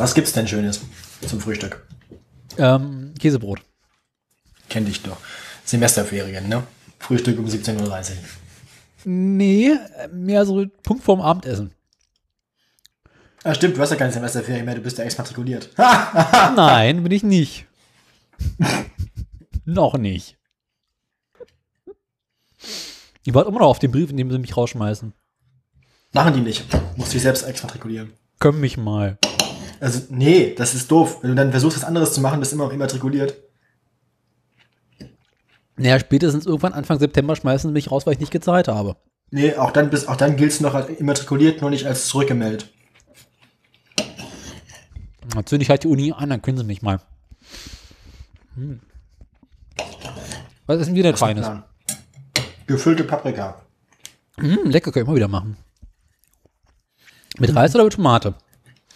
Was gibt's denn Schönes zum Frühstück? Ähm, Käsebrot. Kenn dich doch. Semesterferien, ne? Frühstück um 17.30 Uhr. Nee, mehr so Punkt vorm Abendessen. Ah, stimmt, du hast ja keine Semesterferien mehr, du bist ja exmatrikuliert. Nein, bin ich nicht. noch nicht. Ich warte immer noch auf den Brief, in dem sie mich rausschmeißen. Machen die nicht. Musst dich selbst exmatrikulieren. Können mich mal. Also, nee, das ist doof. Wenn du dann versuchst, was anderes zu machen, bist du immer noch immatrikuliert. Naja, spätestens irgendwann Anfang September schmeißen sie mich raus, weil ich nicht gezahlt habe. Nee, auch dann, auch dann giltst du noch als immatrikuliert, nur nicht als zurückgemeldet. Dann zünde ich halt die Uni an, dann können sie mich mal. Hm. Was ist denn wieder Feines? Plan. Gefüllte Paprika. Hm, lecker, können wir immer wieder machen. Mit Reis oder mit Tomate?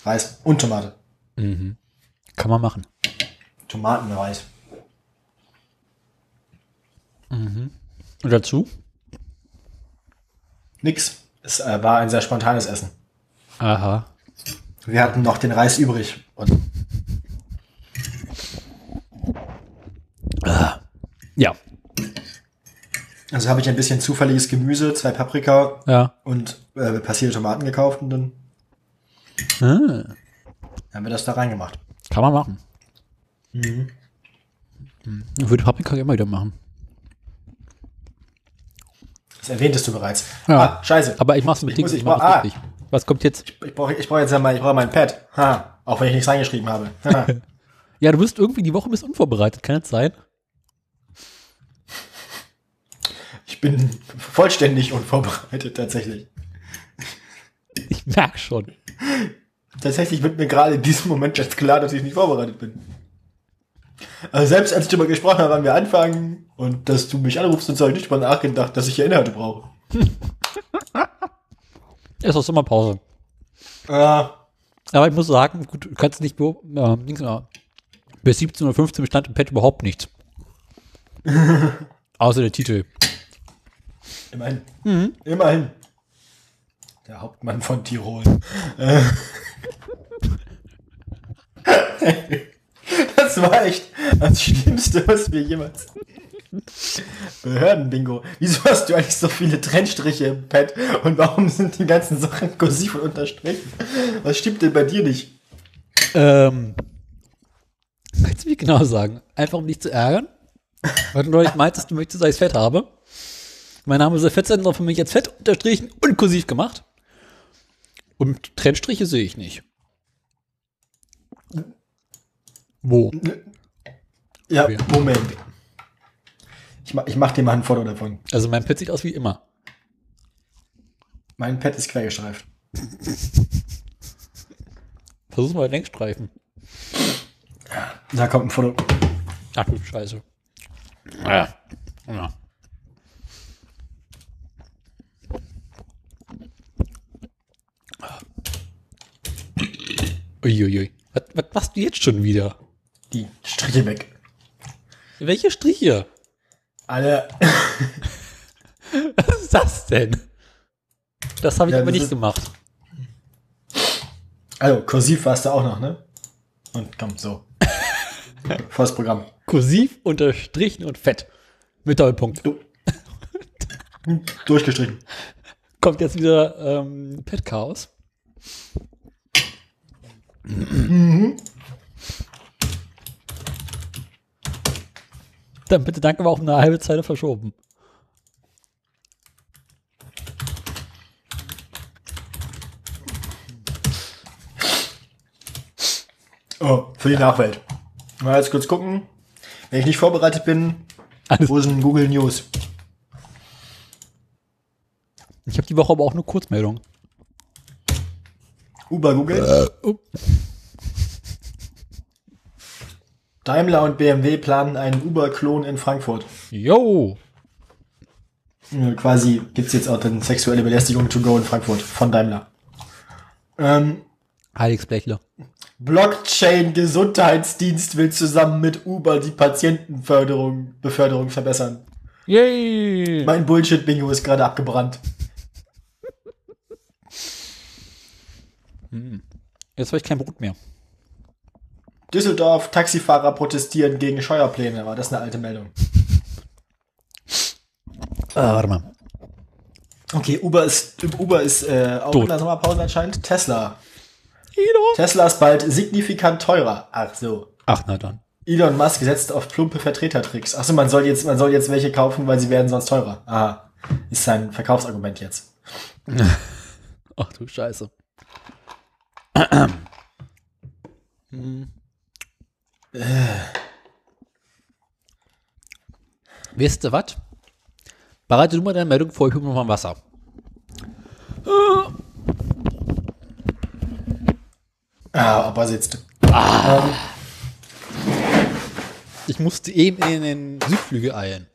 Reis und Tomate. Kann man machen. Tomatenreis. Und dazu? Nix. Es äh, war ein sehr spontanes Essen. Aha. Wir hatten noch den Reis übrig. Und Ja. also habe ich ein bisschen zufälliges Gemüse, zwei Paprika Ja. und äh, passierte Tomaten gekauft und dann Ah, haben wir das da reingemacht. kann man machen. Mhm. Ich würde Paprika immer wieder machen. Das erwähntest du bereits. Ja. Ah, scheiße. Aber ich mach's mit Ich Dings ich brauch- nicht richtig. Was kommt jetzt? Ich brauche ich brauch jetzt ja mal, ich brauche mein Pad. Ha, auch wenn ich nichts reingeschrieben habe. Ha. Ja, du bist irgendwie die Woche bist unvorbereitet, kann das sein? ich bin vollständig unvorbereitet, tatsächlich. Ich merk schon. Tatsächlich wird mir gerade in diesem Moment jetzt klar, dass ich nicht vorbereitet bin. Also selbst als ich darüber gesprochen habe, wann wir anfangen und dass du mich anrufst und so, habe ich nicht drüber nachgedacht, dass ich hier Inhalte brauche. Ist auch Sommerpause. Äh, Aber ich muss sagen, gut, du kannst nicht äh, Dings, äh, bis 17 oder 15 bestand im Pad überhaupt nichts. Außer der Titel. immerhin. Mhm. Immerhin. Der Hauptmann von Tirol. Äh. Das war echt das Schlimmste, was wir jemals. Behördenbingo. Wieso hast du eigentlich so viele Trennstriche im Pad und warum sind die ganzen Sachen kursiv und unterstrichen? Was stimmt denn bei dir nicht? Ähm, kannst du mir genau sagen? Einfach um dich zu ärgern? Weil du neulich meintest, du möchtest, dass ich fett habe. Mein Name ist der Fettsender für mich jetzt fett unterstrichen und kursiv gemacht. Und Trennstriche sehe ich nicht. Wo? Ja, Okay. Moment. Ich mach, ich mach dir mal ein Foto davon. Also mein Pad sieht aus wie immer. Mein Pad ist quergestreift. Versuch mal Längsstreifen. Da kommt ein Foto. Ach du Scheiße. Ja. ja. Uiuiui. Was, was machst du jetzt schon wieder? Die Striche weg. Welche Striche? Alle. Was ist das denn? Das habe ich Ja, aber nicht gemacht. Also, kursiv warst du auch noch, ne? Und komm, so. Volles Programm. Kursiv, unterstrichen und fett. Mit Doppelpunkt. Du. Durchgestrichen. Kommt jetzt wieder ähm, Pet Chaos. Dann bitte danke, aber auch eine halbe Zeile verschoben. Oh, für die Nachwelt. Mal jetzt kurz gucken. Wenn ich nicht vorbereitet bin, Alles- wo sind Google News? Ich habe die Woche aber auch eine Kurzmeldung. Uber Google. Oh. Daimler und BMW planen einen Uber-Klon in Frankfurt. Yo! Äh, Quasi gibt's jetzt auch dann sexuelle Belästigung to go in Frankfurt von Daimler. Ähm, Alex Blechler. Blockchain-Gesundheitsdienst will zusammen mit Uber die Patientenförderung, Beförderung verbessern. Yay! Mein Bullshit-Bingo ist gerade abgebrannt. Jetzt habe ich kein Brot mehr. Düsseldorf, Taxifahrer protestieren gegen Steuerpläne. War das eine alte Meldung? Ah, warte mal. Okay, Uber ist, Uber ist äh, auch Tot. in der Sommerpause anscheinend. Tesla. Elon. Tesla ist bald signifikant teurer. Ach so. Ach, na dann. Elon Musk setzt auf plumpe Vertretertricks. Achso, man soll jetzt, man soll jetzt welche kaufen, weil sie werden sonst teurer. Aha. Ist sein Verkaufsargument jetzt. Ach du Scheiße. Hm. Weißt du was? Bereite du mal deine Meldung vor, ich hol mir noch mal Wasser. Ah, ob er sitzt. Ich musste eben in den Südflügel eilen.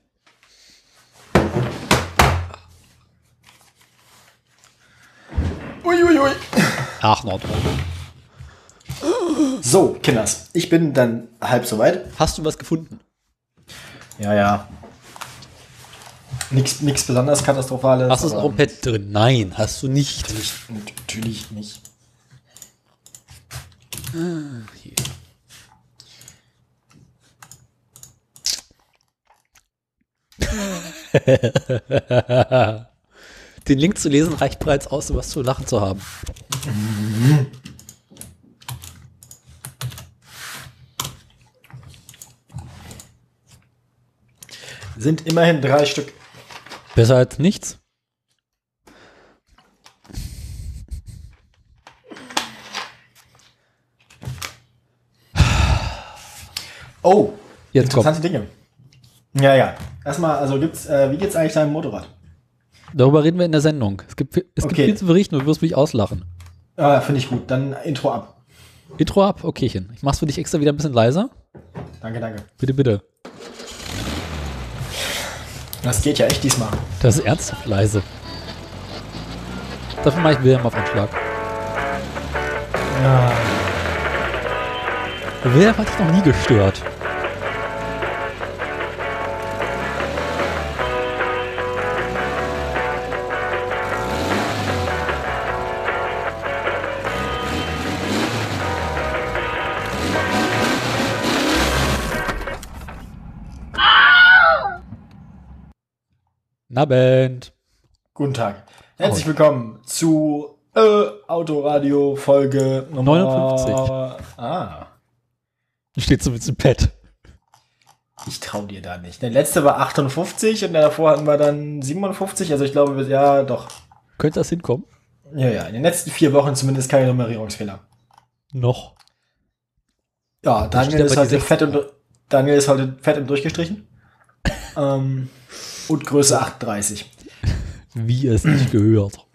Ach, Nordrhein. So, Kinders. Ich bin dann halb soweit. Hast du was gefunden? Ja, ja. Nix, nix besonders Katastrophales. Hast du es aber auch im Pad drin? Nein, hast du nicht. Natürlich, natürlich nicht. Hier. Den Link zu lesen reicht bereits aus, um was zu lachen zu haben. Sind immerhin drei Stück. Besser als nichts. Oh, Jetzt kommt. interessante Dinge. Ja, ja. Erstmal, also gibt's, äh, wie geht's eigentlich deinem Motorrad? Darüber reden wir in der Sendung. Es gibt, es gibt Okay. viel zu berichten und du wirst mich auslachen. Ah, finde ich gut. Dann Intro ab. Intro ab, okaychen. Ich mach's für dich extra wieder ein bisschen leiser. Danke, danke. Bitte, bitte. Das geht ja echt diesmal. Das ist ernsthaft leise. Dafür mache ich Wilhelm auf Anschlag. Ja. Wilhelm hat dich noch nie gestört. Nabend. Guten Tag. Herzlich willkommen zu äh, Autoradio Folge Nummer 59. Ah, Steht so mit dem Pad. ich trau dir da nicht. Der letzte war 58 und davor hatten wir dann 57. Also ich glaube, wir- ja, doch. Könnte das hinkommen? Ja, ja. In den letzten vier Wochen zumindest keine Nummerierungsfehler. Noch. Ja, Daniel ist heute fett und Daniel ist heute fett und durchgestrichen. ähm, und Größe 38. Wie es nicht gehört.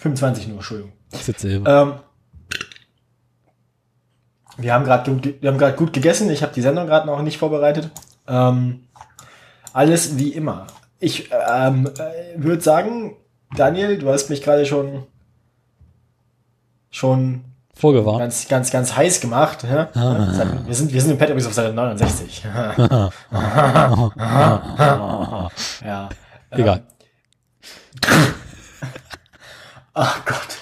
25 nur, Entschuldigung. Ähm, wir haben gerade gut, ge- wir haben gerade gut gegessen. Ich habe die Sendung gerade noch nicht vorbereitet. Ähm, alles wie immer. Ich ähm, äh, würde sagen, Daniel, du hast mich gerade schon schon Vorgewarnt. ganz ganz ganz heiß gemacht. Ja? Ah. Wir sind wir sind im Pet übrigens auf Seite 69. ja. Egal. Ach Gott.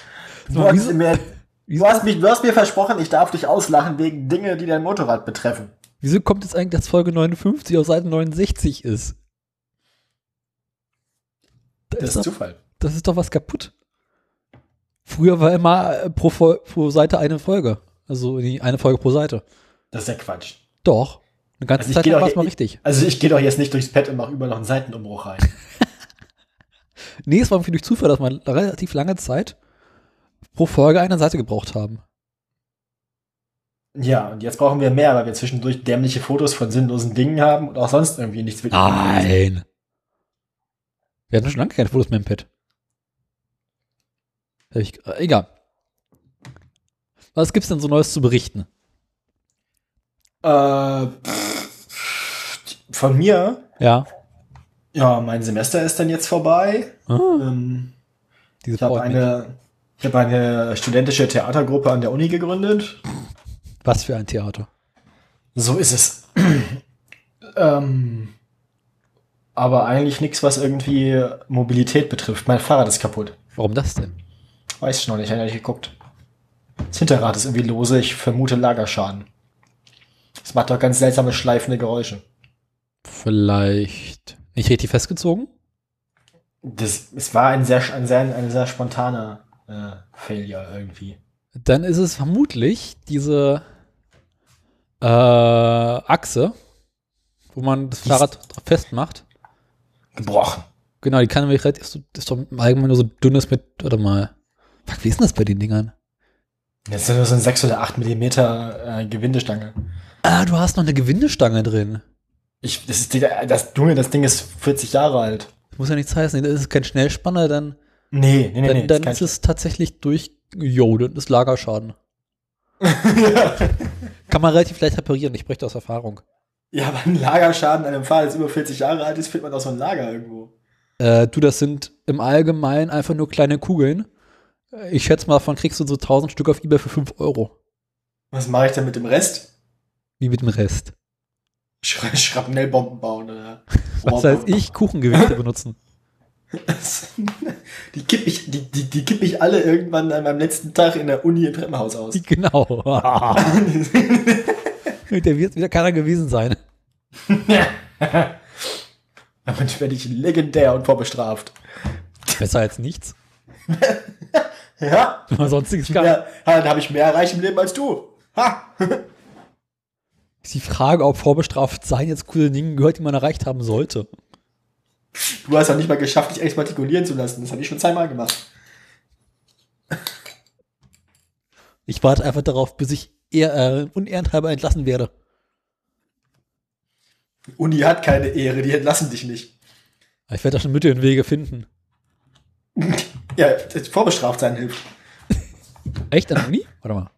Du hast, mir, du, hast mich, du hast mir versprochen, ich darf dich auslachen wegen Dinge, die dein Motorrad betreffen. Wieso kommt jetzt eigentlich, dass Folge 59 auf Seite 69 ist? Da Das ist ist doch, Zufall. das ist doch was kaputt. Früher war immer äh, pro, pro Seite eine Folge. Also eine Folge pro Seite. Das ist ja Quatsch. Doch. Eine ganze Also Zeit lang war es mal richtig. Also ich gehe doch jetzt nicht durchs Pad und mache überall noch einen Seitenumbruch rein. Nee, es war irgendwie durch Zufall, dass wir relativ lange Zeit pro Folge eine Seite gebraucht haben. ja, und jetzt brauchen wir mehr, weil wir zwischendurch dämliche Fotos von sinnlosen Dingen haben und auch sonst irgendwie nichts wirklich. Nein. Wir hatten schon lange keine Fotos mehr im Pad. Hab Ich, äh, egal. Was gibt's denn so Neues zu berichten? Äh, von mir, Ja. ja, mein Semester ist dann jetzt vorbei. Ah, Ähm, ich habe eine, ich habe eine studentische Theatergruppe an der Uni gegründet. Was für ein Theater. So ist es. ähm, aber eigentlich nichts, was irgendwie Mobilität betrifft. Mein Fahrrad ist kaputt. Warum das denn? Weiß ich noch nicht, habe ich nicht geguckt. Das Hinterrad ist irgendwie lose, ich vermute Lagerschaden. Das macht doch ganz seltsame schleifende Geräusche. Vielleicht nicht richtig festgezogen? Das, es war ein sehr, ein sehr, ein sehr spontaner äh, Failure irgendwie. Dann ist es vermutlich diese äh, Achse, wo man das Fahrrad festmacht. Gebrochen. Genau, die kann nämlich relativ, ist doch allgemein nur so dünnes mit, warte mal. Fuck, wie ist denn das bei den Dingern? Das ist ja nur so ein 6 oder 8 Millimeter äh, Gewindestange. Ah, du hast noch eine Gewindestange drin. Ich, das ist die, das Junge, das Ding ist 40 Jahre alt. Das muss ja nichts heißen. Das ist kein Schnellspanner, dann, Nee, nee, nee, dann, nee. dann das ist es tatsächlich durch, jo, das ist Lagerschaden. ja. Kann man relativ leicht reparieren, ich spreche aus Erfahrung. ja, aber ein Lagerschaden an einem Fahrrad, das über 40 Jahre alt ist, findet man aus so einem Lager irgendwo. Äh, du, das sind im Allgemeinen einfach nur kleine Kugeln. Ich schätze mal, davon kriegst du so 1000 Stück auf Ebay für 5 Euro. Was mache ich denn mit dem Rest? Wie mit dem Rest. Sch Schrapnellbomben bauen oder. Was heißt ich? Kuchengewichte benutzen. die kipp ich, die, die, die kipp ich alle irgendwann an meinem letzten Tag in der Uni im Treppenhaus aus. Genau. Der wird wieder keiner gewesen sein. Damit werde ich legendär und vorbestraft. Besser als nichts. Ja, Wenn man sonstiges kann. ja dann habe ich mehr erreicht im Leben als du. Ha! Ist die Frage, ob vorbestraft sein jetzt coole Dinge gehört, die man erreicht haben sollte. Du hast ja nicht mal geschafft, dich exmatrikulieren zu lassen. Das habe ich schon zweimal gemacht. Ich warte einfach darauf, bis ich eher äh, unehrenhalber entlassen werde. Die Uni hat keine Ehre, die entlassen dich nicht. Ich werde da schon Mittel und Wege finden. Ja, vorbestraft sein hilft. Echt an der Uni? Warte mal.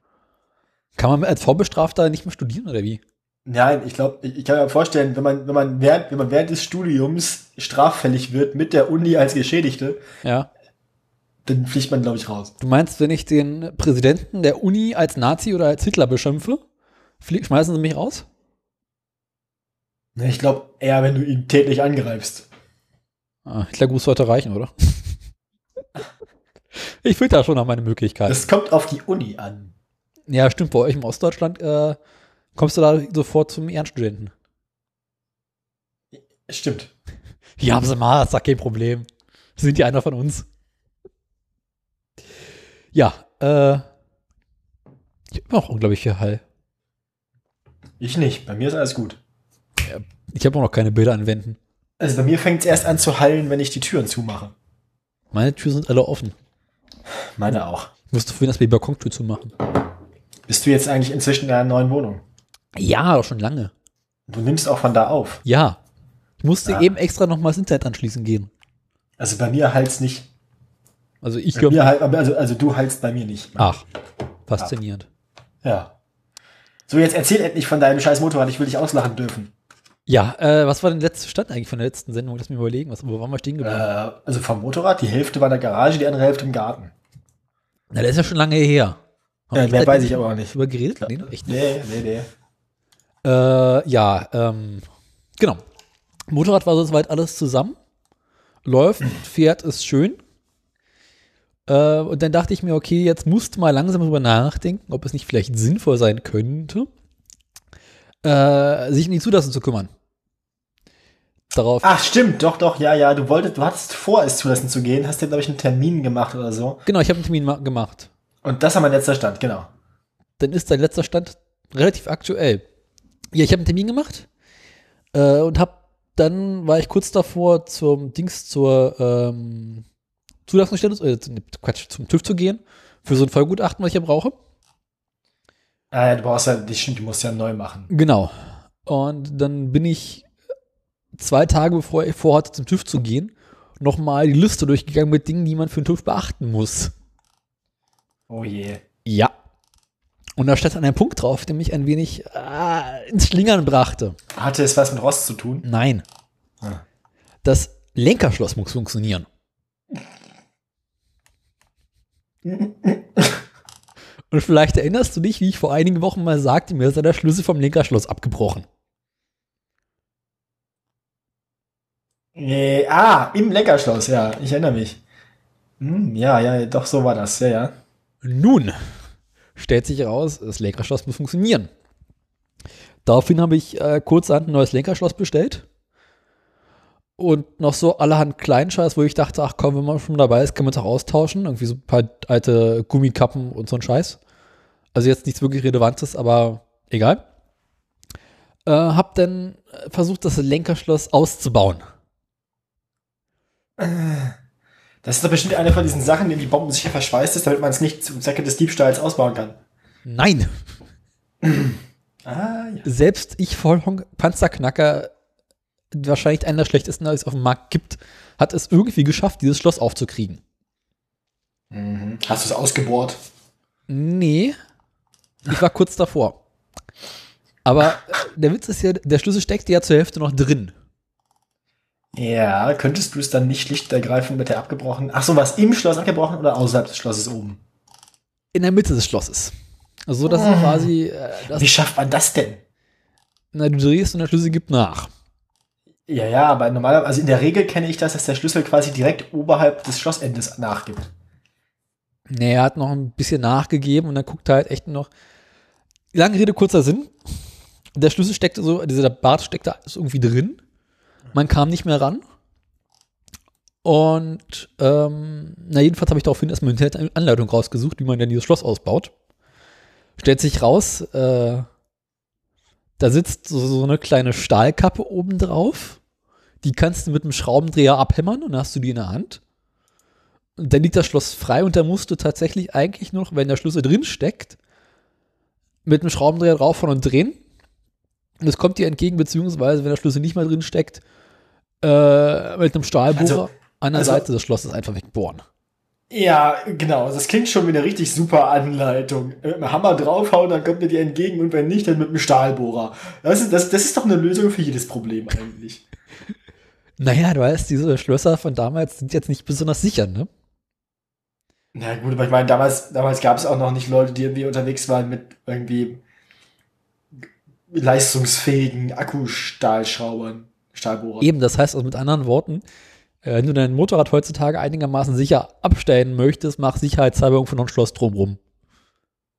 Kann man als Vorbestrafter nicht mehr studieren oder wie? Nein, ich glaube, ich, ich kann mir vorstellen, wenn man, wenn man während, wenn man während des Studiums straffällig wird mit der Uni als Geschädigte, Ja. dann fliegt man, glaube ich, raus. Du meinst, wenn ich den Präsidenten der Uni als Nazi oder als Hitler beschimpfe, schmeißen sie mich raus? Ne, Ich glaube eher, wenn du ihn tätlich angreifst. Ah, Hitlergruß sollte reichen, oder? Ich filter da schon nach meine Möglichkeiten. Das kommt auf die Uni an. Ja, stimmt, bei euch im Ostdeutschland äh, kommst du da sofort zum Ehrenstudenten. Stimmt. Hier haben sie mal, ist doch kein Problem. Sind die einer von uns? Ja, äh. Ich habe auch unglaublich viel Hall. Ich nicht. Bei mir ist alles gut. Ich habe auch noch keine Bilder an Wänden. Also bei mir fängt es erst an zu hallen, wenn ich die Türen zumache. Meine Türen sind alle offen. Meine auch. Ich musste vorhin erst mal die Balkontür zumachen. Bist du jetzt eigentlich inzwischen in deiner neuen Wohnung? Ja, doch schon lange. Du nimmst auch von da auf. Ja. Ich musste Ja. eben extra noch mal das Internet anschließen gehen. Also bei mir halt's nicht. Also ich Bei mir höre. halt, also, also du haltst bei mir nicht. Ach, faszinierend. Ja. So, jetzt erzähl endlich von deinem scheiß Motorrad. Ich will dich auslachen dürfen. Ja, äh, was war denn der letzte Stand eigentlich von der letzten Sendung? Lass mich überlegen, was, wo waren wir stehen Äh, geblieben? also vom Motorrad, die Hälfte war in der Garage, die andere Hälfte im Garten. Na, der ist ja schon lange her. Wir mehr weiß ich aber auch nicht. Drüber geredet? Nee, echt nicht. Nee, nee, nee. Äh, ja, ähm, genau. Motorrad war so soweit alles zusammen. Läuft, fährt, ist schön. Äh, und dann dachte ich mir, okay, jetzt musst du mal langsam drüber nachdenken, ob es nicht vielleicht sinnvoll sein könnte, äh, sich um die Zulassung zu kümmern. Darauf. Ach, stimmt, doch, doch, ja, ja. Du wolltest, du hattest vor, es zulassen zu gehen, hast dir, glaube ich, einen Termin gemacht oder so. Genau, ich habe einen Termin ma- gemacht. Und das war mein letzter Stand, genau. Dann ist dein letzter Stand relativ aktuell. Ja, ich habe einen Termin gemacht äh, und hab dann war ich kurz davor zum Dings zur ähm, Zulassungsstelle, äh, Quatsch, zum TÜV zu gehen für so ein Vollgutachten, was ich ja brauche. Ah, ja, du brauchst ja, die stimmt, du musst ja neu machen. Genau. Und dann bin ich zwei Tage bevor ich vorhatte, zum TÜV zu gehen, nochmal die Liste durchgegangen mit Dingen, die man für den TÜV beachten muss. Oh je. Ja. Und da stand dann ein Punkt drauf, der mich ein wenig äh, ins Schlingern brachte. Hatte es was mit Rost zu tun? Nein. Ah. Das Lenkerschloss muss funktionieren. Und vielleicht erinnerst du dich, wie ich vor einigen Wochen mal sagte, mir sei der Schlüssel vom Lenkerschloss abgebrochen. Nee, ah, im Lenkerschloss, ja, ich erinnere mich. Hm, ja, ja, doch, so war das, ja, ja. Nun stellt sich heraus, das Lenkerschloss muss funktionieren. Daraufhin habe ich äh, kurzerhand ein neues Lenkerschloss bestellt. Und noch so allerhand Kleinscheiß, wo ich dachte, ach komm, wenn man schon dabei ist, kann man es auch austauschen. Irgendwie so ein paar alte Gummikappen und so ein Scheiß. Also jetzt nichts wirklich Relevantes, aber egal. Äh, hab dann versucht, das Lenkerschloss auszubauen. Das ist doch bestimmt eine von diesen Sachen, die die Bomben sicher verschweißt ist, damit man es nicht zum Zwecke des Diebstahls ausbauen kann. Nein! Ah, ja. Selbst ich, Vollhonk Panzerknacker, wahrscheinlich einer der schlechtesten, die es auf dem Markt gibt, hat es irgendwie geschafft, dieses Schloss aufzukriegen. Mhm. Hast du es ausgebohrt? Nee, ich war kurz davor. Aber äh, der Witz ist ja, der Schlüssel steckt ja zur Hälfte noch drin. Ja, könntest du es dann nicht schlicht ergreifend mit der abgebrochen? Ach so, was im Schloss abgebrochen oder außerhalb des Schlosses oben? In der Mitte des Schlosses. Also, das ist quasi, äh, das, Wie schafft man das denn? na, du drehst und der Schlüssel gibt nach. Ja, ja, aber normalerweise, also in der Regel kenne ich das, dass der Schlüssel quasi direkt oberhalb des Schlossendes nachgibt. Nee, er hat noch ein bisschen nachgegeben und dann guckt er halt echt noch. Lange Rede, kurzer Sinn. Der Schlüssel steckte so, dieser Bart steckte alles irgendwie drin. Man kam nicht mehr ran. Und ähm, na jedenfalls habe ich daraufhin erstmal eine Anleitung rausgesucht, wie man denn dieses Schloss ausbaut. Stellt sich raus, äh, da sitzt so, so eine kleine Stahlkappe oben drauf. Die kannst du mit einem Schraubendreher abhämmern und dann hast du die in der Hand. Und dann liegt das Schloss frei und da musst du tatsächlich eigentlich noch, wenn der Schlüssel drin steckt, mit einem Schraubendreher draufhauen und drehen. Und es kommt dir entgegen, beziehungsweise wenn der Schlüssel nicht mehr drin steckt, äh, mit einem Stahlbohrer Also- an der also- Seite des Schlosses einfach wegbohren. Ja, genau. Das klingt schon wie eine richtig super Anleitung. Mit einem Hammer draufhauen, dann kommt er dir entgegen und wenn nicht, dann mit einem Stahlbohrer. Das ist, das, das ist doch eine Lösung für jedes Problem eigentlich. Naja, du weißt, diese Schlösser von damals sind jetzt nicht besonders sicher, ne? Na gut, aber ich meine, damals, damals gab es auch noch nicht Leute, die irgendwie unterwegs waren mit irgendwie leistungsfähigen Akkustahlschraubern, Stahlbohrern. Eben, das heißt also mit anderen Worten, äh, wenn du dein Motorrad heutzutage einigermaßen sicher abstellen möchtest, mach sicherheitshalber irgendwo noch ein Schloss drumrum.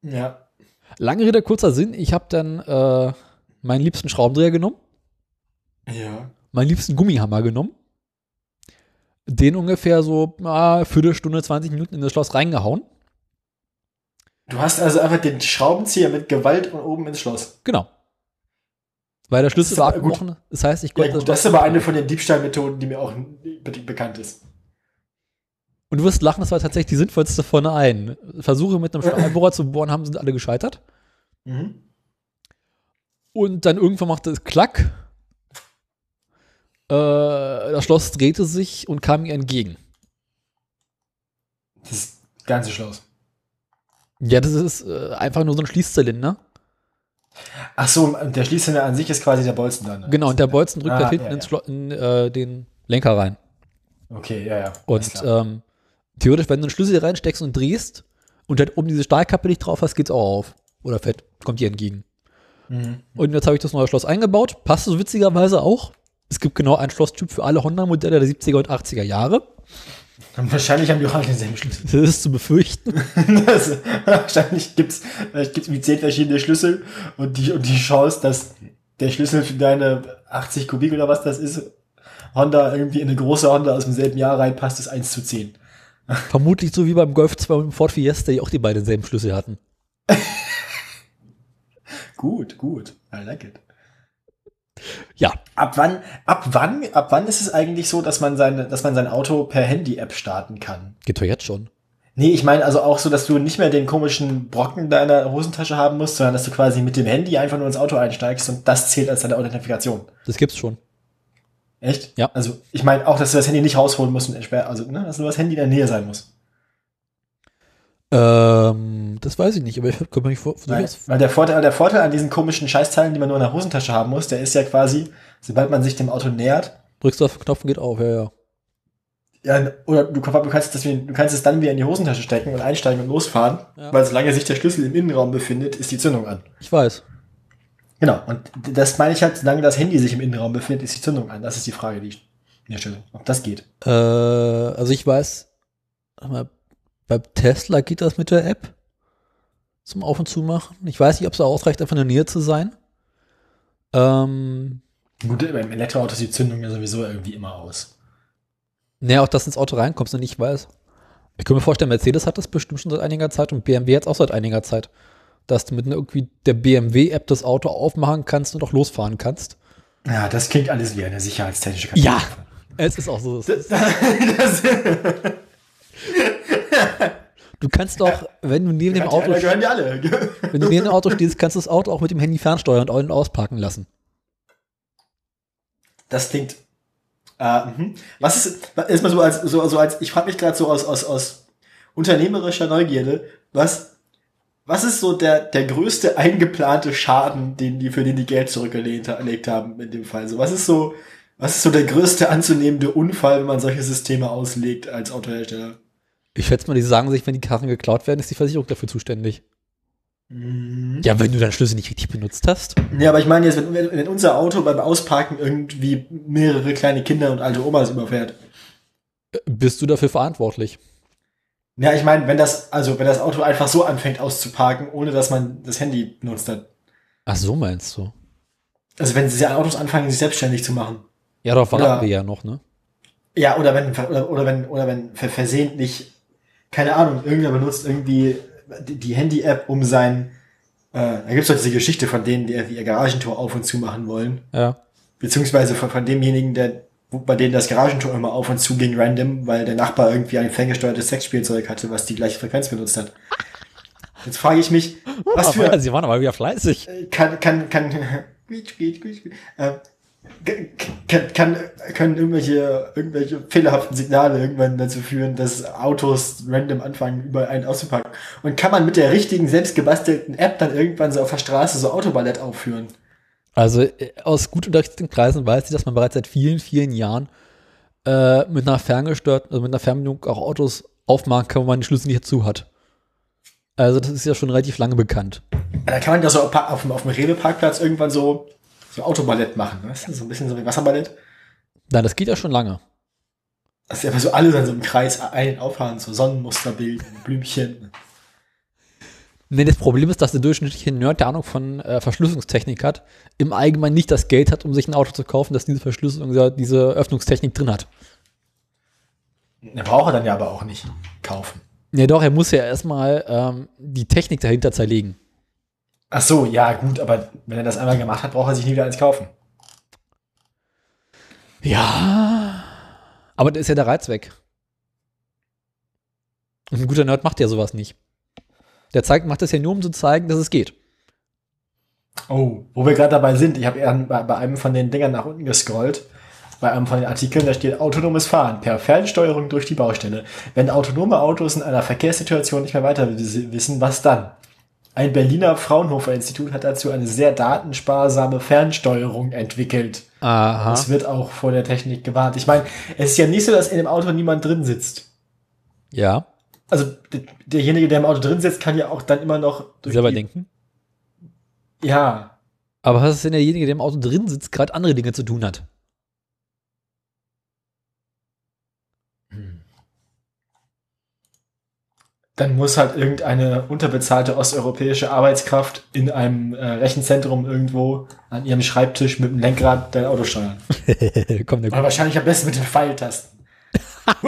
Ja. Lange Rede, kurzer Sinn, ich habe dann äh, meinen liebsten Schraubendreher genommen, Ja. meinen liebsten Gummihammer genommen, den ungefähr so ah, Viertelstunde, 20 Minuten in das Schloss reingehauen. Du hast also einfach den Schraubenzieher mit Gewalt und oben ins Schloss. Genau. Weil der Schlüssel ist war aber gut. abgebrochen. Das heißt, ich Ja, konnte gut, das ist aber eine von den Diebstahlmethoden, die mir auch be bekannt ist. Und du wirst lachen, das war tatsächlich die sinnvollste von allen. Versuche mit einem Stahlbohrer zu bohren, haben sind alle gescheitert. Mhm. Und dann irgendwann machte es Klack. Äh, das Schloss drehte sich und kam ihr entgegen. Das ganze Schloss. Ja, das ist äh, einfach nur so ein Schließzylinder. Ach so, der Schließzylinder an sich ist quasi der Bolzen dann. ne? Genau, und der Bolzen drückt Ah, da hinten ja, ins ja. Schlo in äh, den Lenker rein. Okay, ja, ja. Und ähm, theoretisch, wenn du einen Schlüssel reinsteckst und drehst und halt oben diese Stahlkappe nicht drauf hast, geht's auch auf. Oder fett, kommt dir entgegen. Mhm. Und jetzt habe ich das neue Schloss eingebaut. Passt so witzigerweise auch. Es gibt genau einen Schlosstyp für alle Honda-Modelle der 70er und 80er Jahre. Wahrscheinlich haben die auch alle denselben Schlüssel. Das ist zu befürchten. das, wahrscheinlich gibt's vielleicht gibt's wie zehn verschiedene Schlüssel und die, und die Chance, dass der Schlüssel für deine 80 Kubik oder was das ist, Honda irgendwie in eine große Honda aus demselben Jahr reinpasst, ist 1 zu 10. Vermutlich so wie beim Golf 2 und dem Ford Fiesta, die auch die beiden selben Schlüssel hatten. Gut, gut. I like it. Ja, Ab wann, ab wann, ab wann ist es eigentlich so, dass man seine, dass man sein Auto per Handy-App starten kann? geht doch jetzt schon. Nee, ich meine also auch so, dass du nicht mehr den komischen Brocken deiner Hosentasche haben musst, sondern dass du quasi mit dem Handy einfach nur ins Auto einsteigst und das zählt als deine Authentifikation. Das gibt's schon. Echt? Ja. Also ich meine auch, dass du das Handy nicht rausholen musst und entsperren, also ne, dass nur das Handy in der Nähe sein muss. Ähm, das weiß ich nicht, aber ich könnte mir nicht vor. Weil, weil der Vorteil, der Vorteil an diesen komischen Scheißteilen, die man nur in der Hosentasche haben muss, der ist ja quasi, sobald man sich dem Auto nähert, Drückst du auf den Knopf und geht auf, ja, ja. ja, oder du, du kannst das, du kannst es dann wieder in die Hosentasche stecken und einsteigen und losfahren, Ja. weil solange sich der Schlüssel im Innenraum befindet, ist die Zündung an. Ich weiß. Genau, und das meine ich halt, solange das Handy sich im Innenraum befindet, ist die Zündung an. Das ist die Frage, die ich mir stelle, ob das geht. Äh, also ich weiß, mal, bei Tesla geht das mit der App zum Auf- und Zumachen. Ich weiß nicht, ob es ausreicht, einfach in der Nähe zu sein. Ähm, Gut, beim Elektroauto ist die Zündung ja sowieso irgendwie immer aus. naja, auch dass ins Auto reinkommst und nicht weiß. Ich kann mir vorstellen, Mercedes hat das bestimmt schon seit einiger Zeit und BMW jetzt auch seit einiger Zeit. Dass du mit irgendwie der BMW-App das Auto aufmachen kannst und auch losfahren kannst. Ja, das klingt alles wie eine sicherheitstechnische Ja. Katastrophe. Es ist auch so. Das, das, Du kannst doch, wenn du neben dem Auto, die wenn du neben dem Auto stehst, kannst du das Auto auch mit dem Handy fernsteuern und ausparken lassen. Das klingt. Äh, mhm. was ist erstmal so als so, so als ich frage mich gerade so aus aus aus unternehmerischer Neugierde, was was ist so der der größte eingeplante Schaden, den die für den die Geld zurückgelegt gelegt haben in dem Fall? So was ist so was ist so der größte anzunehmende Unfall, wenn man solche Systeme auslegt als Autohersteller? Ich schätze mal, die sagen sich, wenn die Karren geklaut werden, ist die Versicherung dafür zuständig. Mhm. Ja, wenn du deinen Schlüssel nicht richtig benutzt hast. Ja, aber ich meine jetzt, wenn, wenn unser Auto beim Ausparken irgendwie mehrere kleine Kinder und alte Omas überfährt. äh, Bist du dafür verantwortlich? Ja, ich meine, wenn das, also wenn das Auto einfach so anfängt auszuparken, ohne dass man das Handy benutzt hat. Ach, so meinst du? Also wenn diese Autos anfangen, sich selbstständig zu machen. Ja, darauf warten wir ja noch, ne? Ja, oder wenn, oder, oder wenn, oder wenn ver- versehentlich, keine Ahnung, irgendwer benutzt irgendwie die, Handy-App, um sein, äh, da gibt's doch diese Geschichte von denen, die ihr Garagentor auf und zu machen wollen. Ja. Beziehungsweise von, von demjenigen, der, bei denen das Garagentor immer auf und zu ging random, weil der Nachbar irgendwie ein ferngesteuertes Sexspielzeug hatte, was die gleiche Frequenz benutzt hat. Jetzt frage ich mich, was Aber für, sie waren aber wieder fleißig. kann, kann, kann, quietsch, äh, kann, kann, können irgendwelche, irgendwelche fehlerhaften Signale irgendwann dazu führen, dass Autos random anfangen, überall einen auszupacken. Und kann man mit der richtigen, selbstgebastelten App dann irgendwann so auf der Straße so Autoballett aufführen? Also äh, aus gut unterrichteten Kreisen weiß ich, dass man bereits seit vielen, vielen Jahren äh, mit einer ferngesteuerten, also mit einer Fernbedienung auch Autos aufmachen kann, wo man die Schlüssel nicht dazu hat. Also das ist ja schon relativ lange bekannt. Da kann man das so auf, auf, dem- auf dem Rewe-Parkplatz irgendwann so, so Autoballett machen, weißt du? So ein bisschen so wie Wasserballett. Nein, das geht ja schon lange. Das ist einfach so alle dann so im Kreis ein auffahren, so Sonnenmuster bilden, Blümchen. Nee, das Problem ist, dass der durchschnittliche Nerd, der Ahnung von äh, Verschlüsselungstechnik hat, im Allgemeinen nicht das Geld hat, um sich ein Auto zu kaufen, das diese Verschlüsselung, diese Öffnungstechnik drin hat. Der braucht er dann ja aber auch nicht kaufen. Ja doch, er muss ja erstmal ähm, die Technik dahinter zerlegen. Ach so, ja, gut, aber wenn er das einmal gemacht hat, braucht er sich nie wieder eins kaufen. Ja. Aber da ist ja der Reiz weg. Und ein guter Nerd macht ja sowas nicht. Der zeigt, macht das ja nur, um zu zeigen, dass es geht. Oh, wo wir gerade dabei sind, ich habe eher bei, bei einem von den Dingern nach unten gescrollt. Bei einem von den Artikeln, da steht autonomes Fahren per Fernsteuerung durch die Baustelle. Wenn autonome Autos in einer Verkehrssituation nicht mehr weiter wissen, was dann? Ein Berliner Fraunhofer-Institut hat dazu eine sehr datensparsame Fernsteuerung entwickelt. Aha. Es wird auch vor der Technik gewarnt. Ich meine, es ist ja nicht so, dass in dem Auto niemand drin sitzt. Ja. Also derjenige, der im Auto drin sitzt, kann ja auch dann immer noch durch Selber denken. Ja, Aber was ist denn derjenige, der im Auto drin sitzt, gerade andere Dinge zu tun hat? Dann muss halt irgendeine unterbezahlte osteuropäische Arbeitskraft in einem äh, Rechenzentrum irgendwo an ihrem Schreibtisch mit dem Lenkrad dein Auto steuern. Komm, der Oder wahrscheinlich am besten mit den Pfeiltasten.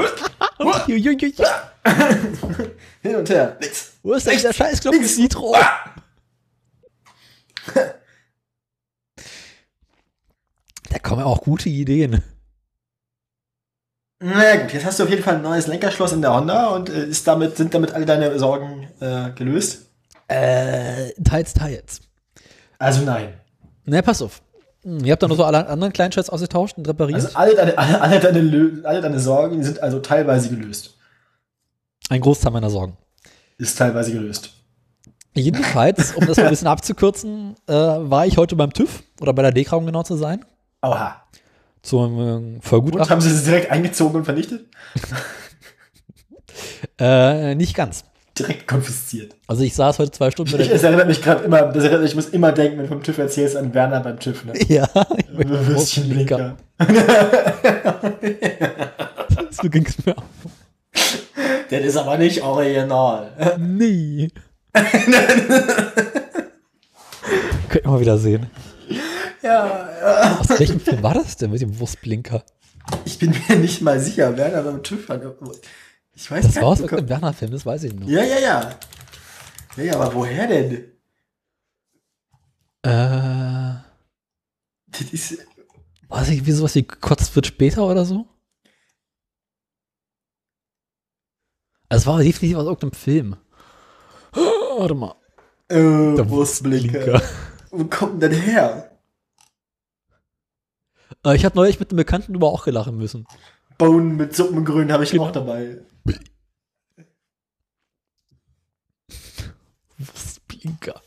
Hin und her. Nix. Wo ist denn der Scheißknopf links. mit Nitro? Da kommen ja auch gute Ideen. Na gut, jetzt hast du auf jeden Fall ein neues Lenkerschloss in der Honda und äh, ist damit, sind damit alle deine Sorgen äh, gelöst? Äh, teils, teils. Also nein. Ne, pass auf. Hm, Ihr habt da noch so alle anderen Kleinscheiß ausgetauscht und repariert. Also alle deine, alle, alle deine, alle deine Sorgen sind also teilweise gelöst. Ein Großteil meiner Sorgen. Ist teilweise gelöst. Jedenfalls, um das mal ein bisschen abzukürzen, äh, war ich heute beim TÜV oder bei der DEKRA, um genau zu sein, Oha. Zum äh, Und Vergutachten. haben sie es direkt eingezogen und vernichtet? Äh, nicht ganz. Direkt konfisziert. Also ich saß heute zwei Stunden Ich, es erinnert mich gerade immer, erinnert, ich muss immer denken, wenn du vom TÜV erzählst, an Werner beim TÜV. Ne? Ja, ich bin Würstchenblinker. So ging's mir auch. Das ist aber nicht original. Nee. Könnten wir mal wieder sehen. Ja, ja. Aus welchem Film war das denn mit dem Wurstblinker? Ich bin mir nicht mal sicher, Werner beim TÜV hat. Ich weiß Das war aus irgendeinem Werner-Film, das weiß ich noch. Ja, ja, ja. Ja, ja, aber woher denn? Äh, Das ist. weiß ich, wie sowas wie gekotzt wird später oder so? Also es war definitiv aus irgendeinem Film. Warte mal. Äh, Der Wurstblinker. Wo kommt denn her? Äh, ich habe neulich mit einem Bekannten drüber auch gelachen müssen. Bohnen mit Suppengrün habe ich Genau. auch dabei. Wurstblinker.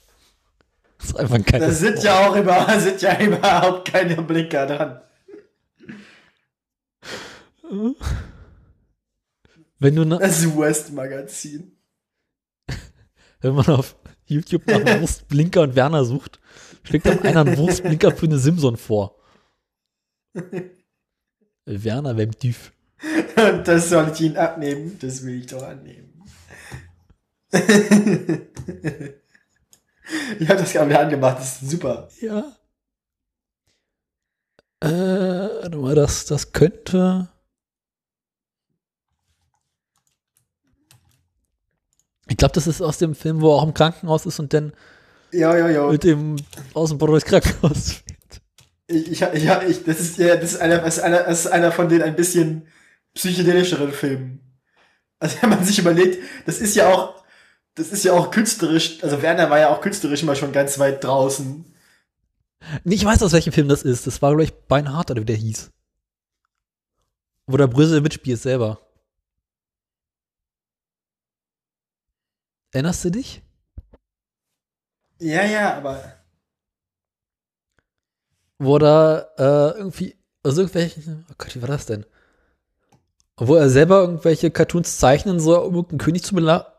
Das ist einfach kein Da sind ja auch immer, sind ja überhaupt keine Blinker dran. Wenn du Das West-Magazin. wenn man auf YouTube nach Wurstblinker und Werner sucht, schlägt dann einer einen Wurstblinker für eine Simson vor. Werner beim. Und das soll ich Ihnen abnehmen. Das will ich doch annehmen. ich habe das gerade wieder angemacht. Das ist super. Ja. Äh, mal, das, das könnte. Ich glaube, das ist aus dem Film, wo er auch im Krankenhaus ist und dann Ja, ja, ja. mit dem Außenbau durchs Krankenhaus fährt. Ich, ich, ich, ich, das ist ja, das ist einer, das ist einer, das ist einer von den ein bisschen psychedelischeren Filmen. Also wenn man sich überlegt, das ist ja auch, das ist ja auch künstlerisch, also Werner war ja auch künstlerisch immer schon ganz weit draußen. Nee, ich weiß, aus welchem Film das ist. Das war, glaube ich, Beinhard oder wie der hieß. Wo der Brösel mitspielt selber. Erinnerst du dich? Ja, ja, aber Wo da äh, irgendwie, also irgendwelche, oh Gott, wie war das denn? Wo er selber irgendwelche Cartoons zeichnen soll, um irgendeinen König zu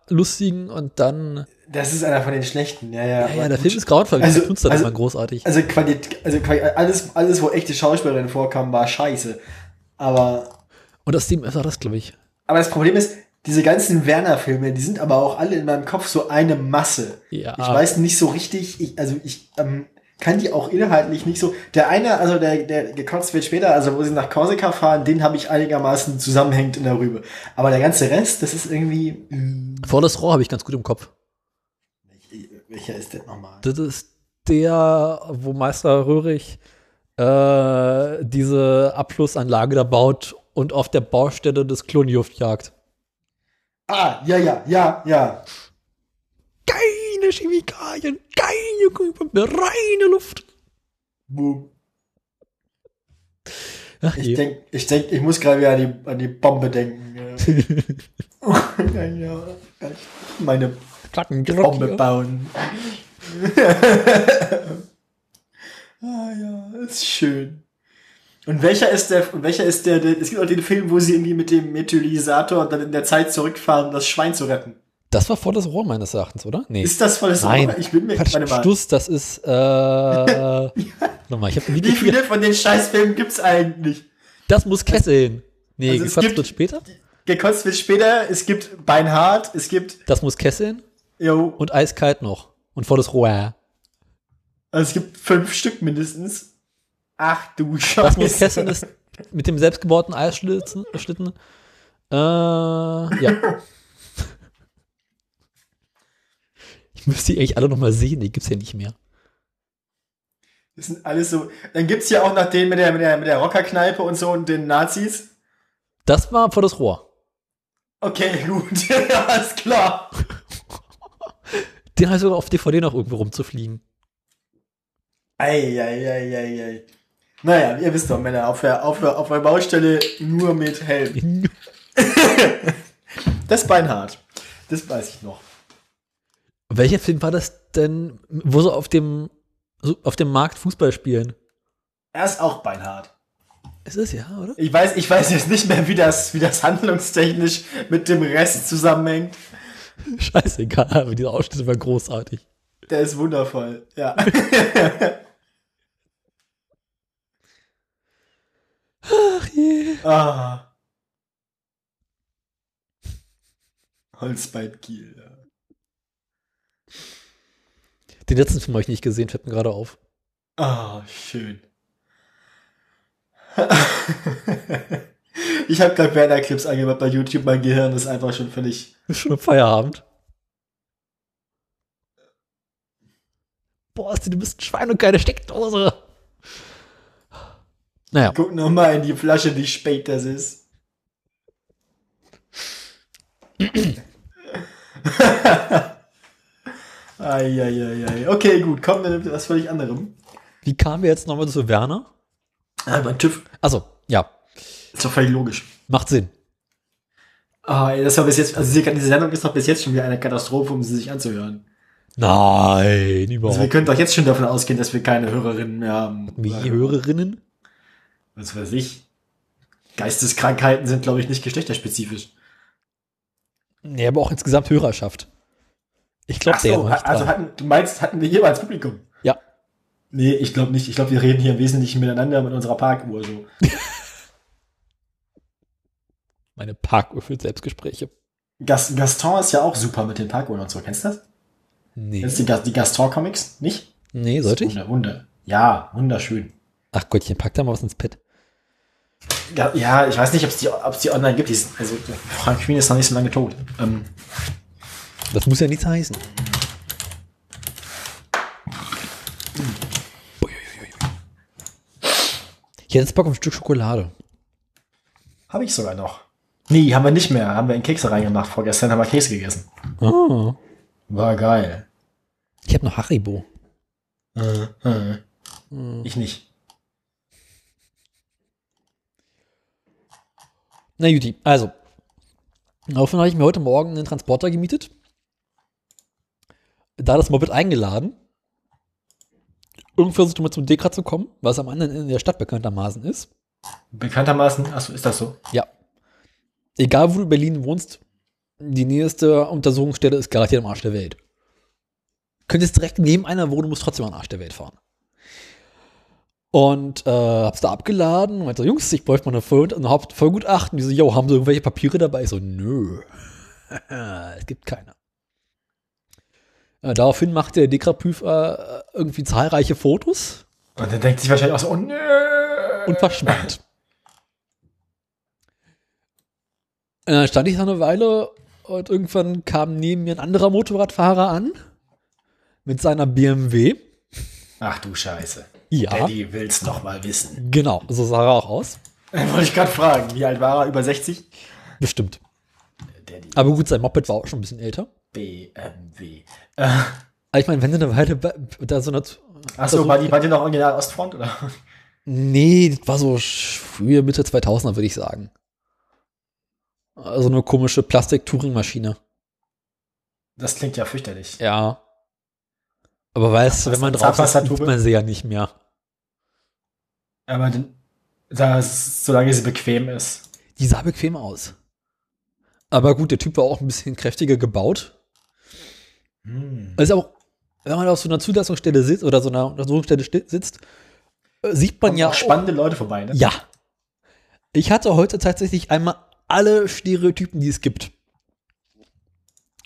belustigen und dann. das ist einer von den schlechten. Ja, ja. Ja, ja, der. Film ist grauenvoll, Also- Cartoons also- immer großartig. Also, Qualität, also alles, alles, wo echte Schauspielerinnen vorkamen, war scheiße. Aber, Und das Team war das, glaube ich. aber das Problem ist, diese ganzen Werner-Filme, die sind aber auch alle in meinem Kopf so eine Masse. Ja. Ich weiß nicht so richtig, ich, also ich ähm, kann die auch inhaltlich nicht so. Der eine, also der, der gekotzt wird später, also wo sie nach Korsika fahren, den habe ich einigermaßen zusammenhängend in der Rübe. Aber der ganze Rest, das ist irgendwie. Mh, Vor das Rohr habe ich ganz gut im Kopf. welcher ist der nochmal? Das ist der, wo Meister Röhrig äh, diese Abflussanlage da baut und auf der Baustelle des Klonjuft jagt. Ah, ja, ja, ja, ja. Keine Chemikalien, keine Gummipumpe, reine Luft. Boom. Ach Ich je. denk, ich denk, ich muss gerade wieder an die, an die Bombe denken. Ja. ja. Meine Bombe bauen. ah ja, ist schön. Und welcher ist der, welcher ist der, der, es gibt auch den Film, wo sie irgendwie mit dem Methylisator dann in der Zeit zurückfahren, um das Schwein zu retten. Das war vor das Rohr meines Erachtens, oder? Nee. Ist das volles Nein. Ich bin mir, warte mal. Stuss, das ist, äh, nochmal, ich habe ein Video Wie viele von den Scheißfilmen gibt's eigentlich? Das muss kesseln. Nee, Also gekotzt wird später. Gekotzt wird später, es gibt Beinhard, es gibt, Das muss kesseln jo, und eiskalt noch. Und vor das Rohr. also es gibt fünf Stück mindestens. Ach du Scheiße. Das muss kesseln ist mit dem selbstgebauten Eisschlitten. Schlitten. Äh, ja. Ich müsste die eigentlich alle noch mal sehen, die gibt's ja nicht mehr. Das sind alles so. Dann gibt's ja auch noch den mit der, mit der, mit der Rockerkneipe und so und den Nazis. Das war vor das Rohr. Okay, gut. ja, alles klar. Den heißt sogar auf DVD noch irgendwo rumzufliegen. Eieieiei. Naja, ihr wisst doch, Männer, auf der, auf der, auf der Baustelle nur mit Helm. Das ist beinhart. Das weiß ich noch. Welcher Film war das denn, wo sie auf dem, so auf dem Markt Fußball spielen? Er ist auch beinhart. Ist es ja, oder? Ich weiß, ich weiß jetzt nicht mehr, wie das, wie das handlungstechnisch mit dem Rest zusammenhängt. Scheißegal, aber dieser Ausschnitt war großartig. Der ist wundervoll, ja. Ach je. ah. Holzbein Kiel, ja. Den letzten Film habe ich nicht gesehen, fällt mir gerade auf. Ah, schön. ich habe gerade Werner-Clips angemacht bei YouTube. Mein Gehirn ist einfach schon völlig. Ist schon Feierabend. Boah, du bist ein Schwein und keine Steckdose. Naja. Guck noch mal in die Flasche, wie spät das ist. Eieiei. Okay, gut, kommen wir mit was völlig anderem. Wie kamen wir jetzt nochmal zu Werner? Ah, beim TÜV. Also, ja. Ist doch völlig logisch. Macht Sinn. Ah, das war bis jetzt, also diese, Sendung ist doch bis jetzt schon wieder eine Katastrophe, um sie sich anzuhören. Nein, überhaupt. Also wir können doch jetzt schon davon ausgehen, dass wir keine Hörerinnen mehr haben. Wie Hörerinnen? Was weiß ich. Geisteskrankheiten sind, glaube ich, nicht geschlechterspezifisch. Nee, aber auch insgesamt Hörerschaft. Ich glaube, der so, also hatten, du meinst, hatten wir jeweils Publikum? Ja. Nee, ich glaube nicht. Ich glaube, wir reden hier im Wesentlichen miteinander mit unserer Parkuhr so. Meine Parkuhr für Selbstgespräche. Gas, Gaston ist ja auch super mit den Parkuhren und so. Kennst du das? Nee. Kennst du die, Gas- die Gaston-Comics? Nicht? Nee, sollte ich? Wunder, Wunder. Ja, wunderschön. Ach Gottchen, pack da mal was ins Pad. Ja, ja ich weiß nicht, ob es die, ob's die online gibt. Die ist, also, Frank Queen ist noch nicht so lange tot. Ähm, Das muss ja nichts heißen. Ich hätte jetzt Bock auf ein Stück Schokolade. Habe ich sogar noch. Nee, haben wir nicht mehr. Haben wir in Kekse reingemacht. Vorgestern haben wir Käse gegessen. Oh. War geil. Ich habe noch Haribo. Äh, äh. Ich nicht. Na Juti, also. Daraufhin habe ich mir heute Morgen einen Transporter gemietet. Da das Moped eingeladen. Irgendwie versucht mal zum Dekra zu kommen, was am anderen Ende der Stadt bekanntermaßen ist. Bekanntermaßen, achso, ist das so? Ja. Egal, wo du in Berlin wohnst, die nächste Untersuchungsstelle ist garantiert am Arsch der Welt. Könntest direkt neben einer wohnen, musst trotzdem am Arsch der Welt fahren. Und äh, hab's da abgeladen und meinte, Jungs, ich bräuchte mal eine Voll ein Haupt- Vollgutachten. Die so, yo, haben sie irgendwelche Papiere dabei? Ich so, nö. es gibt keine. Äh, daraufhin machte der Dekra-Prüfer äh, irgendwie zahlreiche Fotos Und dann denkt sich wahrscheinlich auch so, oh nö. und verschwand. Und dann stand ich da eine Weile und irgendwann kam neben mir ein anderer Motorradfahrer an mit seiner BMW. Ach du Scheiße. Ja, Daddy will's noch mal wissen. genau, so sah er auch aus. Wollte ich gerade fragen, wie alt war er? Über 60? Bestimmt. Daddy Aber gut, sein Moped war auch schon ein bisschen älter. BMW. Äh, Aber ich meine, wenn du eine Weile bei- da so eine. achso, war die, war die noch original Ostfront, oder? Nee, das war so frühe Mitte 2000er, würde ich sagen. Also eine komische Plastik-Touring-Maschine. Das klingt ja fürchterlich. Ja. Aber weißt du, wenn man drauf ist, sieht man sie ja nicht mehr. Aber das, solange sie bequem ist. Die sah bequem aus. Aber gut, der Typ war auch ein bisschen kräftiger gebaut. Hm. Also auch, wenn man auf so einer Zulassungsstelle sitzt oder so einer Untersuchungsstelle sitzt, äh, sieht man Kommen ja auch spannende Leute vorbei, ne? Ja. Ich hatte heute tatsächlich einmal alle Stereotypen, die es gibt.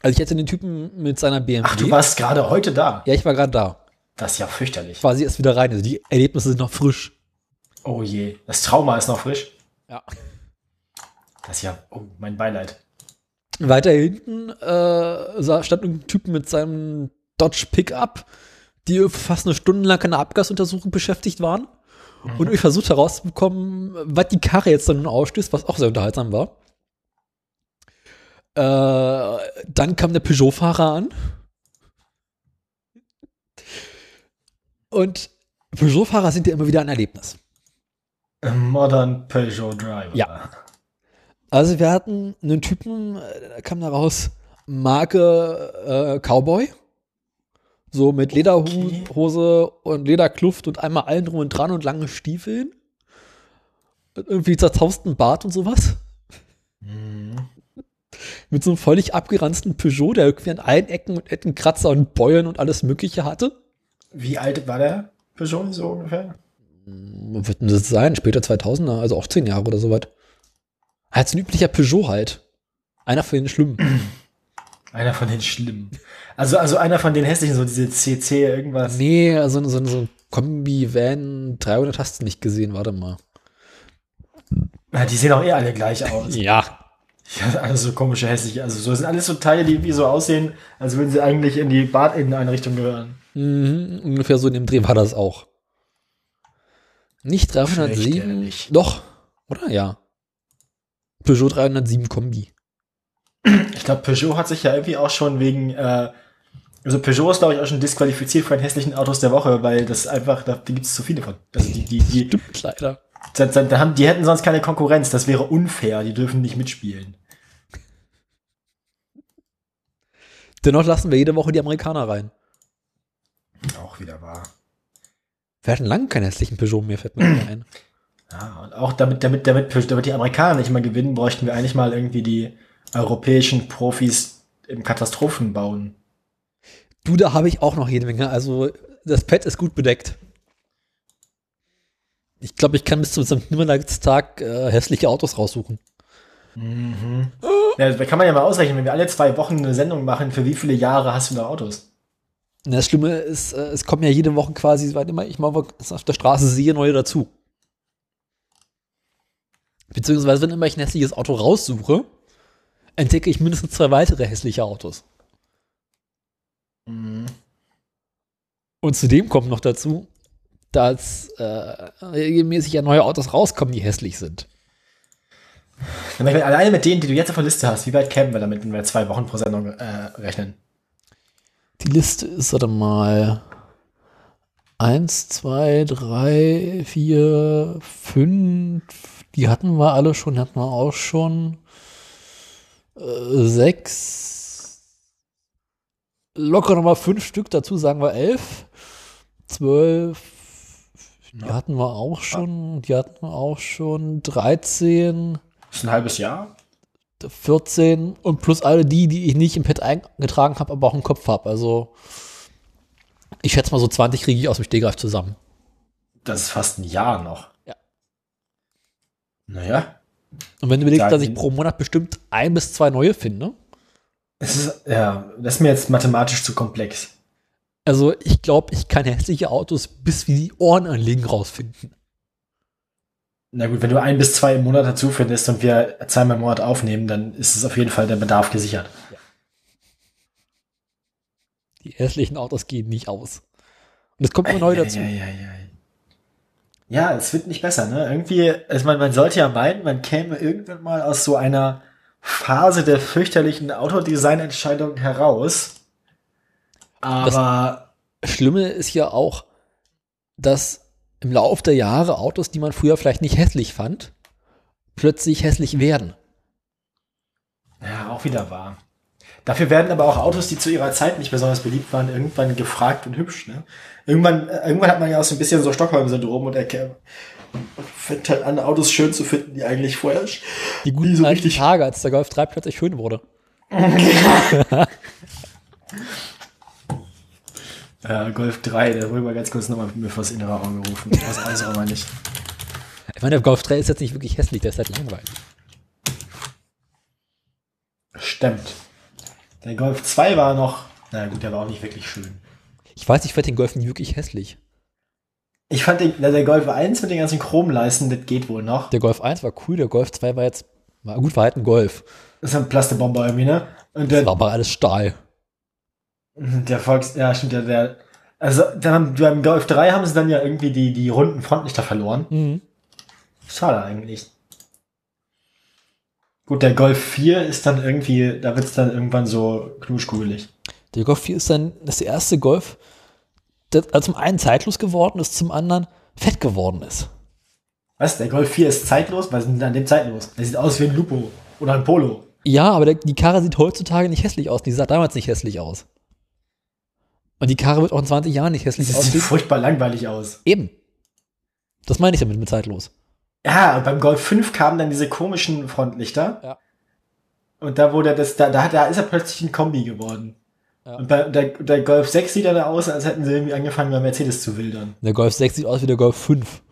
Also ich hatte den Typen mit seiner BMW. Ach, du warst gerade heute da. ja, ich war gerade da. Das ist ja fürchterlich. Quasi erst wieder rein. Also die Erlebnisse sind noch frisch. Oh je. Das Trauma ist noch frisch. Ja. Das ist ja, oh, mein Beileid. Weiter hinten äh, stand ein Typ mit seinem Dodge Pickup, die fast eine Stunde lang an einer Abgasuntersuchung beschäftigt waren. Und ich versucht herauszubekommen, was die Karre jetzt dann nun ausstößt, was auch sehr unterhaltsam war. Äh, dann kam der Peugeot-Fahrer an. Und Peugeot-Fahrer sind ja immer wieder ein Erlebnis. Modern Peugeot Driver. Ja. Also wir hatten einen Typen, äh, da kam da raus, Marke äh, Cowboy. So mit Lederhose und Lederkluft und einmal allen drum und dran und lange Stiefeln. Und irgendwie zerzausten Bart und sowas. Mhm. Mit so einem völlig abgeranzten Peugeot, der irgendwie an allen Ecken und Ecken Kratzer und Beulen und alles Mögliche hatte. Wie alt war der Peugeot so ungefähr? Was wird denn das sein? Später 2000er, also auch 10 Jahre oder so was. Halt so ein üblicher Peugeot halt. Einer von den Schlimmen. Einer von den schlimmen. Also, also einer von den hässlichen, so diese CC irgendwas. Nee, also so, so, Kombi Van 300 hast du nicht gesehen, warte mal. Ja, die sehen auch eh alle gleich aus. Ja. Ja, alles so komische, hässliche. Also so sind alles so Teile, die wie so aussehen, als würden sie eigentlich in die Badinneneinrichtung gehören. Mhm, ungefähr so in dem Dreh war das auch. Nicht 307, Fürchterlich. doch, oder? Ja. Peugeot 307 Kombi. Ich glaube, Peugeot hat sich ja irgendwie auch schon wegen, äh, also Peugeot ist, glaube ich, auch schon disqualifiziert von den hässlichen Autos der Woche, weil das einfach, da gibt es zu viele von. Also die, die, die, Stimmt leider. da, da, haben, die hätten sonst keine Konkurrenz, das wäre unfair, die dürfen nicht mitspielen. Dennoch lassen wir jede Woche die Amerikaner rein. Auch wieder wahr. Wir hatten lange keinen hässlichen Peugeot mehr, fällt mir ein. Ja, und auch damit, damit, damit, damit die Amerikaner nicht mal gewinnen, bräuchten wir eigentlich mal irgendwie die europäischen Profis im Katastrophen bauen. Du, da habe ich auch noch jede Menge. Also, das Pad ist gut bedeckt. Ich glaube, ich kann bis zum St. Äh, hässliche Autos raussuchen. Ja, da kann man ja mal ausrechnen, wenn wir alle zwei Wochen eine Sendung machen, für wie viele Jahre hast du da Autos? Das Schlimme ist, äh, es kommen ja jede Woche quasi, soweit immer ich mal was auf der Straße sehe, neue dazu. Beziehungsweise, wenn immer ich ein hässliches Auto raussuche, entdecke ich mindestens zwei weitere hässliche Autos. Und zudem kommt noch dazu, dass äh, regelmäßig ja neue Autos rauskommen, die hässlich sind. Alleine mit denen, die du jetzt auf der Liste hast, wie weit kämen wir damit, wenn wir zwei Wochen pro Sendung äh, rechnen? Die Liste ist, warte mal, eins, zwei, drei, vier, fünf, die hatten wir alle schon, die hatten wir auch schon, äh, sechs, locker nochmal fünf Stück dazu, sagen wir elf, zwölf, die hatten wir auch schon, die hatten wir auch schon, 13, Das ist ein halbes Jahr. 14 und plus alle die, die ich nicht im Pad eingetragen habe, aber auch im Kopf habe. Also ich schätze mal so 20 kriege ich aus dem Stegreif zusammen. Das ist fast ein Jahr noch. Ja. Naja. Und wenn du überlegst, dass ich pro Monat bestimmt ein bis zwei neue finde, Es ist, ja, das ist mir jetzt mathematisch zu komplex. also ich glaube, ich kann hässliche Autos bis wie die Ohren anlegen rausfinden. Na gut, wenn du ein bis zwei im Monat dazu findest und wir zweimal im Monat aufnehmen, dann ist es auf jeden Fall der Bedarf gesichert. Die hässlichen Autos gehen nicht aus. Und es kommt immer neu dazu. Ja, ja, ja. Ja, es wird nicht besser, ne? Irgendwie, also man, man sollte ja meinen, man käme irgendwann mal aus so einer Phase der fürchterlichen Autodesign-Entscheidungen heraus. Aber Schlimme ist ja auch, dass im Laufe der Jahre Autos, die man früher vielleicht nicht hässlich fand, plötzlich hässlich werden. ja, auch wieder wahr. Dafür werden aber auch Autos, die zu ihrer Zeit nicht besonders beliebt waren, irgendwann gefragt und hübsch. Ne? Irgendwann, äh, irgendwann hat man ja auch so ein bisschen so Stockholm-Syndrom und er fängt halt an, Autos schön zu finden, die eigentlich vorher Die guten nie so richtig Tage, als der Golf 3 plötzlich schön wurde. Ja, Golf 3, der wollte mal ganz kurz nochmal mir vors innere Auge rufen. Das weiß aber nicht. Ich meine, der Golf 3 ist jetzt nicht wirklich hässlich, der ist halt langweilig. Stimmt. Der Golf 2 war noch, na gut, der war auch nicht wirklich schön. Ich weiß, ich fand den Golf nie wirklich hässlich. Ich fand den, der Golf 1 mit den ganzen Chromleisten, das geht wohl noch. Der Golf 1 war cool, der Golf 2 war jetzt, war gut, war halt ein Golf. Das ist ein Plastebomber irgendwie, ne? Und Das der, war aber alles Stahl. der Volks, ja, stimmt, der, der also dann, beim Golf 3 haben sie dann ja irgendwie die, die runden Frontlichter verloren. Mhm. Schade eigentlich. Gut, der Golf 4 ist dann irgendwie, da wird's dann irgendwann so knuschkugelig. Der Golf 4 ist dann das erste Golf, das also zum einen zeitlos geworden ist, zum anderen fett geworden ist. Was? Der Golf 4 ist zeitlos? Was ist denn an dem zeitlos? Der sieht aus wie ein Lupo oder ein Polo. Ja, aber der, die Karre sieht heutzutage nicht hässlich aus. Die sah damals nicht hässlich aus. Und die Karre wird auch in 20 Jahren nicht hässlich Das sieht aussehen. furchtbar langweilig aus. Eben. Das meine ich damit mit zeitlos. Ja, und beim Golf 5 kamen dann diese komischen Frontlichter. Ja. Und da wurde das, da, da, da ist er plötzlich ein Kombi geworden. Ja. Und bei, der, der Golf 6 sieht dann aus, als hätten sie irgendwie angefangen, bei Mercedes zu wildern. Der Golf 6 sieht aus wie der Golf 5.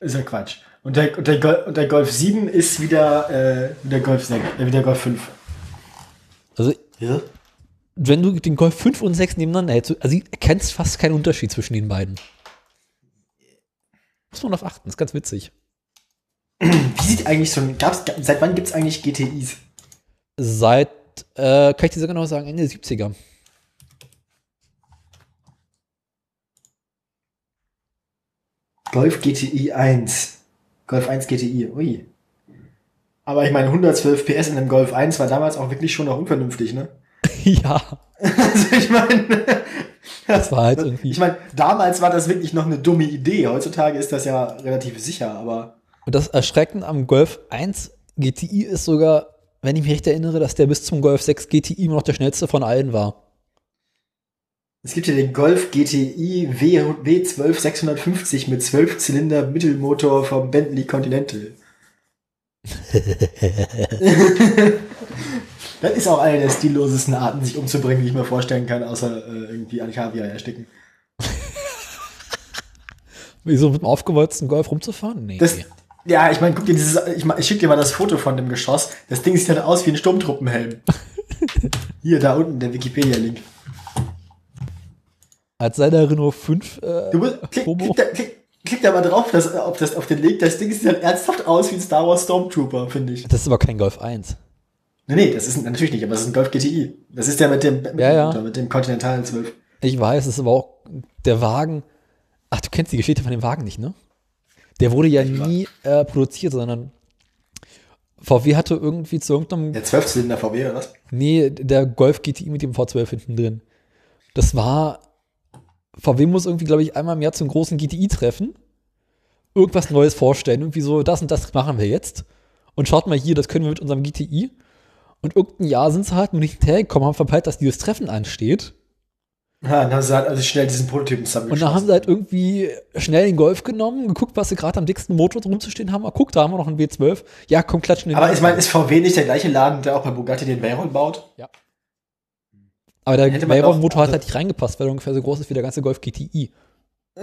Ist ja Quatsch. Und der, und der, Golf, und der Golf 7 ist wieder, äh, wie der Golf 6, äh, wie der Golf 5. Also Ja? wenn du den Golf 5 und 6 nebeneinander hältst, also du erkennst fast keinen Unterschied zwischen den beiden. Muss man auf achten, ist ganz witzig. Wie sieht eigentlich so ein, gab's, seit wann gibt es eigentlich GTIs? Seit, äh, kann ich dir so genau sagen, Ende der 70er. Golf GTI 1. Golf 1 GTI, ui. Aber ich meine, 112 PS in einem Golf 1 war damals auch wirklich schon noch unvernünftig, ne? ja, Also ich meine, das war halt irgendwie. ich meine, damals war das wirklich noch eine dumme Idee. Heutzutage ist das ja relativ sicher, aber Und das Erschreckende am Golf 1 GTI ist sogar, wenn ich mich recht erinnere, dass der bis zum Golf 6 GTI immer noch der schnellste von allen war. es gibt ja den Golf GTI W, W12 650 mit 12 Zylinder Mittelmotor vom Bentley Continental. das ist auch eine der stillosesten Arten, sich umzubringen, die ich mir vorstellen kann, außer äh, irgendwie an Kaviar ersticken. Wieso mit dem aufgewollten Golf rumzufahren? Nee. Das, ja, ich meine, guck dir dieses, ich, ich schick dir mal das Foto von dem Geschoss. Das Ding sieht halt aus wie ein Sturmtruppenhelm. Hier, da unten, der Wikipedia-Link. Als sei der Renault 5 äh, Du musst, klick, klick, da, klick, klick da mal drauf, dass, ob das auf den Link, das Ding sieht halt ernsthaft aus wie ein Star Wars Stormtrooper, finde ich. Das ist aber kein Golf 1. Nee, nee, das ist natürlich nicht, aber das ist ein Golf GTI. Das ist der mit dem, mit, Ja, ja. dem, mit dem Continental 12. Ich weiß, es ist aber auch der Wagen. Ach, du kennst die Geschichte von dem Wagen nicht, ne? Der wurde ja nie äh, produziert, sondern VW hatte irgendwie zu irgendeinem Der 12-Zylinder VW oder was? Nee, der Golf GTI mit dem V12 hinten drin. Das war. VW muss irgendwie, glaube ich, einmal im Jahr zum großen GTI-Treffen irgendwas Neues vorstellen. Irgendwie so, das und das machen wir jetzt. Und schaut mal hier, das können wir mit unserem GTI. Und irgendein Jahr sind sie halt nur nicht hinterhergekommen, haben verpeilt, dass dieses Treffen ansteht. Ja, dann haben sie halt also schnell diesen Prototypen Und zusammengeschossen. dann haben sie halt irgendwie schnell den Golf genommen, geguckt, was sie gerade am dicksten Motor rumzustehen haben. Mal guckt, da haben wir noch einen W12. Ja, komm, klatschen den aber ich meine, ist VW nicht der gleiche Laden, der auch bei Bugatti den Veyron baut? Aber der Veyron-Motor hat halt nicht reingepasst, weil er ungefähr so groß ist wie der ganze Golf GTI.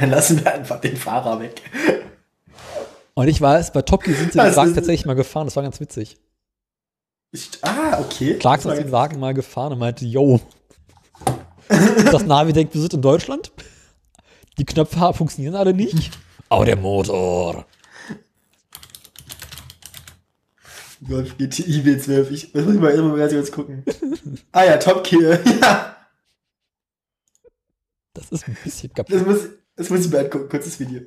Dann lassen wir einfach den Fahrer weg. Und ich weiß, bei Top Gear sind sie Das den tatsächlich mal gefahren. Das war ganz witzig. Ich, ah, okay. Clarkson ist den Wagen mal gefahren und meinte, yo. das Navi denkt, wir sind in Deutschland. Die Knöpfe funktionieren alle nicht. Aber der Motor. Golf GTI W12. Ich, das muss ich mal immer ganz kurz gucken. ah ja, Top Gear. Ja, Das ist ein bisschen kaputt. das muss, das muss ich mir angucken. Kurzes Video.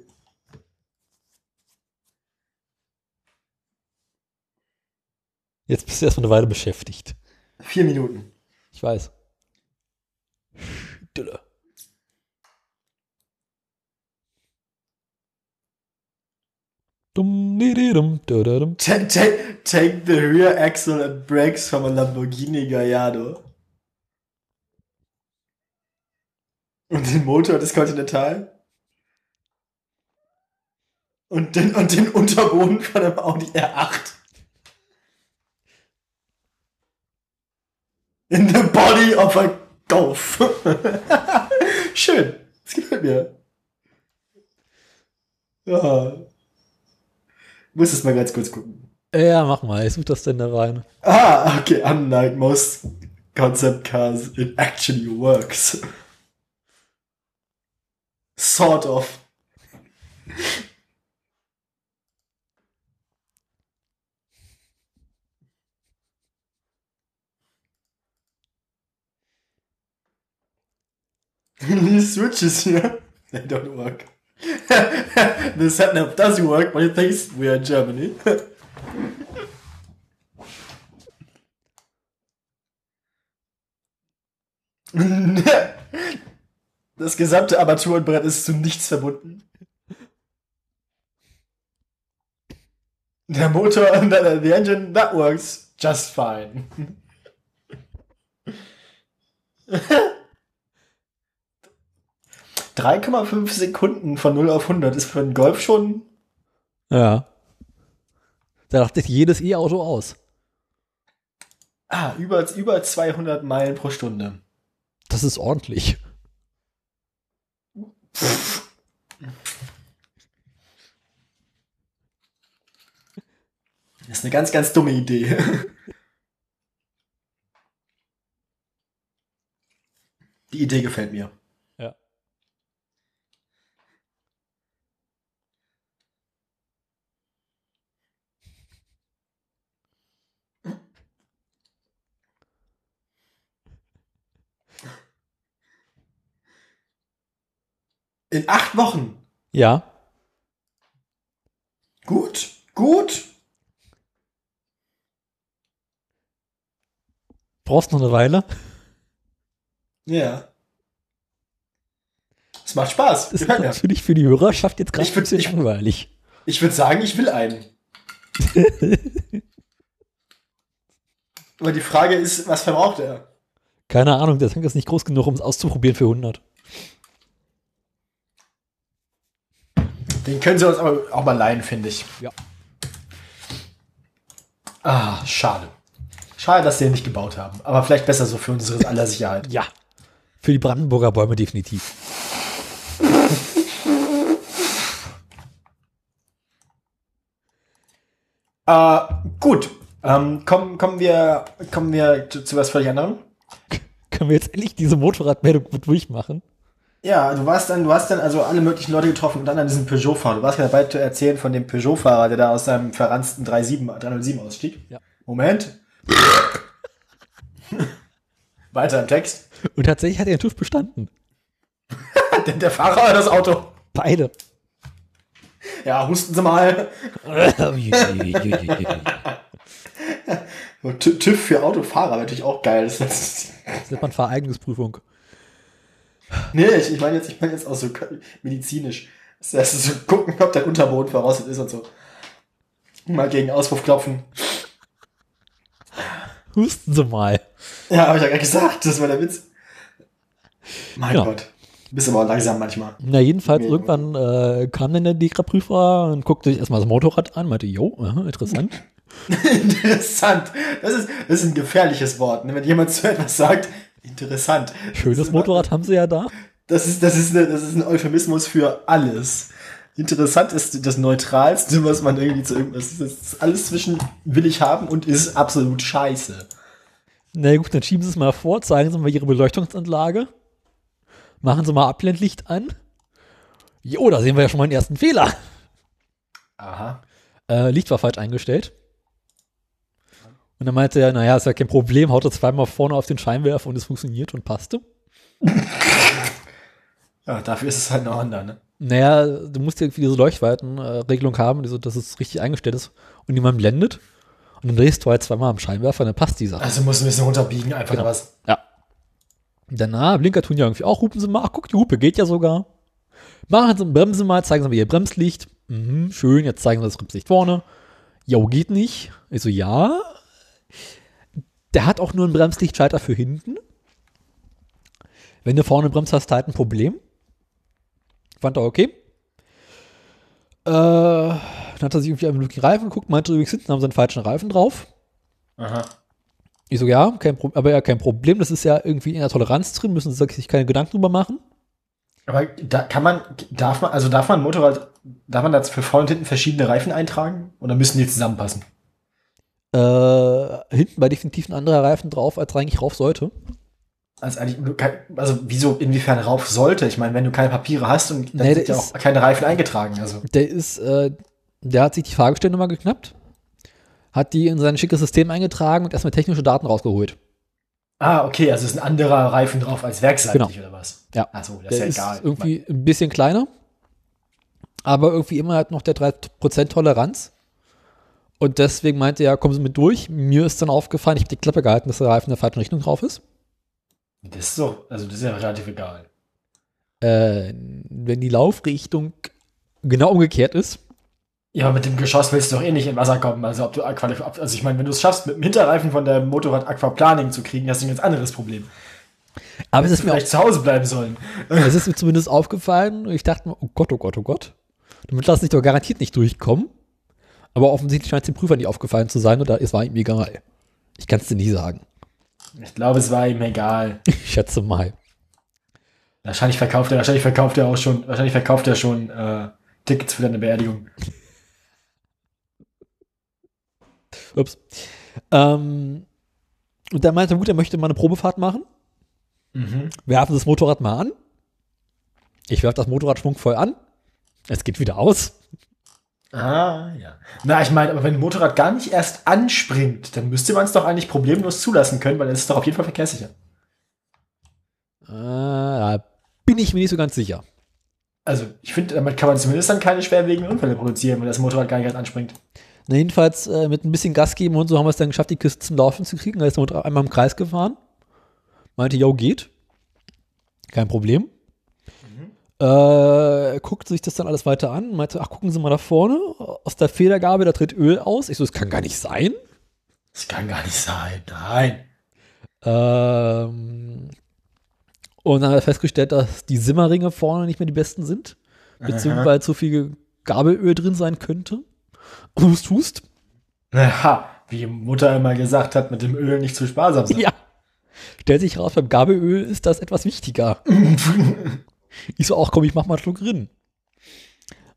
Jetzt bist du erstmal eine Weile beschäftigt. Vier Minuten. Ich weiß. Stille. Take, take, take the rear axle and brakes from a Lamborghini Gallardo. Und den Motor des Continental. Und den, und den Unterboden von einem Audi R8. In the body of a Golf. Schön. Das gefällt mir. Ja. Muss es mal ganz kurz gucken. Ja, mach mal. Ich such das denn da rein. Ah, okay. Unlike most concept cars, it actually works. Sort of. These switches here, they don't work. the setup does work, but it thinks we are Germany. Das gesamte Armaturenbrett ist zu nichts verbunden. Der Motor, the engine, that works just fine. 3,5 Sekunden von 0 auf 100 ist für einen Golf schon. Ja. Da dachte ich jedes E-Auto aus. Ah, über, über 200 Meilen pro Stunde. Das ist ordentlich. Das ist eine ganz, ganz dumme Idee. Die Idee gefällt mir. In acht Wochen. Ja. Gut, gut. Brauchst noch eine Weile. Ja. Es macht Spaß. Das ist natürlich für die Hörerschaft jetzt gerade Ich ein bisschen ich- langweilig. Ich würde sagen, ich will einen. Aber die Frage ist, was verbraucht er? Keine Ahnung, der Tank ist nicht groß genug, um es auszuprobieren für 100. Den können sie uns aber auch mal leihen, finde ich. Ja. Ah, schade. Schade, dass sie den nicht gebaut haben. Aber vielleicht besser so für unsere aller Sicherheit. Ja. Für die Brandenburger Bäume definitiv. Äh, gut. Ähm, kommen, kommen wir, kommen wir zu, zu was völlig anderem? Können wir jetzt endlich diese Motorradmeldung gut durchmachen? Ja, du warst dann, du hast dann also alle möglichen Leute getroffen und dann an diesen Peugeot-Fahrer. Du warst ja dabei zu erzählen von dem Peugeot-Fahrer, der da aus seinem verranzten 37, 307 ausstieg. Ja. Moment. Weiter im Text. Und tatsächlich hat er den TÜV bestanden. Denn der Fahrer oder das Auto? Beide. Ja, husten Sie mal. TÜV für Autofahrer wäre natürlich auch geil. Das ist, nennt man Vereignungsprüfung. Nee, ich, ich meine jetzt, ich meine jetzt auch so medizinisch. Das heißt, so gucken, ob dein Unterboden verrostet ist und so. Mal gegen Auspuff klopfen. Husten Sie mal. Ja, habe ich ja gerade gesagt, das war der Witz. Mein Ja. Gott. Bist aber langsam manchmal. Na, jedenfalls, Nee. irgendwann äh, kam dann der Degra-Prüfer und guckte sich erstmal das Motorrad an, meinte, jo, aha, interessant. interessant. Das ist, das ist ein gefährliches Wort. ne? Wenn jemand so etwas sagt, interessant. Schönes ist- Motorrad haben sie ja da. Das ist, das ist, eine, das ist ein Euphemismus für alles. Interessant ist das Neutralste, was man irgendwie zu irgendwas. Das ist alles zwischen will ich haben und ist absolut scheiße. Na gut, dann schieben sie es mal vor, zeigen sie mal ihre Beleuchtungsanlage. Machen sie mal Abblendlicht an. Jo, da sehen wir ja schon mal den ersten Fehler. Aha. Äh, Licht war falsch eingestellt. Und dann meinte er, naja, ist ja kein Problem, haut er zweimal vorne auf den Scheinwerfer und es funktioniert und passte. Ja, dafür ist es halt noch Honda, ne? Naja, du musst ja irgendwie diese Leuchtweitenregelung haben, die so, dass es richtig eingestellt ist und niemand blendet. Und dann drehst du halt zweimal am Scheinwerfer und dann passt die Sache. Also muss ein bisschen runterbiegen, einfach Genau. was. Ja. Danach, Blinker tun ja irgendwie auch, hupen sie mal. Ach, guck, die Hupe geht ja sogar. Machen sie, bremsen mal, zeigen sie mal ihr Bremslicht. Mhm, schön, jetzt zeigen sie das Bremslicht vorne. Jo, geht nicht. Ich so, ja. Der hat auch nur einen Bremslichtschalter für hinten. Wenn du vorne bremst, hast du halt ein Problem. Fand er okay. Äh, dann hat er sich irgendwie durch die Reifen geguckt, meinte übrigens, hinten haben sie einen falschen Reifen drauf. Aha. Ich so, ja, kein Pro aber ja, kein Problem, das ist ja irgendwie in der Toleranz drin, müssen sie sich keine Gedanken drüber machen. Aber da kann man, darf man, also darf man Motorrad, darf man da für vorne und hinten verschiedene Reifen eintragen? Oder müssen die zusammenpassen? Äh, hinten war definitiv ein anderer Reifen drauf, als eigentlich rauf sollte. Also also wieso, inwiefern rauf sollte? Ich meine, wenn du keine Papiere hast und dann Nee, sind ja ist- auch keine Reifen eingetragen, also. Der ist, äh, der hat sich die Fahrgestellnummer geknappt, hat die in sein schickes System eingetragen und erstmal technische Daten rausgeholt. Ah, okay, also ist ein anderer Reifen drauf als werkseitig Genau. oder was? Ja. Achso, das Der ist ist ja egal. irgendwie ein bisschen kleiner, aber irgendwie immer halt noch der 3% Toleranz. Und deswegen meinte er, kommen Sie mit durch. Mir ist dann aufgefallen, ich habe die Klappe gehalten, dass der Reifen in der falschen Richtung drauf ist. Das ist so, also das ist ja relativ egal. Äh, wenn die Laufrichtung genau umgekehrt ist, Ja, aber mit dem Geschoss willst du doch eh nicht in Wasser kommen. Also ob du Aqualif also ich meine, wenn du es schaffst, mit dem Hinterreifen von deinem Motorrad Aquaplaning zu kriegen, hast du ein ganz anderes Problem. aber es ist, mir auch, vielleicht zu Hause bleiben sollen. es ist mir zumindest aufgefallen und ich dachte mir, oh Gott, oh Gott, oh Gott. Damit lasse ich doch garantiert nicht durchkommen. Aber offensichtlich scheint es dem Prüfer nicht aufgefallen zu sein oder es war ihm egal. Ich kann es dir nie sagen. Ich glaube, es war ihm egal. Ich schätze mal. Wahrscheinlich verkauft er, wahrscheinlich verkauft er auch schon, wahrscheinlich verkauft er schon äh, Tickets für deine Beerdigung. Ups. Ähm, und dann meinte er, gut, er möchte mal eine Probefahrt machen. werfen das Motorrad mal an. Ich werfe das Motorrad schwungvoll an. Es geht wieder aus. Ah, ja. Na, ich meine, aber wenn ein Motorrad gar nicht erst anspringt, dann müsste man es doch eigentlich problemlos zulassen können, weil es ist doch auf jeden Fall verkehrssicher. Äh, da bin ich mir nicht so ganz sicher. Also, ich finde, damit kann man zumindest dann keine schwerwiegenden Unfälle produzieren, wenn das Motorrad gar nicht erst anspringt. Na, jedenfalls äh, mit ein bisschen Gas geben und so haben wir es dann geschafft, die Kiste zum Laufen zu kriegen. Da ist der Motorrad einmal im Kreis gefahren. Meinte, yo, geht. Kein Problem. Äh, guckt sich das dann alles weiter an. Meinte, ach, gucken Sie mal da vorne. Aus der Federgabe, da tritt Öl aus. Ich so, das kann gar nicht sein. Das kann gar nicht sein. Nein. Ähm, und dann hat er festgestellt, dass die Simmerringe vorne nicht mehr die besten sind. Beziehungsweise zu viel Gabelöl drin sein könnte. Hust, hust. Aha, wie Mutter immer gesagt hat, mit dem Öl nicht zu sparsam sein. Ja. Stellt sich raus, beim Gabelöl ist das etwas wichtiger. ich so, auch komm, ich mach mal einen Schluck drin.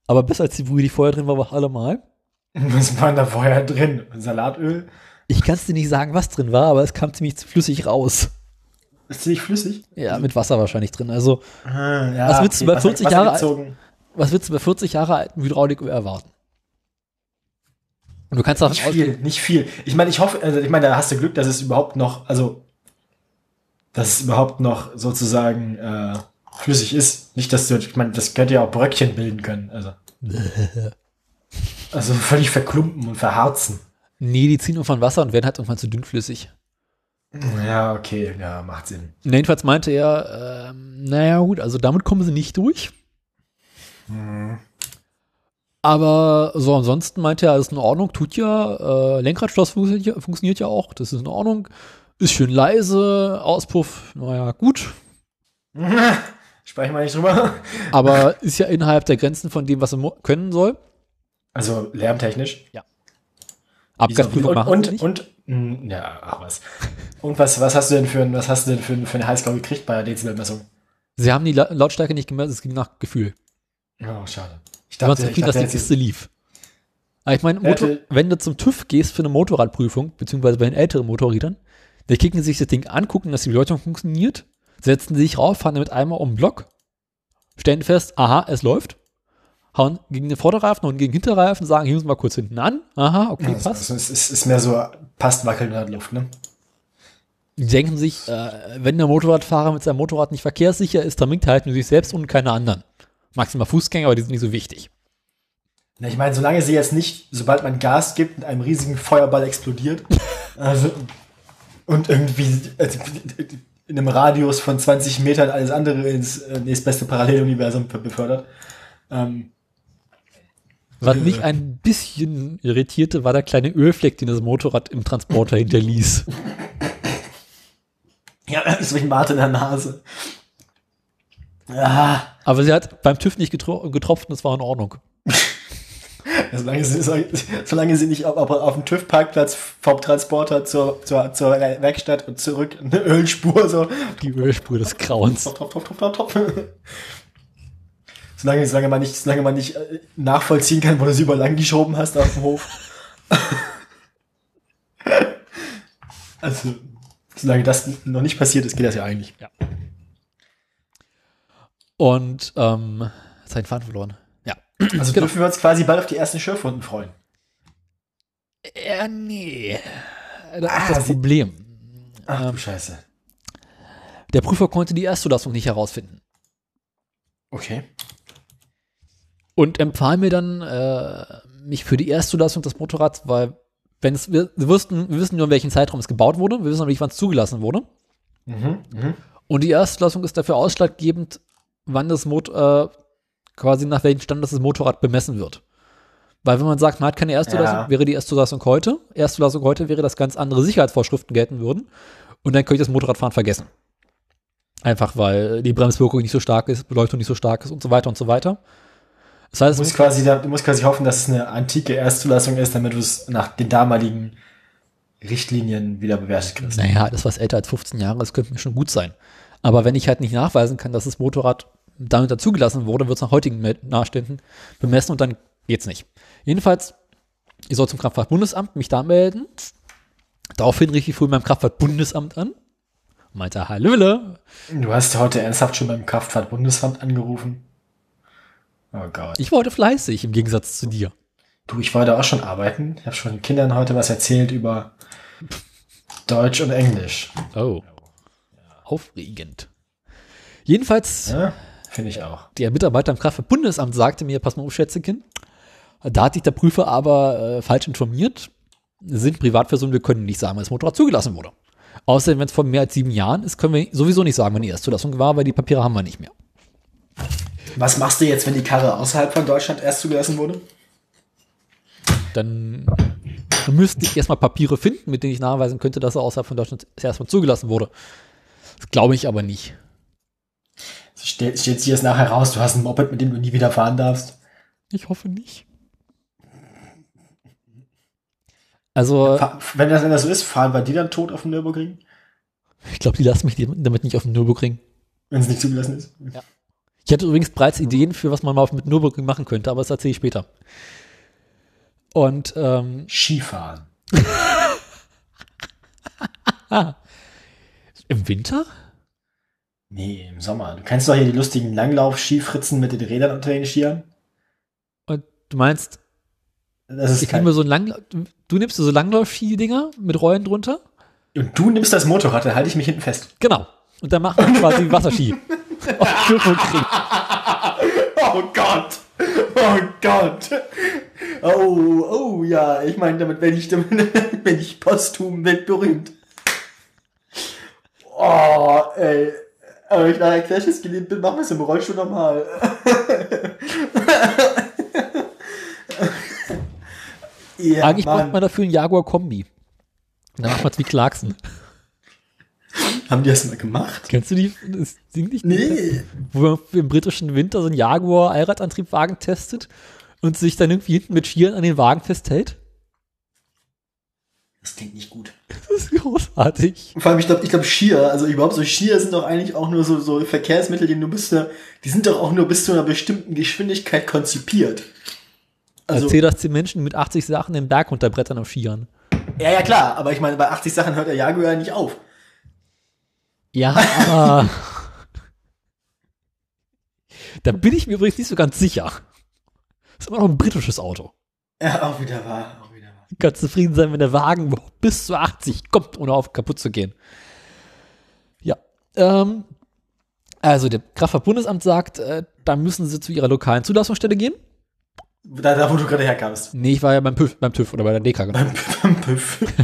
Aber besser als die Brühe, die vorher drin war, war allemal. Was war da vorher drin? Salatöl? Ich kann es dir nicht sagen, was drin war, aber es kam ziemlich flüssig raus. Ist ziemlich flüssig? Ja, mit Wasser wahrscheinlich drin. Also, Ah, ja, Was willst du bei Wasser- 40 Wasser Jahre alt- gezogen. was willst du bei 40 Jahre alten Hydrauliköl erwarten? Und du kannst davon Nicht viel, nicht viel. Ich meine, ich hoffe, also ich meine, da hast du Glück, dass es überhaupt noch, also, dass es überhaupt noch sozusagen äh, flüssig ist. Nicht, dass du, ich meine, das könnte ja auch Bröckchen bilden können. Also, also völlig verklumpen und verharzen. nee, die ziehen irgendwann Wasser und werden halt irgendwann zu dünnflüssig. Ja, okay, ja, macht Sinn. Jedenfalls meinte er, ähm, naja gut, also damit kommen sie nicht durch. Aber so ansonsten meinte er, alles in Ordnung, tut ja, äh, Lenkradschloss funktioniert, ja- funktioniert ja auch, das ist in Ordnung, ist schön leise, Auspuff, naja, gut, Sprechen wir nicht drüber. aber ist ja innerhalb der Grenzen von dem, was er können soll. Also lärmtechnisch. Abgasprüfung und, machen und, nicht. und, mh, ja, ach was. Und was, was hast du denn für ein, was hast du denn für, für eine Highscore gekriegt bei der Dezibelmessung? Sie haben die La Lautstärke nicht gemerkt, es ging nach Gefühl. Oh, schade. Ich dachte, ich zufrieden, dass dachte, die jetzt- Kiste lief. Aber ich meine, wenn du zum TÜV gehst für eine Motorradprüfung, beziehungsweise bei den älteren Motorrädern, dann kicken sie sich das Ding an, gucken, dass die Beleuchtung funktioniert, setzen sich rauf, fahren damit einmal um den Block, stellen fest, aha, es läuft, hauen gegen den Vorderreifen und gegen den Hinterreifen, sagen, hier müssen wir kurz hinten an, aha, okay, Also, passt. also, es ist, ist mehr so, passt wackeln in der Luft, ne? Die denken sich, äh, wenn der Motorradfahrer mit seinem Motorrad nicht verkehrssicher ist, dann bringt er halt nur sich selbst und keine anderen. Maximal Fußgänger, aber die sind nicht so wichtig. Na, ich meine, solange sie jetzt nicht, sobald man Gas gibt, mit einem riesigen Feuerball explodiert, also, und irgendwie also, in einem Radius von 20 Metern alles andere ins äh, nächstbeste Paralleluniversum be- befördert. Ähm, Was mich ein bisschen irritierte, war der kleine Ölfleck, den das Motorrad im Transporter hinterließ. ja, ist wie ein Mate in der Nase. Ah, Aber sie hat beim TÜV nicht getro getropft und es war in Ordnung. solange, sie, solange sie nicht auf, auf, auf dem TÜV-Parkplatz vom Transporter zur, zur, zur Werkstatt und zurück eine Ölspur so Die Ölspur des Grauens. Topf, topf, topf, topf, topf. Solange, solange man nicht, solange man nicht äh, nachvollziehen kann, wo du sie über lang geschoben hast auf dem Hof. also, solange das noch nicht passiert ist, geht das ja eigentlich. Und, ähm, den Faden verloren. Also Genau. dürfen wir uns quasi bald auf die ersten Schürfwunden freuen. Ja, nee. Das Ah, ist das Problem. Ach Ähm. du Scheiße. Der Prüfer konnte die Erstzulassung nicht herausfinden. Okay. Und empfahl mir dann, äh, mich für die Erstzulassung des Motorrads, weil, wenn es, wir, wir, wussten, wir wissen nur, in welchem Zeitraum es gebaut wurde, wir wissen noch nicht, wann es zugelassen wurde. Mhm, mhm. Und die Erstzulassung ist dafür ausschlaggebend, wann das Motor, äh, quasi nach welchem Stand das Motorrad bemessen wird. Weil wenn man sagt, man hat keine Erstzulassung, Ja. wäre die Erstzulassung heute. Erstzulassung heute wäre, dass ganz andere Sicherheitsvorschriften gelten würden. Und dann könnte ich das Motorradfahren vergessen. Einfach weil die Bremswirkung nicht so stark ist, Beleuchtung nicht so stark ist und so weiter und so weiter. Das heißt, Du musst quasi, da, du musst quasi hoffen, dass es eine antike Erstzulassung ist, damit du es nach den damaligen Richtlinien wieder bewertet kriegst. naja, das was älter als 15 Jahre ist, könnte mir schon gut sein. Aber wenn ich halt nicht nachweisen kann, dass das Motorrad damit dazugelassen wurde, wird es nach heutigen Nachständen bemessen und dann geht's nicht. Jedenfalls, ich soll zum Kraftfahrtbundesamt mich da melden. Daraufhin rief ich früh beim Kraftfahrtbundesamt an Meinte, Hallöle. Du hast heute ernsthaft schon beim Kraftfahrtbundesamt angerufen? Oh Gott. Ich war heute fleißig, im Gegensatz zu dir. Du, ich war da auch schon arbeiten. Ich habe schon den Kindern heute was erzählt über Deutsch und Englisch. Oh. Aufregend. Jedenfalls, Ja, finde ich auch. der Mitarbeiter im Kraftfahrtbundesamt sagte mir, pass mal auf, Schätzchen, da hat dich der Prüfer aber äh, falsch informiert. Sind Privatpersonen, wir können nicht sagen, wann das Motorrad zugelassen wurde. Außerdem, wenn es vor mehr als sieben Jahren ist, können wir sowieso nicht sagen, wann die Erstzulassung war, weil die Papiere haben wir nicht mehr. Was machst du jetzt, wenn die Karre außerhalb von Deutschland erst zugelassen wurde? Dann müsste ich erstmal Papiere finden, mit denen ich nachweisen könnte, dass er außerhalb von Deutschland erstmal zugelassen wurde. Das glaube ich aber nicht. Stellt stellt sich jetzt nachher raus, du hast ein Moped, mit dem du nie wieder fahren darfst. Ich hoffe nicht. Also, Wenn das, wenn das so ist, fahren wir die dann tot auf dem Nürburgring? ich glaube, die lassen mich damit nicht auf den Nürburgring. Wenn es nicht zugelassen ist? Ich hatte übrigens bereits Ideen für, was man mal auf- mit Nürburgring machen könnte, aber das erzähle ich später. Und ähm, Skifahren. im Winter? Nee, im Sommer. Du kennst doch hier die lustigen Langlauf-Skifritzen mit den Rädern unter den Skiern? Und du meinst, Das ist ich kein, nehme so ein Lang du, nimmst so Langlauf-Ski-Dinger mit Rollen drunter? Und du nimmst das Motorrad, dann halte ich mich hinten fest. Genau. Und dann machen wir quasi Wasserski. auf. Oh Gott! Oh Gott! Oh, oh ja, ich meine, damit wenn ich, damit, wenn ich posthum weltberühmt. Oh, ey. Aber ich nachher Crashes geliebt bin, machen wir es im Rollstuhl nochmal. ja, Eigentlich braucht Mann. man dafür einen Jaguar-Kombi. Dann macht man es wie Clarkson. Haben die das mal gemacht? Kennst du die? Das Ding nicht? Nee. Wo man im britischen Winter so einen Jaguar-Allradantriebwagen testet und sich dann irgendwie hinten mit Skiern an den Wagen festhält? Das klingt nicht gut. Das ist großartig. Vor allem, ich glaube, ich glaube, Skier, also überhaupt so Skier sind doch eigentlich auch nur so, so Verkehrsmittel, die nur bis zu, einer- die sind doch auch nur bis zu einer bestimmten Geschwindigkeit konzipiert. Also, Erzähl das den Menschen mit 80 Sachen den Berg runterbrettern auf Skiern. ja, ja, klar, aber ich meine, bei 80 Sachen hört der Jaguar nicht auf. Ja, aber. da bin ich mir übrigens nicht so ganz sicher. Das ist immer noch ein britisches Auto. Ja, auch wieder wahr, kannst zufrieden sein, wenn der Wagen bis zu 80 kommt, ohne auf kaputt zu gehen. Ja. Ähm, also, der Kraftfahrtbundesamt sagt, äh, da müssen sie zu ihrer lokalen Zulassungsstelle gehen. Da, da wo du gerade herkamst. Nee, ich war ja beim, TÜV, beim TÜV oder bei der DK. Genau. Beim, beim Püff.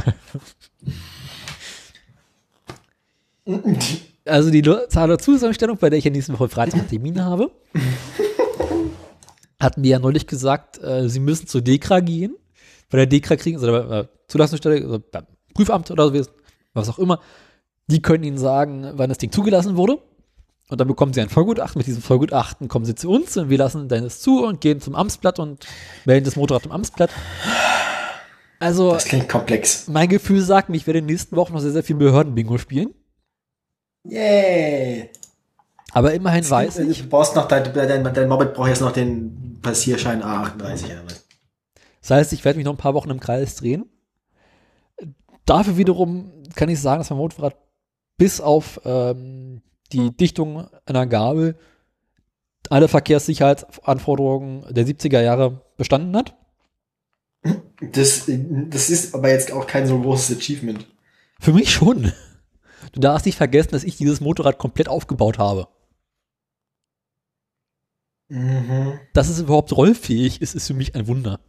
Also die Zahl der Zusatzstellung, bei der ich ja nächste Woche Freitag einen Termin habe, hat mir ja neulich gesagt, äh, sie müssen zur DEKRA gehen. Bei der DEKRA kriegen, also bei der Zulassungsstelle, also beim Prüfamt oder so, was auch immer, die können ihnen sagen, wann das Ding zugelassen wurde. Und dann bekommen sie ein Vollgutachten. Mit diesem Vollgutachten kommen sie zu uns und wir lassen dann das zu und gehen zum Amtsblatt und melden das Motorrad im Amtsblatt. Also, Das klingt komplex. mein Gefühl sagt mir, ich werde in den nächsten Wochen noch sehr, sehr viel Behördenbingo spielen. Yay! Aber immerhin weiß ich, Du brauchst noch, dein, dein, dein Moped braucht jetzt noch den Passierschein A38 oder was? Das heißt, ich werde mich noch ein paar Wochen im Kreis drehen. Dafür wiederum kann ich sagen, dass mein Motorrad bis auf ähm, die Dichtung einer Gabel alle Verkehrssicherheitsanforderungen der 70er Jahre bestanden hat. Das, das ist aber jetzt auch kein so großes Achievement. Für mich schon. Du darfst nicht vergessen, dass ich dieses Motorrad komplett aufgebaut habe. Mhm. Dass es überhaupt rollfähig ist, ist für mich ein Wunder.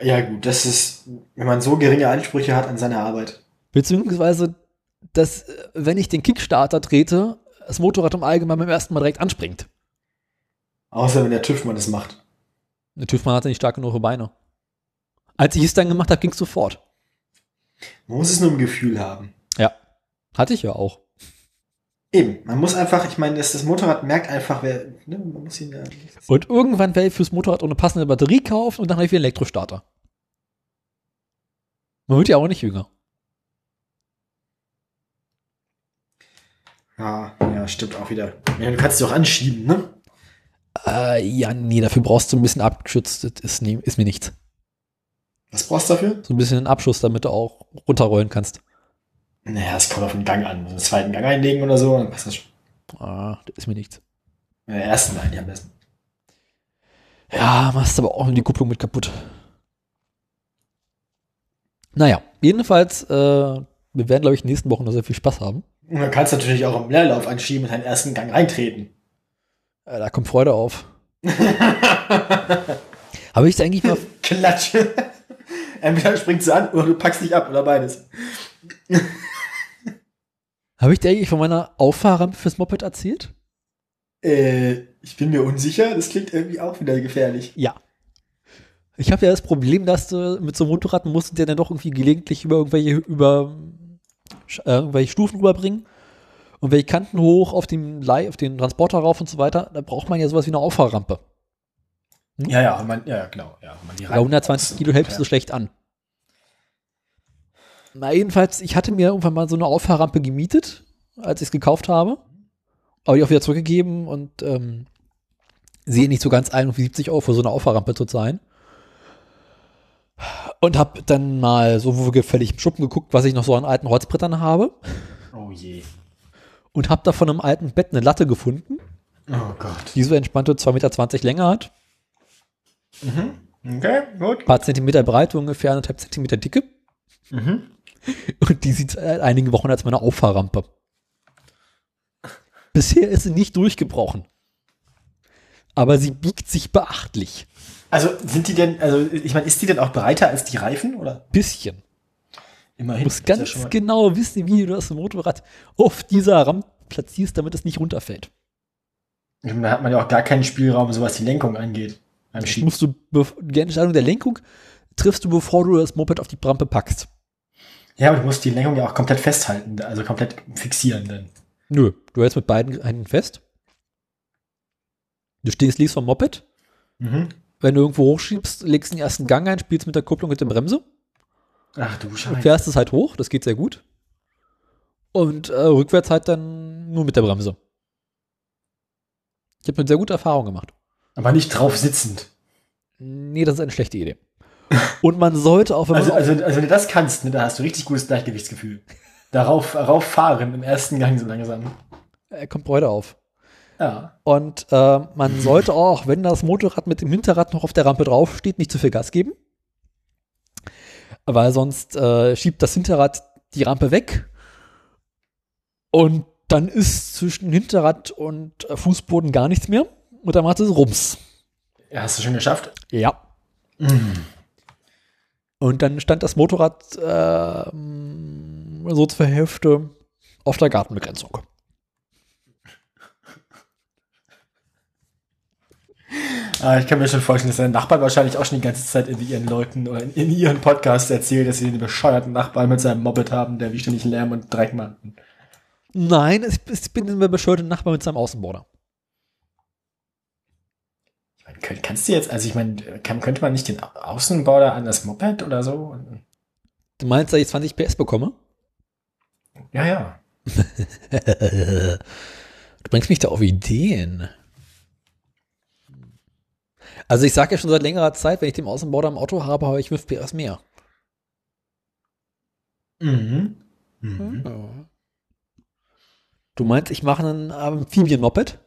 Ja, gut, das ist, wenn man so geringe Ansprüche hat an seine Arbeit. Beziehungsweise, dass, äh, wenn ich den Kickstarter trete, das Motorrad im Allgemeinen beim ersten Mal direkt anspringt. Außer wenn der TÜV mal das macht. Der TÜV-Mann hatte nicht stark genug Beine. Als ich es dann gemacht habe, ging es sofort. Man muss es nur im Gefühl haben. Ja. Hatte ich ja auch. Eben, man muss einfach, ich meine, das, das Motorrad merkt einfach, wer, ne, man muss ihn ja. Und irgendwann werde ich fürs Motorrad auch eine passende Batterie kaufen und dann habe ich wieder einen Elektrostarter. Man wird ja auch nicht jünger. Ja, ja, stimmt auch wieder. Ja, du kannst sie auch anschieben, ne? Äh, ja, nee, dafür brauchst du ein bisschen abgeschützt. Das ist, nie, ist mir nichts. Was brauchst du dafür? So ein bisschen einen Abschuss, damit du auch runterrollen kannst. Naja, es kommt auf den Gang an. So einen zweiten Gang einlegen oder so, dann passt das schon. Ah, das ist mir nichts. Den ersten eigentlich am besten. Ja, machst aber auch die Kupplung mit kaputt. Naja, jedenfalls, äh, wir werden, glaube ich, in den nächsten Wochen noch sehr viel Spaß haben. Und dann kannst du natürlich auch im Leerlauf anschieben und deinen ersten Gang reintreten. Äh, da kommt Freude auf. Habe ich es eigentlich mal. Klatsch. Entweder springst du an oder du packst dich ab oder beides. Habe ich dir eigentlich von meiner Auffahrrampe fürs Moped erzählt? Äh, ich bin mir unsicher. Das klingt irgendwie auch wieder gefährlich. Ja. Ich habe ja das Problem, dass du mit so einem Motorrad musst du dir dann doch irgendwie gelegentlich über irgendwelche, über, äh, irgendwelche Stufen rüberbringen und welche Kanten hoch auf den, Leih, auf den Transporter rauf und so weiter. Da braucht man ja sowas wie eine Auffahrrampe. Ja, ja, man, ja, genau. Ja, man die Bei 120 Kilo hältst du schlecht an. Na, jedenfalls, ich hatte mir irgendwann mal so eine Auffahrrampe gemietet, als ich es gekauft habe. Aber die auch wieder zurückgegeben und ähm, sehe nicht so ganz ein, um 70 Euro für so eine Auffahrrampe zu zahlen. Und habe dann mal so wo gefällig im Schuppen geguckt, was ich noch so an alten Holzbrettern habe. Oh je. Und habe da von einem alten Bett eine Latte gefunden, Oh Gott. die so entspannte 2,20 Meter Länge hat. Okay, gut. Ein paar Zentimeter Breite, ungefähr anderthalb Zentimeter Dicke. Mhm. Und die sieht seit einigen Wochen als meine Auffahrrampe. Bisher ist sie nicht durchgebrochen. Aber sie biegt sich beachtlich. Also sind die denn, also ich meine, ist die denn auch breiter als die Reifen oder? Bisschen. Immerhin. Du musst ja ganz mal- genau wissen, wie du das Motorrad auf dieser Rampe platzierst, damit es nicht runterfällt. Meine, Da hat man ja auch gar keinen Spielraum, so was die Lenkung angeht. Musst du, die Entscheidung der Lenkung triffst du, bevor du das Moped auf die Rampe packst. Ja, aber du musst die Lenkung ja auch komplett festhalten, also komplett fixieren dann. Nö, du hältst mit beiden Händen fest. Du stehst links vom Moped. Mhm. Wenn du irgendwo hochschiebst, legst den ersten Gang ein, spielst mit der Kupplung mit der Bremse. Ach du und Scheiße. fährst es halt hoch, das geht sehr gut. Und äh, rückwärts halt dann nur mit der Bremse. Ich habe eine sehr gute Erfahrung gemacht. Aber nicht drauf sitzend. Nee, das ist eine schlechte Idee. Und man sollte auch, wenn man Also, also, also wenn du das kannst, ne, da hast du richtig gutes Gleichgewichtsgefühl. Darauf, darauf fahren im ersten Gang so langsam. äh, kommt Freude auf. Ja. Und äh, man sollte auch, wenn das Motorrad mit dem Hinterrad noch auf der Rampe draufsteht, nicht zu viel Gas geben. Weil sonst äh, schiebt das Hinterrad die Rampe weg. Und dann ist zwischen Hinterrad und äh, Fußboden gar nichts mehr. Und dann macht es Rums. ja. Hast du schon geschafft? Ja. Und dann stand das Motorrad äh, so zur Hälfte auf der Gartenbegrenzung. Ah, ich kann mir schon vorstellen, dass deine Nachbarn wahrscheinlich auch schon die ganze Zeit in ihren Leuten oder in, in ihren Podcasts erzählen, dass sie einen bescheuerten Nachbarn mit seinem Moped haben, der wie ständig Lärm und Dreck macht. Nein, ich, ich bin immer bescheuerte Nachbar mit seinem Außenborder. Kannst du jetzt, also ich meine, kann, könnte man nicht den Au- Außenborder an das Moped oder so? Du meinst, dass ich 20 PS bekomme? Ja, ja. Du bringst mich da auf Ideen. Also ich sage ja schon seit längerer Zeit, wenn ich den Außenborder im Auto habe, habe ich 5 PS mehr. Mhm. Mhm. Du meinst, ich mache einen Amphibien-Moped?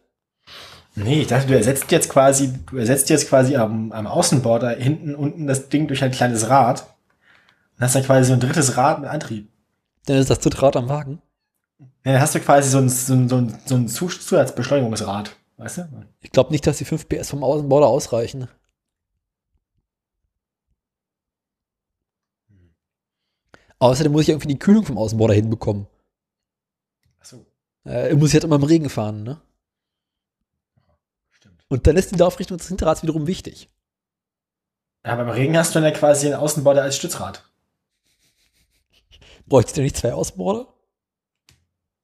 Nee, ich dachte, du ersetzt jetzt quasi, du ersetzt jetzt quasi am, am Außenborder hinten unten das Ding durch ein kleines Rad. Und hast dann quasi so ein drittes Rad mit Antrieb. Dann ist das dritte Rad am Wagen. Ja, dann hast du quasi so ein, so ein, so ein, so ein Zu- Zusatzbeschleunigungsrad. Weißt du? Ich glaube nicht, dass die 5 PS vom Außenborder ausreichen. Außerdem muss ich irgendwie die Kühlung vom Außenborder hinbekommen. Achso, Äh, muss ich halt immer im Regen fahren, ne? Und dann ist die Laufrichtung des Hinterrads wiederum wichtig. Ja, beim Regen hast du dann ja quasi einen Außenborder als Stützrad. Bräuchte ich nicht zwei Außenborder?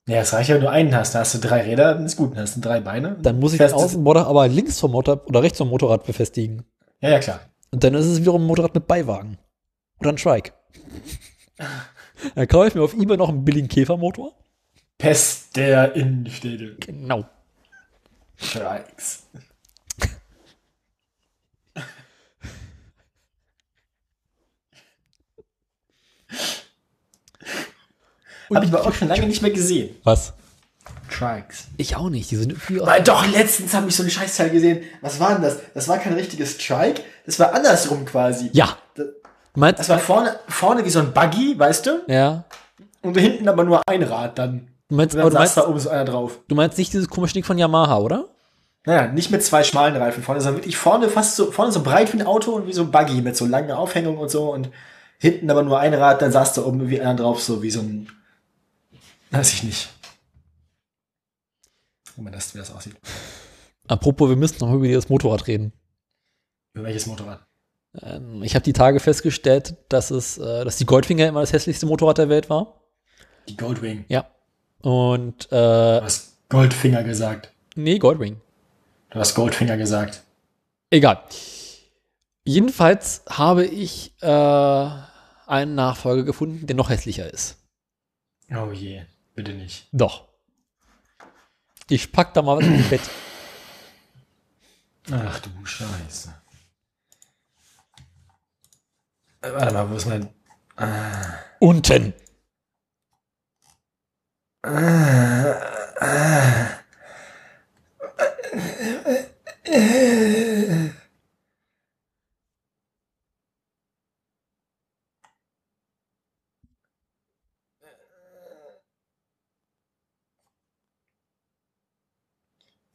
Ja, es reicht ja, wenn du einen hast. Da hast du drei Räder, dann ist gut. Dann hast du drei Beine. Dann muss ich den du- Außenborder aber links vom Motor oder rechts vom Motorrad befestigen. Ja, ja, klar. Und dann ist es wiederum ein Motorrad mit Beiwagen. Oder ein Trike. Dann kaufe ich mir auf eBay noch einen billigen Käfermotor. Pest der Innenstädte. Genau. Strikes. Habe ich aber auch schon lange nicht mehr gesehen. Was? Trikes. Ich auch nicht. Die sind irgendwie Weil doch, letztens habe ich so ein Scheißteil gesehen. Was war denn das? Das war kein richtiges Trike. Das war andersrum quasi. Ja. Das, meinst, das war vorne, vorne wie so ein Buggy, weißt du? ja. Und hinten aber nur ein Rad dann. Du meinst, Und aber dann du saß meinst, da oben so einer drauf. du meinst nicht dieses komische Ding von Yamaha, oder? Naja, nicht mit zwei schmalen Reifen vorne, sondern wirklich vorne fast so, vorne so breit wie ein Auto und wie so ein Buggy mit so langen Aufhängungen und so und hinten aber nur ein Rad, dann saß da oben wie einer drauf, so wie so ein, weiß ich nicht. Mal, das, wie das aussieht. Apropos, wir müssen noch über das Motorrad reden. Über welches Motorrad? Ähm, ich habe die Tage festgestellt, dass es, äh, dass die Goldfinger immer das hässlichste Motorrad der Welt war. Die Goldwing. Ja. Und, äh, Du hast Goldfinger gesagt. nee, Goldwing. Du hast Goldfinger gesagt. Egal. Jedenfalls habe ich äh, einen Nachfolger gefunden, der noch hässlicher ist. Oh je, bitte nicht. Doch. Ich pack da mal was ins Bett. Ach du Scheiße. Äh, Warte mal, wo ist mein... Unten.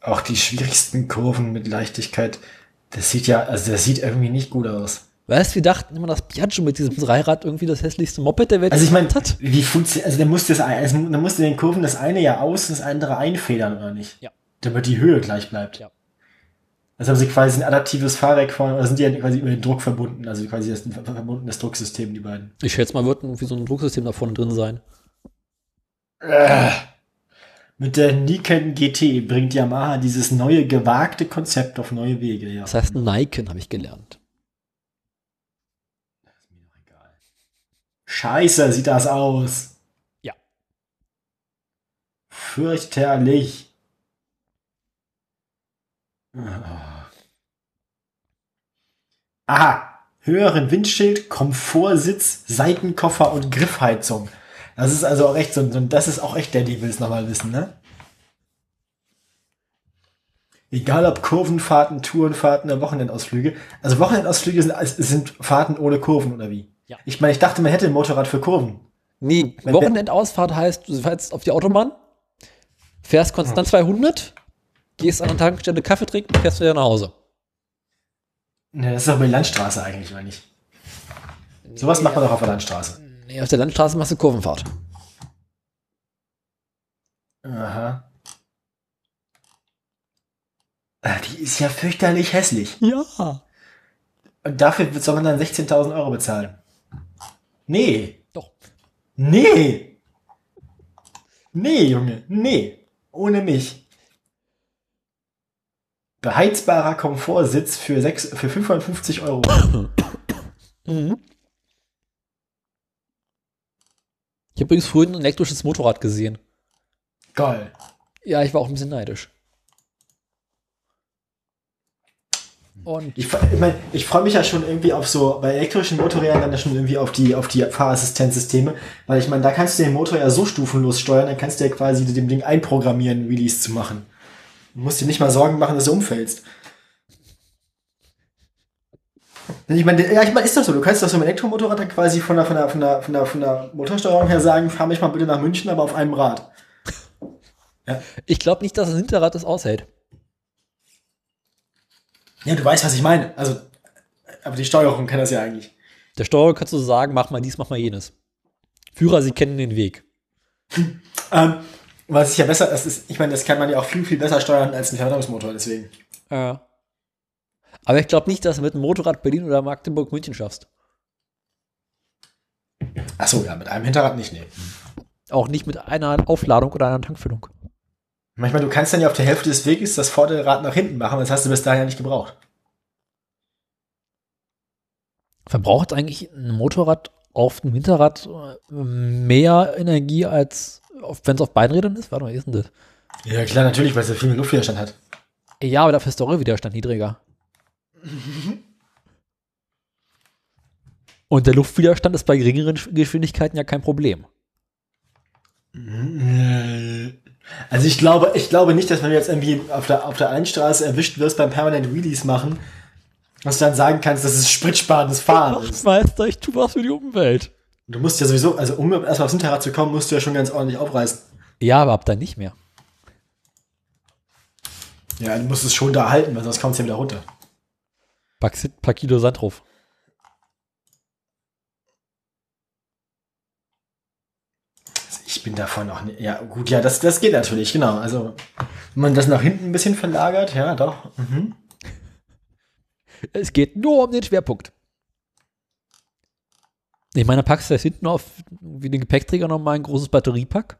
Auch die schwierigsten Kurven mit Leichtigkeit. Das sieht ja, also das sieht irgendwie nicht gut aus. Weißt du, wir dachten immer, dass Piaggio mit diesem Dreirad irgendwie das hässlichste Moped der Welt Also ich meine, hat. wie funktioniert, also der muss das, also der musste den Kurven das eine ja aus und das andere einfedern, oder nicht? Ja. Damit die Höhe gleich bleibt. Ja. Also haben sie quasi ein adaptives Fahrwerk vorne, oder sind die ja quasi über den Druck verbunden, also quasi das verbundenes Drucksystem, die beiden. Ich schätze mal, wird irgendwie so ein Drucksystem da vorne drin sein. Äh. Mit der Nikon GT bringt Yamaha dieses neue gewagte Konzept auf neue Wege, ja. Das heißt Niken, habe ich gelernt. Scheiße, sieht das aus. Ja. Fürchterlich. Aha. Höheren Windschild, Komfortsitz, Seitenkoffer und Griffheizung. Das ist also auch echt so, so das ist auch echt der, die will es nochmal wissen, ne? Egal ob Kurvenfahrten, Tourenfahrten oder Wochenendausflüge. Also Wochenendausflüge sind, sind Fahrten ohne Kurven oder wie? Ja. Ich meine, ich dachte, man hätte ein Motorrad für Kurven. Nee, Wenn- Wochenendausfahrt heißt, du fährst auf die Autobahn, fährst konstant 200, gehst an der Tankstelle Kaffee trinken, fährst wieder nach Hause. Ne, das ist doch bei Landstraße eigentlich, oder nicht? Sowas macht man doch auf der Landstraße. Auf der Landstraße machst du Kurvenfahrt. Aha. Ah, Die ist ja fürchterlich hässlich. Ja. Und dafür soll man dann 16.000 Euro bezahlen. Nee. Doch. Nee. Nee, Junge. Nee. Ohne mich. Beheizbarer Komfortsitz für, sechs, für 550 Euro. Mhm. Ich habe übrigens vorhin ein elektrisches Motorrad gesehen. Geil. Ja, ich war auch ein bisschen neidisch. Und Ich, ich, mein, ich freue mich ja schon irgendwie auf so, bei elektrischen Motorrädern dann ja schon irgendwie auf die, auf die Fahrassistenzsysteme, weil ich meine, da kannst du den Motor ja so stufenlos steuern, dann kannst du ja quasi dem Ding einprogrammieren, Wheelies zu machen. Du musst dir nicht mal Sorgen machen, dass du umfällst. Ich meine, ja, ich meine, ist das so? Du kannst doch so ein Elektromotorrad dann quasi von der, von der, von der, von der, von der Motorsteuerung her sagen, fahr mich mal bitte nach München, aber auf einem Rad. ich glaube nicht, dass das Hinterrad das aushält. Ja, du weißt, was ich meine. Also, aber die Steuerung kann das ja eigentlich. Der Steuerer kannst du sagen, mach mal dies, mach mal jenes. Führer, sie kennen den Weg. Ähm, was ist ja besser, das ist, ich meine, das kann man ja auch viel, viel besser steuern als ein Verbrennungsmotor, deswegen. Ja. Aber ich glaube nicht, dass du mit dem Motorrad Berlin oder Magdeburg München schaffst. Achso, ja, mit einem Hinterrad nicht, nee. Auch nicht mit einer Aufladung oder einer Tankfüllung. Manchmal, du kannst dann ja auf der Hälfte des Weges das Vorderrad nach hinten machen, das hast du bis dahin ja nicht gebraucht. Verbraucht eigentlich ein Motorrad auf dem Hinterrad äh, mehr Energie als wenn es auf Beinrädern ist? Warte mal, ist denn das? Ja, klar, natürlich, weil es ja viel mehr Luftwiderstand hat. Ja, aber dafür ist der Rollwiderstand niedriger. Und der Luftwiderstand ist bei geringeren Geschwindigkeiten ja kein Problem. Also ich glaube, ich glaube nicht, dass wenn du jetzt irgendwie auf der, auf der Einstraße erwischt wirst beim Permanent Wheelies machen, dass du dann sagen kannst, dass es spritsparendes Fahren ist. Meister, ich tu was für die Umwelt. Du musst ja sowieso, also um erstmal aufs Hinterrad zu kommen, musst du ja schon ganz ordentlich aufreißen. Ja, aber ab dann nicht mehr. Ja, du musst es schon da halten, weil sonst kommst du ja wieder runter. Pack, pack Kilo Sand drauf. Ich bin davon noch nicht. Ja, gut, ja, das, das geht natürlich, genau. Also, wenn man das nach hinten ein bisschen verlagert, ja, doch. Mhm. Es geht nur um den Schwerpunkt. Ich meine, packst du das hinten auf wie den Gepäckträger nochmal ein großes Batteriepack?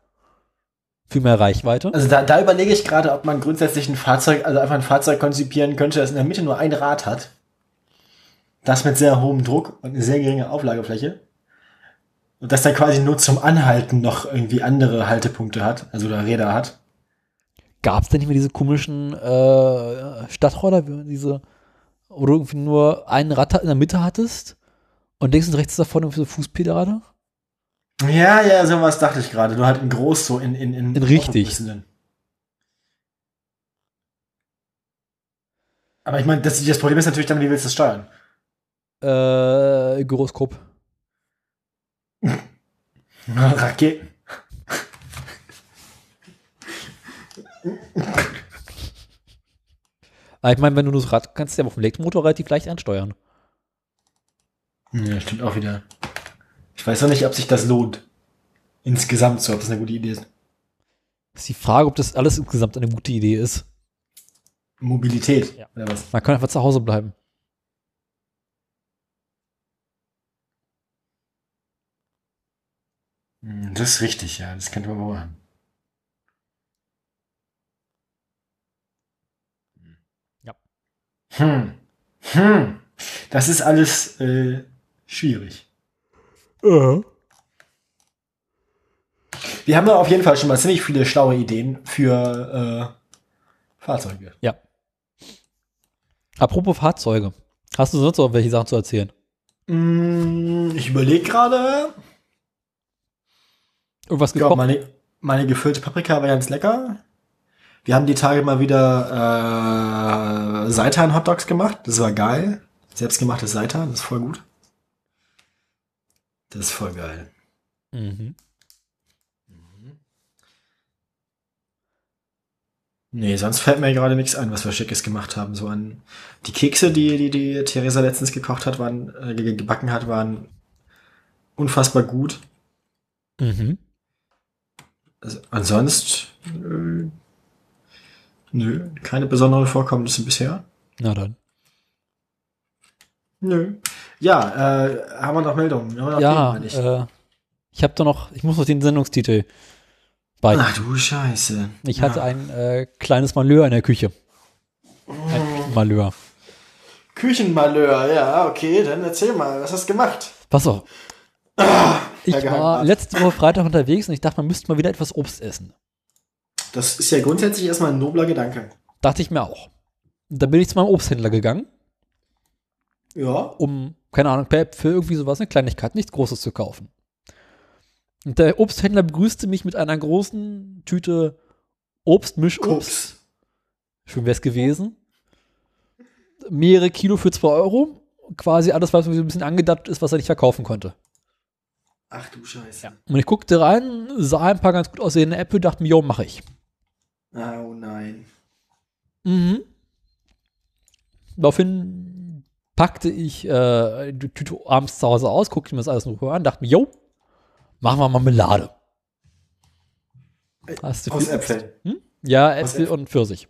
Für mehr Reichweite? Also da, da überlege ich gerade, ob man grundsätzlich ein Fahrzeug, also einfach ein Fahrzeug konzipieren könnte, das in der Mitte nur ein Rad hat. Das mit sehr hohem Druck und eine sehr geringe Auflagefläche. Und das dann quasi nur zum Anhalten noch irgendwie andere Haltepunkte hat, also oder Räder hat. Gab es denn nicht mehr diese komischen äh, Stadtroller, diese, wo du irgendwie nur ein Rad in der Mitte hattest und links und rechts davon irgendwie so Fußpedale? Ja, ja, sowas dachte ich gerade. Nur halt in groß, so in, in, in, In richtig. Aber ich meine, das, das Problem ist natürlich dann, wie willst du es steuern? Äh, Gyroskop. Raketen. Aber ich meine, wenn du nur das Rad kannst, du ja auf dem Elektromotor relativ leicht ansteuern. Ja, stimmt auch wieder. Ich weiß auch nicht, ob sich das lohnt. Insgesamt so, ob das eine gute Idee ist. Ist die Frage, ob das alles insgesamt eine gute Idee ist. Mobilität. Ja. Oder was? Man kann einfach zu Hause bleiben. Das ist richtig, ja. Das könnte man wohl machen. Ja. Hm. Hm. Das ist alles äh, schwierig. Wir haben ja auf jeden Fall schon mal ziemlich viele schlaue Ideen für äh, Fahrzeuge. Ja. Apropos Fahrzeuge. Hast du sonst noch welche Sachen zu erzählen? Mm, ich überlege gerade. Irgendwas gekocht? meine, meine gefüllte Paprika war ganz lecker. Wir haben die Tage mal wieder äh, Seitan-Hotdogs gemacht. Das war geil. Selbstgemachtes Seitan, das ist voll gut. Das ist voll geil. Mhm. Nee, sonst fällt mir gerade nichts ein, was wir Schickes gemacht haben. So an die Kekse, die die, die Theresa letztens gekocht hat, waren, äh, ge- gebacken hat, waren unfassbar gut. Mhm. Also, ansonsten, äh, nö, keine besonderen Vorkommnisse bisher. Na dann. Nö. Ja, äh, haben wir noch Meldungen? Wir noch Ja, Themen, ich? äh, ich habe da noch, ich muss noch den Sendungstitel bei. Ach du Scheiße. Ich ja. hatte ein äh, kleines Malheur in der Küche. Ein Malheur. Küchenmalheur, ja, okay, dann erzähl mal, was hast du gemacht? Pass auf. Ich war letzte Woche Freitag unterwegs und ich dachte, man müsste mal wieder etwas Obst essen. Das ist ja grundsätzlich erstmal ein nobler Gedanke. Dachte ich mir auch. Und dann bin ich zu meinem Obsthändler gegangen, Ja. um, keine Ahnung, für irgendwie sowas, eine Kleinigkeit, nichts Großes zu kaufen. Und der Obsthändler begrüßte mich mit einer großen Tüte Obst, Mischobst. Koks. Schön wäre es gewesen. Mehrere Kilo für 2 Euro. Quasi alles, was so ein bisschen angedappt ist, was er nicht verkaufen konnte. Ach du Scheiße. Und ich guckte rein, sah ein paar ganz gut aussehende Äpfel, dachte mir, jo, mache ich. Oh nein. Mhm. Daraufhin packte ich äh, die Tüte abends zu Hause aus, guckte mir das alles in Ruhe an, dachte mir, jo, machen wir Marmelade. Hast du Aus Äpfeln. Hm? Ja, Äpfel und Pfirsich.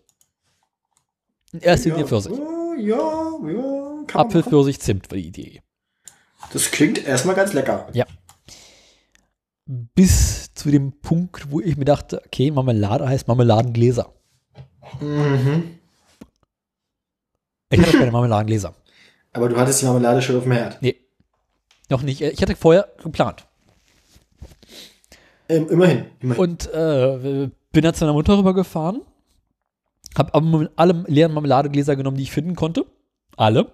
In erster Linie ja, Pfirsich. Ja, ja, ja. Apfel. Pfirsich, Zimt war die Idee. Das klingt erstmal ganz lecker. Ja. Bis zu dem Punkt, wo ich mir dachte, okay, Marmelade heißt Marmeladengläser. Mhm. Ich hatte keine Marmeladengläser. Aber du hattest die Marmelade schon auf dem Herd. Nee. Noch nicht. Ich hatte vorher geplant. Ähm, immerhin. immerhin. Und äh, bin dann zu meiner Mutter rübergefahren. Hab alle leeren Marmeladegläser genommen, die ich finden konnte. Alle.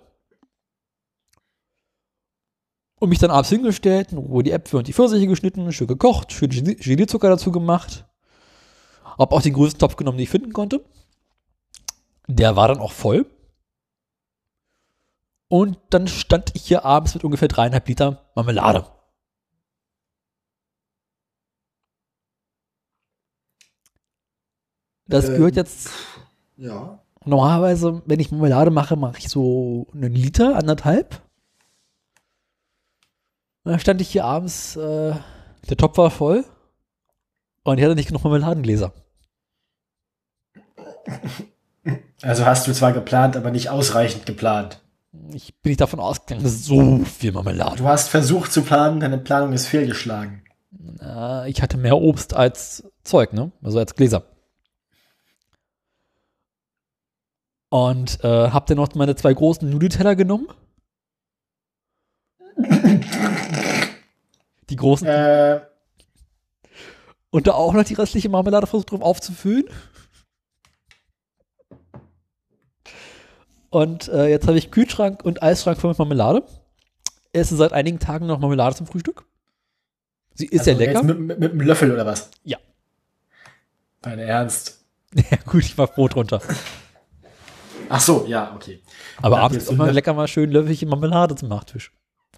Und mich dann abends hingestellt, in Ruhe die Äpfel und die Pfirsiche geschnitten, schön gekocht, schön Gel- Gelierzucker dazu gemacht. Hab auch den größten Topf genommen, den ich finden konnte. Der war dann auch voll. Und dann stand ich hier abends mit ungefähr dreieinhalb Liter Marmelade. Das Ähm, gehört jetzt Ja. Normalerweise, wenn ich Marmelade mache, mache ich so einen Liter, anderthalb. Und dann stand ich hier abends, äh, der Topf war voll und ich hatte nicht genug Marmeladengläser. Also hast du zwar geplant, aber nicht ausreichend geplant. Ich bin nicht davon ausgegangen, dass so viel Marmelade. Du hast versucht zu planen, deine Planung ist fehlgeschlagen. Ich hatte mehr Obst als Zeug, ne? Also als Gläser. Und äh, hab dann noch meine zwei großen Nudelteller genommen. Die großen Äh, Und da auch noch die restliche Marmelade versucht drauf aufzufüllen. Und äh, jetzt habe ich Kühlschrank und Eisschrank voll mit Marmelade. Esse seit einigen Tagen noch Marmelade zum Frühstück. Sie ist also sehr lecker. Mit, mit, mit einem Löffel oder was? Ja. Dein Ernst. Ja, gut, ich mach Brot runter. Ach so, ja, okay. Aber Ja, abends ist immer lecker mal schön Löffelchen Marmelade zum Nachtisch.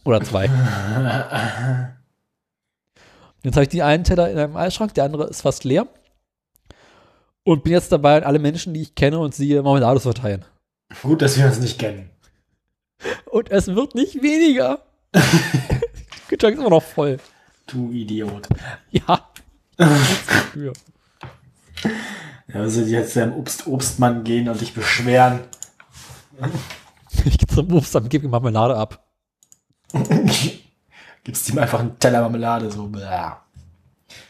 Oder zwei. Jetzt habe ich die einen Teller in einem Eisschrank, der andere ist fast leer. Und bin jetzt dabei, an alle Menschen, die ich kenne und sehe, Marmelade zu verteilen. Gut, dass wir uns nicht kennen. Und es wird nicht weniger. Kühlschrank ist immer noch voll. Du Idiot. Ja. ja. Also jetzt zum Obst, Obstmann gehen und dich beschweren. Ich gehe zum Obstamt, gebe Marmelade ab. Gibst ihm einfach einen Teller Marmelade, so. Blah.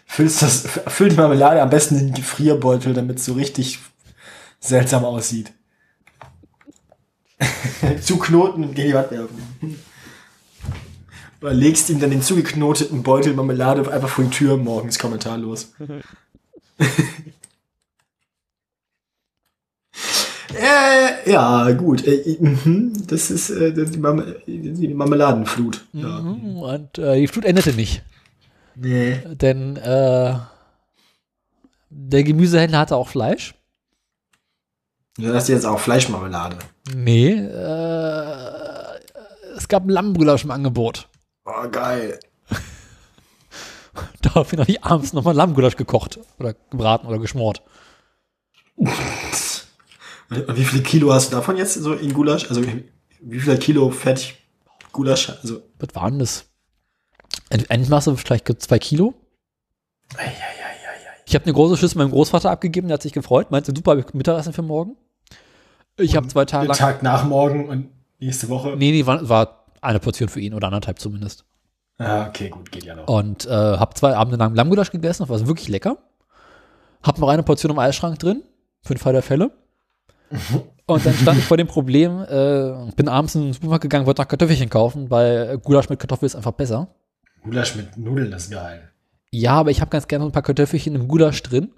Füllst das, füll die Marmelade am besten in den Gefrierbeutel, damit es so richtig seltsam aussieht. Zuknoten und gegen die Wand werfen. Oder legst ihm dann den zugeknoteten Beutel Marmelade einfach vor die Tür morgens kommentarlos. Äh, ja, gut. Äh, mhm, das ist äh, die, Marme die Marmeladenflut. Ja. Mhm, Und äh, die Flut endete nicht. Nee. Denn äh, der Gemüsehändler hatte auch Fleisch. Du hast jetzt auch Fleischmarmelade. Nee. Äh, es gab einen Lammgulasch im Angebot. Oh, geil. Daraufhin habe ich abends nochmal Lammgulasch gekocht. Oder gebraten oder geschmort. Und wie viele Kilo hast du davon jetzt so in Gulasch? Also wie viel Kilo fertig Gulasch? Also Was war denn das? Endmasse vielleicht zwei Kilo. Ich habe eine große Schüssel meinem Großvater abgegeben, der hat sich gefreut, meinte, super, Mittagessen für morgen. Ich habe zwei Tage den lang. Tag nach morgen und nächste Woche. Nee, nee, war, war eine Portion für ihn oder anderthalb zumindest. Ah, okay, gut, geht ja noch. Und äh, habe zwei Abende lang Lammgulasch gegessen, das war wirklich lecker. Hab noch eine Portion im Eisschrank drin, für den Fall der Fälle. Und dann stand ich vor dem Problem, äh, bin abends in den Supermarkt gegangen, wollte noch Kartoffelchen kaufen, weil Gulasch mit Kartoffel ist einfach besser. Gulasch mit Nudeln, ist geil. Ja, aber ich habe ganz gerne ein paar Kartoffelchen im Gulasch drin,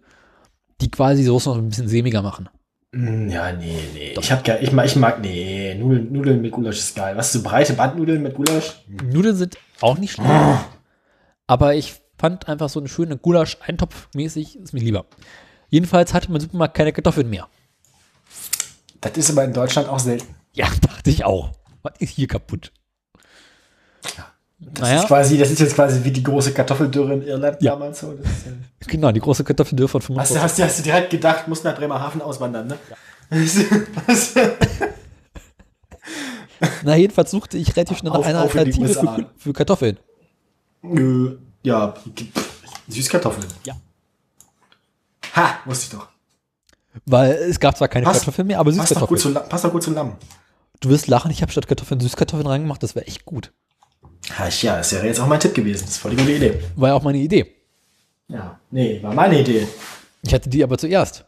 die quasi die Soße noch ein bisschen sämiger machen. Mm, Ja, nee, nee. Ich hab ich mag, ich mag, nee, Nudeln, Nudeln mit Gulasch ist geil. Was, so breite Bandnudeln mit Gulasch? Nudeln sind auch nicht schlecht, aber ich fand einfach so eine schöne Gulasch-Eintopf-mäßig ist mir lieber. Jedenfalls hatte mein Supermarkt keine Kartoffeln mehr. Das ist aber in Deutschland auch selten. Ja, dachte ich auch. Was ist hier kaputt? Das Naja. ist quasi, das ist jetzt quasi wie die große Kartoffeldürre in Irland Ja. damals so. Ist, äh, Genau, die große Kartoffeldürre von hast, 45. du, hast, du, hast du direkt gedacht, musst nach Bremerhaven auswandern, ne? Was? Na, jedenfalls suchte ich relativ schnell nach Auf- einer auf Alternative für, für Kartoffeln. Ja, Süßkartoffeln. Ja. Ha, wusste ich doch. Weil es gab zwar keine Passt- Kartoffeln mehr, aber Passt doch, gut Süßkartoffeln. zu, passt doch gut zu Lamm. Du wirst lachen, ich habe statt Kartoffeln Süßkartoffeln reingemacht, das wäre echt gut. Ha, Ja, das wäre jetzt auch mein Tipp gewesen. Das ist voll die gute Idee. War ja auch meine Idee. Ja, nee, war meine Idee. Ich hatte die aber zuerst.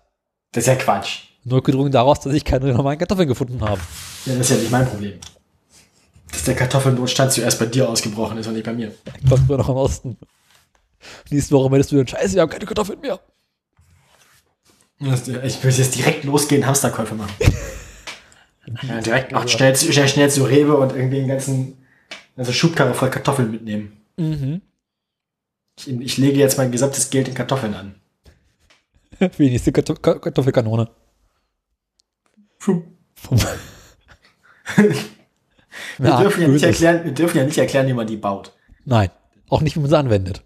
Das ist ja Quatsch. Notgedrungen daraus, dass ich keine normalen Kartoffeln gefunden habe. Ja, das ist ja nicht mein Problem. Dass der Kartoffelnotstand zuerst bei dir ausgebrochen ist und nicht bei mir. Ich war früher noch im Osten. Nächste Woche meldest du dann, scheiße, wir haben keine Kartoffeln mehr. Ich würde jetzt direkt losgehen, Hamsterkäufe machen. Ja, direkt noch schnell, zu- schnell, schnell zu Rewe und irgendwie den ganzen Also Schubkarre voll Kartoffeln mitnehmen. Mhm. Ich, ich lege jetzt mein gesamtes Geld in Kartoffeln an. Wie die nächste Kartoff Ka- Kartoffelkanone. Puh. Wir, Ja, dürfen ja nicht erklären, wir dürfen ja nicht erklären, wie man die baut. Nein, auch nicht, wie man sie anwendet.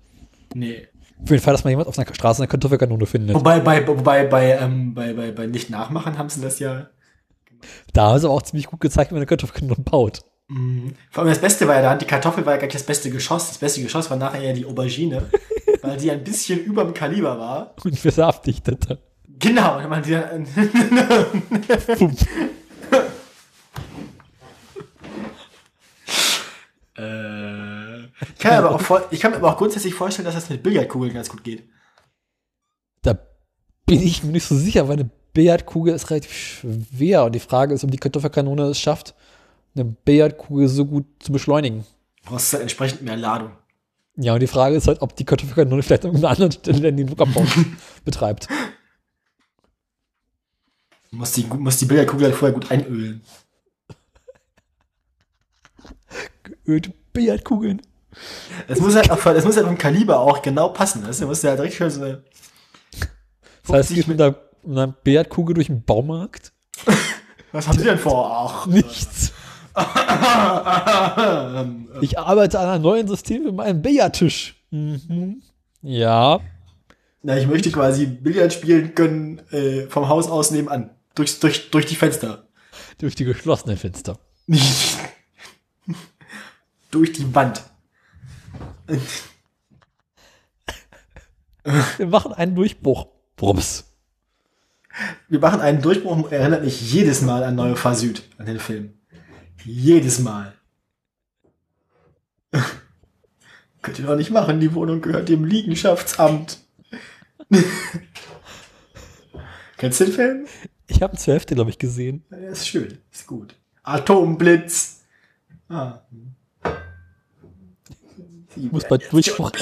Nee. Auf jeden Fall, dass man jemand auf einer Straße eine Kartoffelkanone findet. Wobei bei, wobei bei, ähm, bei, bei, bei nicht nachmachen haben sie das ja. Da haben sie aber auch ziemlich gut gezeigt, wie man eine Kartoffelkanone baut. Mhm. Vor allem das Beste war ja da, die Kartoffel war ja gar nicht das beste Geschoss. Das beste Geschoss war nachher eher die Aubergine, weil die ein bisschen über dem Kaliber war. Und wir abdichtete. Genau, und man die äh, ich, kann mir aber auch vor, ich kann mir aber auch grundsätzlich vorstellen, dass das mit Billardkugeln ganz gut geht. Da bin ich mir nicht so sicher, weil eine Billardkugel ist relativ schwer. Und die Frage ist, ob die Kartoffelkanone es schafft, eine Billardkugel so gut zu beschleunigen. Du brauchst halt entsprechend mehr Ladung. Ja, und die Frage ist halt, ob die Kartoffelkanone vielleicht an einer anderen Stelle den Druckabbau betreibt. Du musst die, musst die Billardkugel halt vorher gut einölen. Geölte Billardkugeln. Es muss halt es muss halt vom Kaliber auch genau passen. Das muss ja halt richtig schön so eine Das heißt, du 50 gehst mit einer, mit einer Billardkugel durch den Baumarkt? Was haben Sie denn vor? Ach. Nichts. Ich arbeite an einem neuen System für meinen Billardtisch. Mhm. Ja. Na, ich möchte quasi Billard spielen können äh, vom Haus aus nebenan. Durch, durch, durch die Fenster. Durch die geschlossenen Fenster. Durch die Wand. Wir machen einen Durchbruch. Brums. Wir machen einen Durchbruch, erinnert mich jedes Mal an Neue Fahr Süd, an den Film. Jedes Mal. Könnt ihr doch nicht machen, die Wohnung gehört dem Liegenschaftsamt. Kennst du den Film? Ich habe zur Hälfte, glaube ich, gesehen. Ja, ist schön, ist gut. Atomblitz. Ah. Ich muss bei Durchbruch,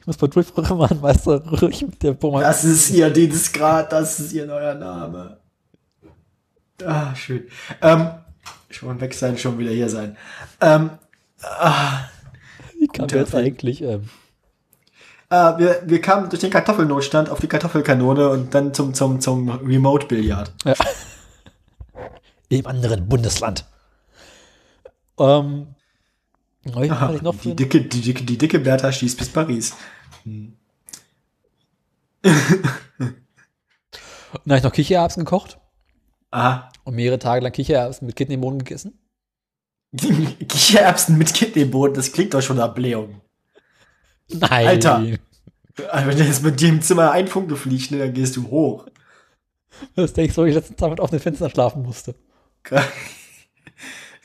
ich muss bei Durchbruch immer an Meister Röch mit der Bombe. Das ist ihr Dienstgrad, das ist ihr neuer Name. Ah, schön. Ähm, schon weg sein, schon wieder hier sein. Ähm, ah, Wie kam der jetzt Film. eigentlich? Ähm, ah, wir, wir kamen durch den Kartoffelnotstand auf die Kartoffelkanone und dann zum, zum, zum Remote-Billard. ja. Im anderen Bundesland. Ähm, Aha, die, dicke, die, dicke, die dicke Bertha schießt bis Paris. Und dann habe ich noch Kichererbsen gekocht Aha. und mehrere Tage lang Kichererbsen mit Kidneybohnen gegessen. Kichererbsen mit Kidneyboden, das klingt doch schon nach Blähung. Nein. Alter. Also wenn jetzt mit dir im Zimmer ein Funke fliegt, ne, dann gehst du hoch. Das denkst du, wo ich letzten Tag mit offenen Fenstern schlafen musste.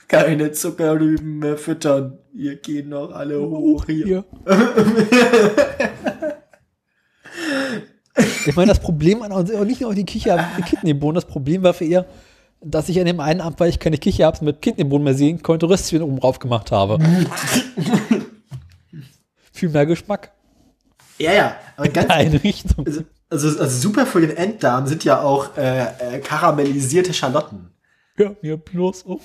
Keine Zuckerrüben mehr füttern. Ihr gehen noch alle hoch hier. Ich meine, das Problem an uns, nicht nur die Kidneybohnen, das Problem war für ihr, dass ich an dem einen Abend, weil ich keine Kichererbsen mit Kidneybohnen mehr sehen konnte, Röstchen oben drauf gemacht habe. Viel mehr Geschmack. Ja, ja. Aber ganz, In eine Richtung. also, also, also super für den Enddarm sind ja auch äh, äh, karamellisierte Schalotten. Hör mir bloß auf.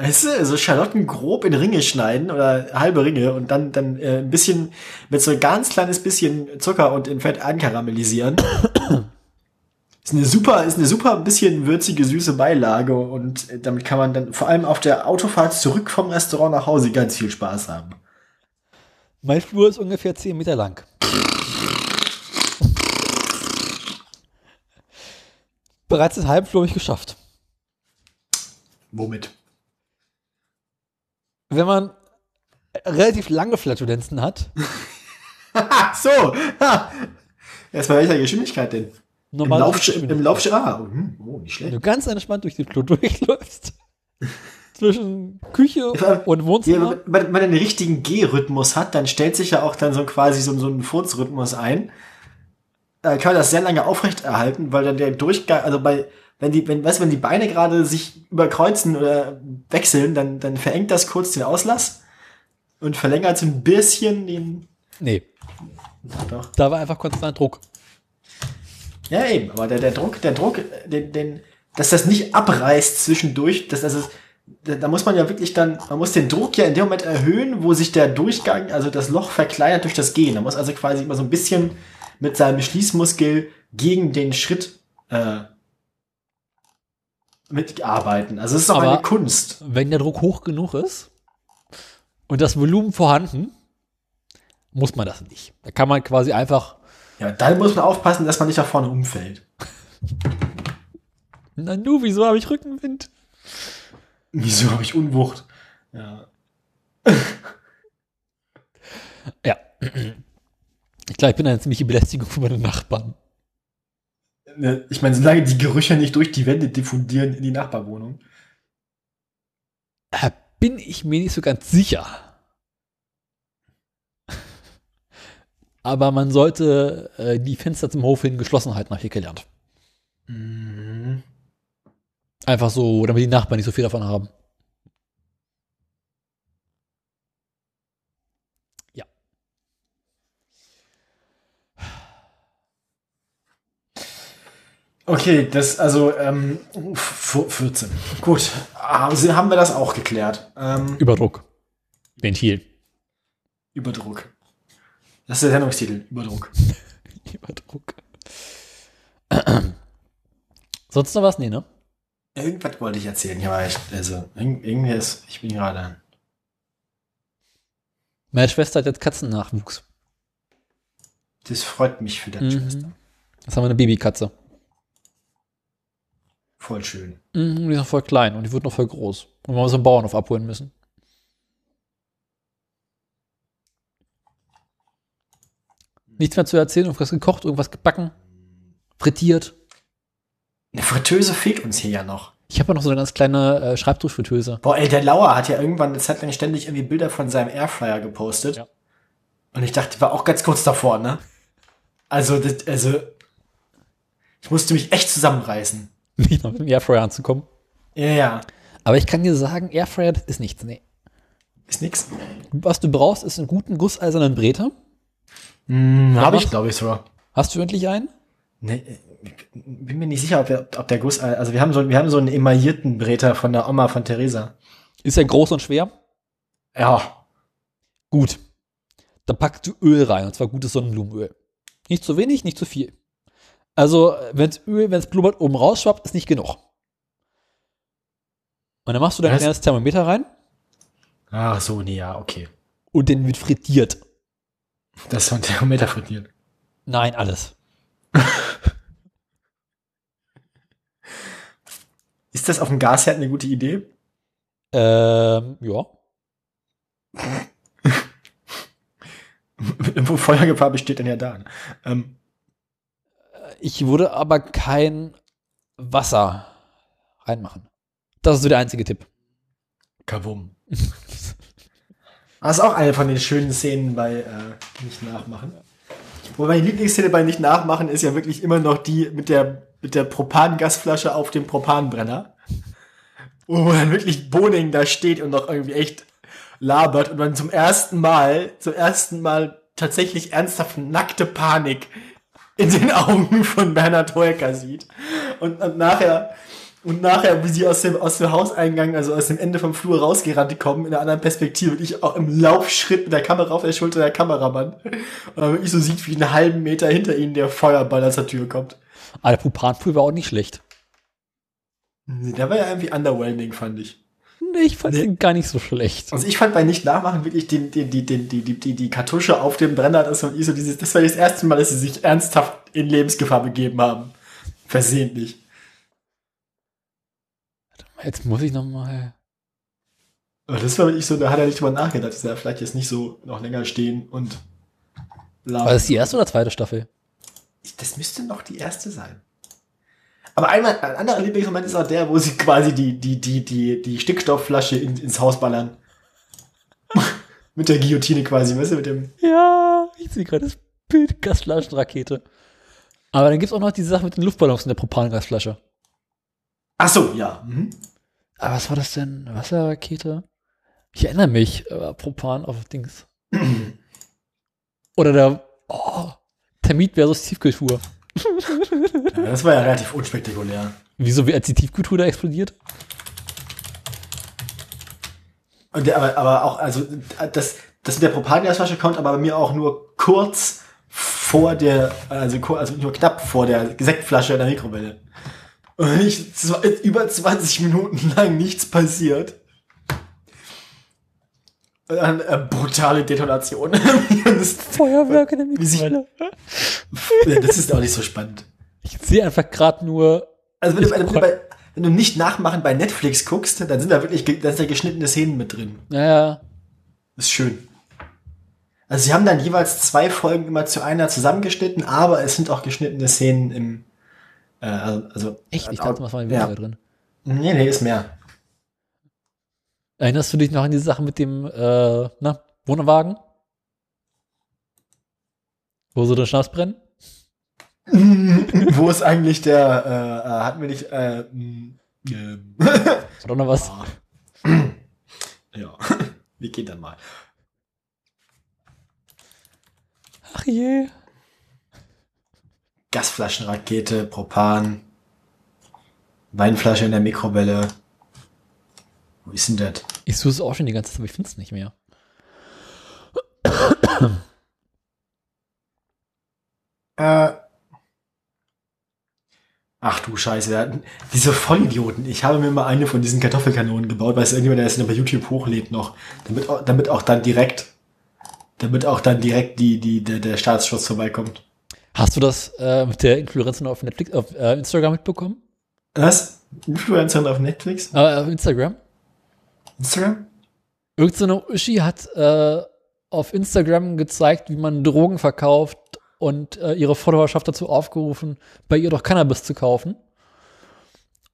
Weißt du, also Schalotten grob in Ringe schneiden oder halbe Ringe und dann, dann äh, ein bisschen mit so ein ganz kleines bisschen Zucker und in Fett ankaramellisieren. ist eine super, ist eine super ein bisschen würzige, süße Beilage und äh, damit kann man dann vor allem auf der Autofahrt zurück vom Restaurant nach Hause ganz viel Spaß haben. Mein Flur ist ungefähr 10 Meter lang. Bereits den halben Flur habe ich geschafft. Womit? Wenn man relativ lange Flatulenzen hat, so! Ha. Erstmal welcher Geschwindigkeit denn? Im normal Lauf, im Lauf, ah, hm, oh, nicht wenn schlecht. du ganz entspannt durch den Flur durchläufst, zwischen Küche und Ja, Wohnzimmer, wenn wenn man den richtigen G-Rhythmus hat, dann stellt sich ja auch dann so quasi so, so ein Furzrhythmus ein. Da kann man das sehr lange aufrechterhalten, weil dann der Durchgang, also bei, wenn die, wenn, weißt du, wenn die Beine gerade sich überkreuzen oder wechseln, dann, dann verengt das kurz den Auslass und verlängert so ein bisschen den, nee, doch. da war einfach konstant Druck. Ja, eben, aber der, der Druck, der Druck, den, den, dass das nicht abreißt zwischendurch, dass das ist, da, muss man ja wirklich dann, man muss den Druck ja in dem Moment erhöhen, wo sich der Durchgang, also das Loch verkleinert durch das Gehen. Da muss also quasi immer so ein bisschen mit seinem Schließmuskel gegen den Schritt äh, mitarbeiten. Also es ist auch Aber- eine Kunst. Wenn der Druck hoch genug ist und das Volumen vorhanden, muss man das nicht. Da kann man quasi einfach, Ja, dann muss man aufpassen, dass man nicht nach vorne umfällt. na nu, wieso habe ich Rückenwind? Wieso habe ich Unwucht? Ja. Ja. Ich glaube, ich bin eine ziemliche Belästigung für meine Nachbarn. Ne, Ich meine, solange die Gerüche nicht durch die Wände diffundieren in die Nachbarwohnung. Da bin ich mir nicht so ganz sicher. Aber man sollte äh, die Fenster zum Hof hin geschlossen halten, habe ich gelernt. Mhm. Einfach so, damit die Nachbarn nicht so viel davon haben. Okay, das, also, ähm, f- 14. Gut, also haben wir das auch geklärt. Ähm, Überdruck. Ventil. Überdruck. Das ist der Sendungstitel, Überdruck. Überdruck. Sonst noch was? Nee, ne? Irgendwas wollte ich erzählen, ja, aber ich, also, irg- irgendwie ist, ich bin gerade. Meine Schwester hat jetzt Katzennachwuchs. Das freut mich für deine Schwester. Mhm. Jetzt haben wir eine Babykatze. Voll schön. Mhm, die ist noch voll klein und die wird noch voll groß. Und wir müssen einen Bauernhof abholen müssen. Nichts mehr zu erzählen, irgendwas gekocht, irgendwas gebacken, frittiert. Eine Fritteuse fehlt uns hier ja noch. Ich habe noch so eine ganz kleine äh, Schreibtischfritteuse. Boah, ey, der Lauer hat ja irgendwann eine Zeit lang ständig irgendwie Bilder von seinem Airfryer gepostet. Ja. Und ich dachte, war auch ganz kurz davor, ne? Also, das, also, ich musste mich echt zusammenreißen. Nicht noch mit dem Airfryer anzukommen. Ja, ja. Aber ich kann dir sagen, Airfryer das ist nichts. Nee. Ist nix. Was du brauchst, ist einen guten gusseisernen Breter. Hm, Habe ich, glaube ich, sogar. Hast du endlich einen? Nee, bin mir nicht sicher, ob der, ob der Guss, also wir haben so, wir haben so einen emaillierten Breter von der Oma von Theresa. Ist er groß und schwer? Ja. Gut. Dann packst du Öl rein, und zwar gutes Sonnenblumenöl. Nicht zu wenig, nicht zu viel. Also, wenn Öl, wenn es blubbert, oben rausschwappt, ist nicht genug. Und dann machst du dein Was? kleines Thermometer rein Ach so, nee, ja, okay. und den wird frittiert. Das ist ein Thermometer frittiert. Nein, alles. Ist das auf dem Gasherd eine gute Idee? Ähm, ja. Wo Feuergefahr besteht, dann ja da. Ähm, Ich würde aber kein Wasser reinmachen. Das ist so der einzige Tipp. Kabum. Das ist auch eine von den schönen Szenen bei äh, Nicht Nachmachen. Wobei meine Lieblingsszene bei Nicht Nachmachen ist ja wirklich immer noch die mit der, mit der Propangasflasche auf dem Propanbrenner. Wo dann wirklich Boning da steht und noch irgendwie echt labert und man zum ersten Mal, zum ersten Mal tatsächlich ernsthaft nackte Panik in den Augen von Bernhard Hoeker sieht. Und, und nachher, und nachher, wie sie aus dem, aus dem Hauseingang, also aus dem Ende vom Flur rausgerannt kommen, in einer anderen Perspektive, und ich auch im Laufschritt mit der Kamera auf der Schulter der Kameramann. Und man wirklich so sieht, wie einen halben Meter hinter ihnen der Feuerball aus der Tür kommt. Aber der Pupanpool war auch nicht schlecht. Nee, Der war ja irgendwie underwhelming, fand ich. Ich fand Nee. den gar nicht so schlecht. Also ich fand bei nicht nachmachen wirklich den, die, den, die, die, die, die Kartusche auf dem Brenner, das war, so dieses, das war das erste Mal, dass sie sich ernsthaft in Lebensgefahr begeben haben. Versehentlich. Jetzt muss ich noch mal. Aber das war wirklich so, da hat er nicht drüber nachgedacht, dass er vielleicht jetzt nicht so noch länger stehen und War das die erste oder zweite Staffel? Das müsste noch die erste sein. Aber einmal, ein anderer Lieblingsmoment ist auch der, wo sie quasi die, die, die, die, die Stickstoffflasche in, ins Haus ballern. mit der Guillotine quasi, weißt du, mit dem. Ja, ich sehe gerade das Bild Gasflaschenrakete. Aber dann gibt es auch noch diese Sache mit den Luftballons in der Propangasflasche. Ach so, ja. Mhm. Aber was war das denn? Wasserrakete? Ich erinnere mich, äh, Propan auf Dings. Oder der oh, Termit versus Tiefkultur. Ja, das war ja relativ unspektakulär. Wieso, wie als die Tiefkultur da explodiert? Und der, aber, aber auch, also das, das mit der Propangasflasche kommt aber bei mir auch nur kurz vor der, also, also nur knapp vor der Sektflasche in der Mikrowelle. Und ich, über 20 Minuten lang nichts passiert. Und dann äh, brutale Detonation. das, Feuerwerk in der Mikrowelle. das ist auch nicht so spannend. Ich sehe einfach gerade nur. Also wenn du, wenn, du bei, wenn du nicht nachmachen bei Netflix guckst, dann sind da wirklich ge- da sind da geschnittene Szenen mit drin. Naja, Ist schön. Also sie haben dann jeweils zwei Folgen immer zu einer zusammengeschnitten, aber es sind auch geschnittene Szenen im äh, also echt, ich äh, dachte, was war ja. weniger drin. Nee, nee, ist mehr. Erinnerst du dich noch an die Sache mit dem äh, na, Wohnwagen? Wo so der Schnaps brennen? Wo ist eigentlich der äh, äh, hatten wir nicht äh, ähm, Oder noch was? ja. Wir gehen dann mal. Ach je. Gasflaschenrakete, Propan, Weinflasche in der Mikrowelle. Wo ist denn das? Ich suche es auch schon die ganze Zeit, aber ich finde es nicht mehr. Äh. Ach du Scheiße, diese Vollidioten. Ich habe mir mal eine von diesen Kartoffelkanonen gebaut, weil es irgendjemand, der es bei YouTube hochlädt noch, damit, auch- damit auch dann direkt, damit auch dann direkt die, die, der, der Staatsschutz vorbeikommt. Hast du das äh, mit der Influencerin auf Netflix, auf äh, Instagram mitbekommen? Was? Influencerin auf Netflix? Äh, auf Instagram? Instagram? Irgend so eine Uschi hat äh, auf Instagram gezeigt, wie man Drogen verkauft und äh, ihre Followerschaft dazu aufgerufen, bei ihr doch Cannabis zu kaufen.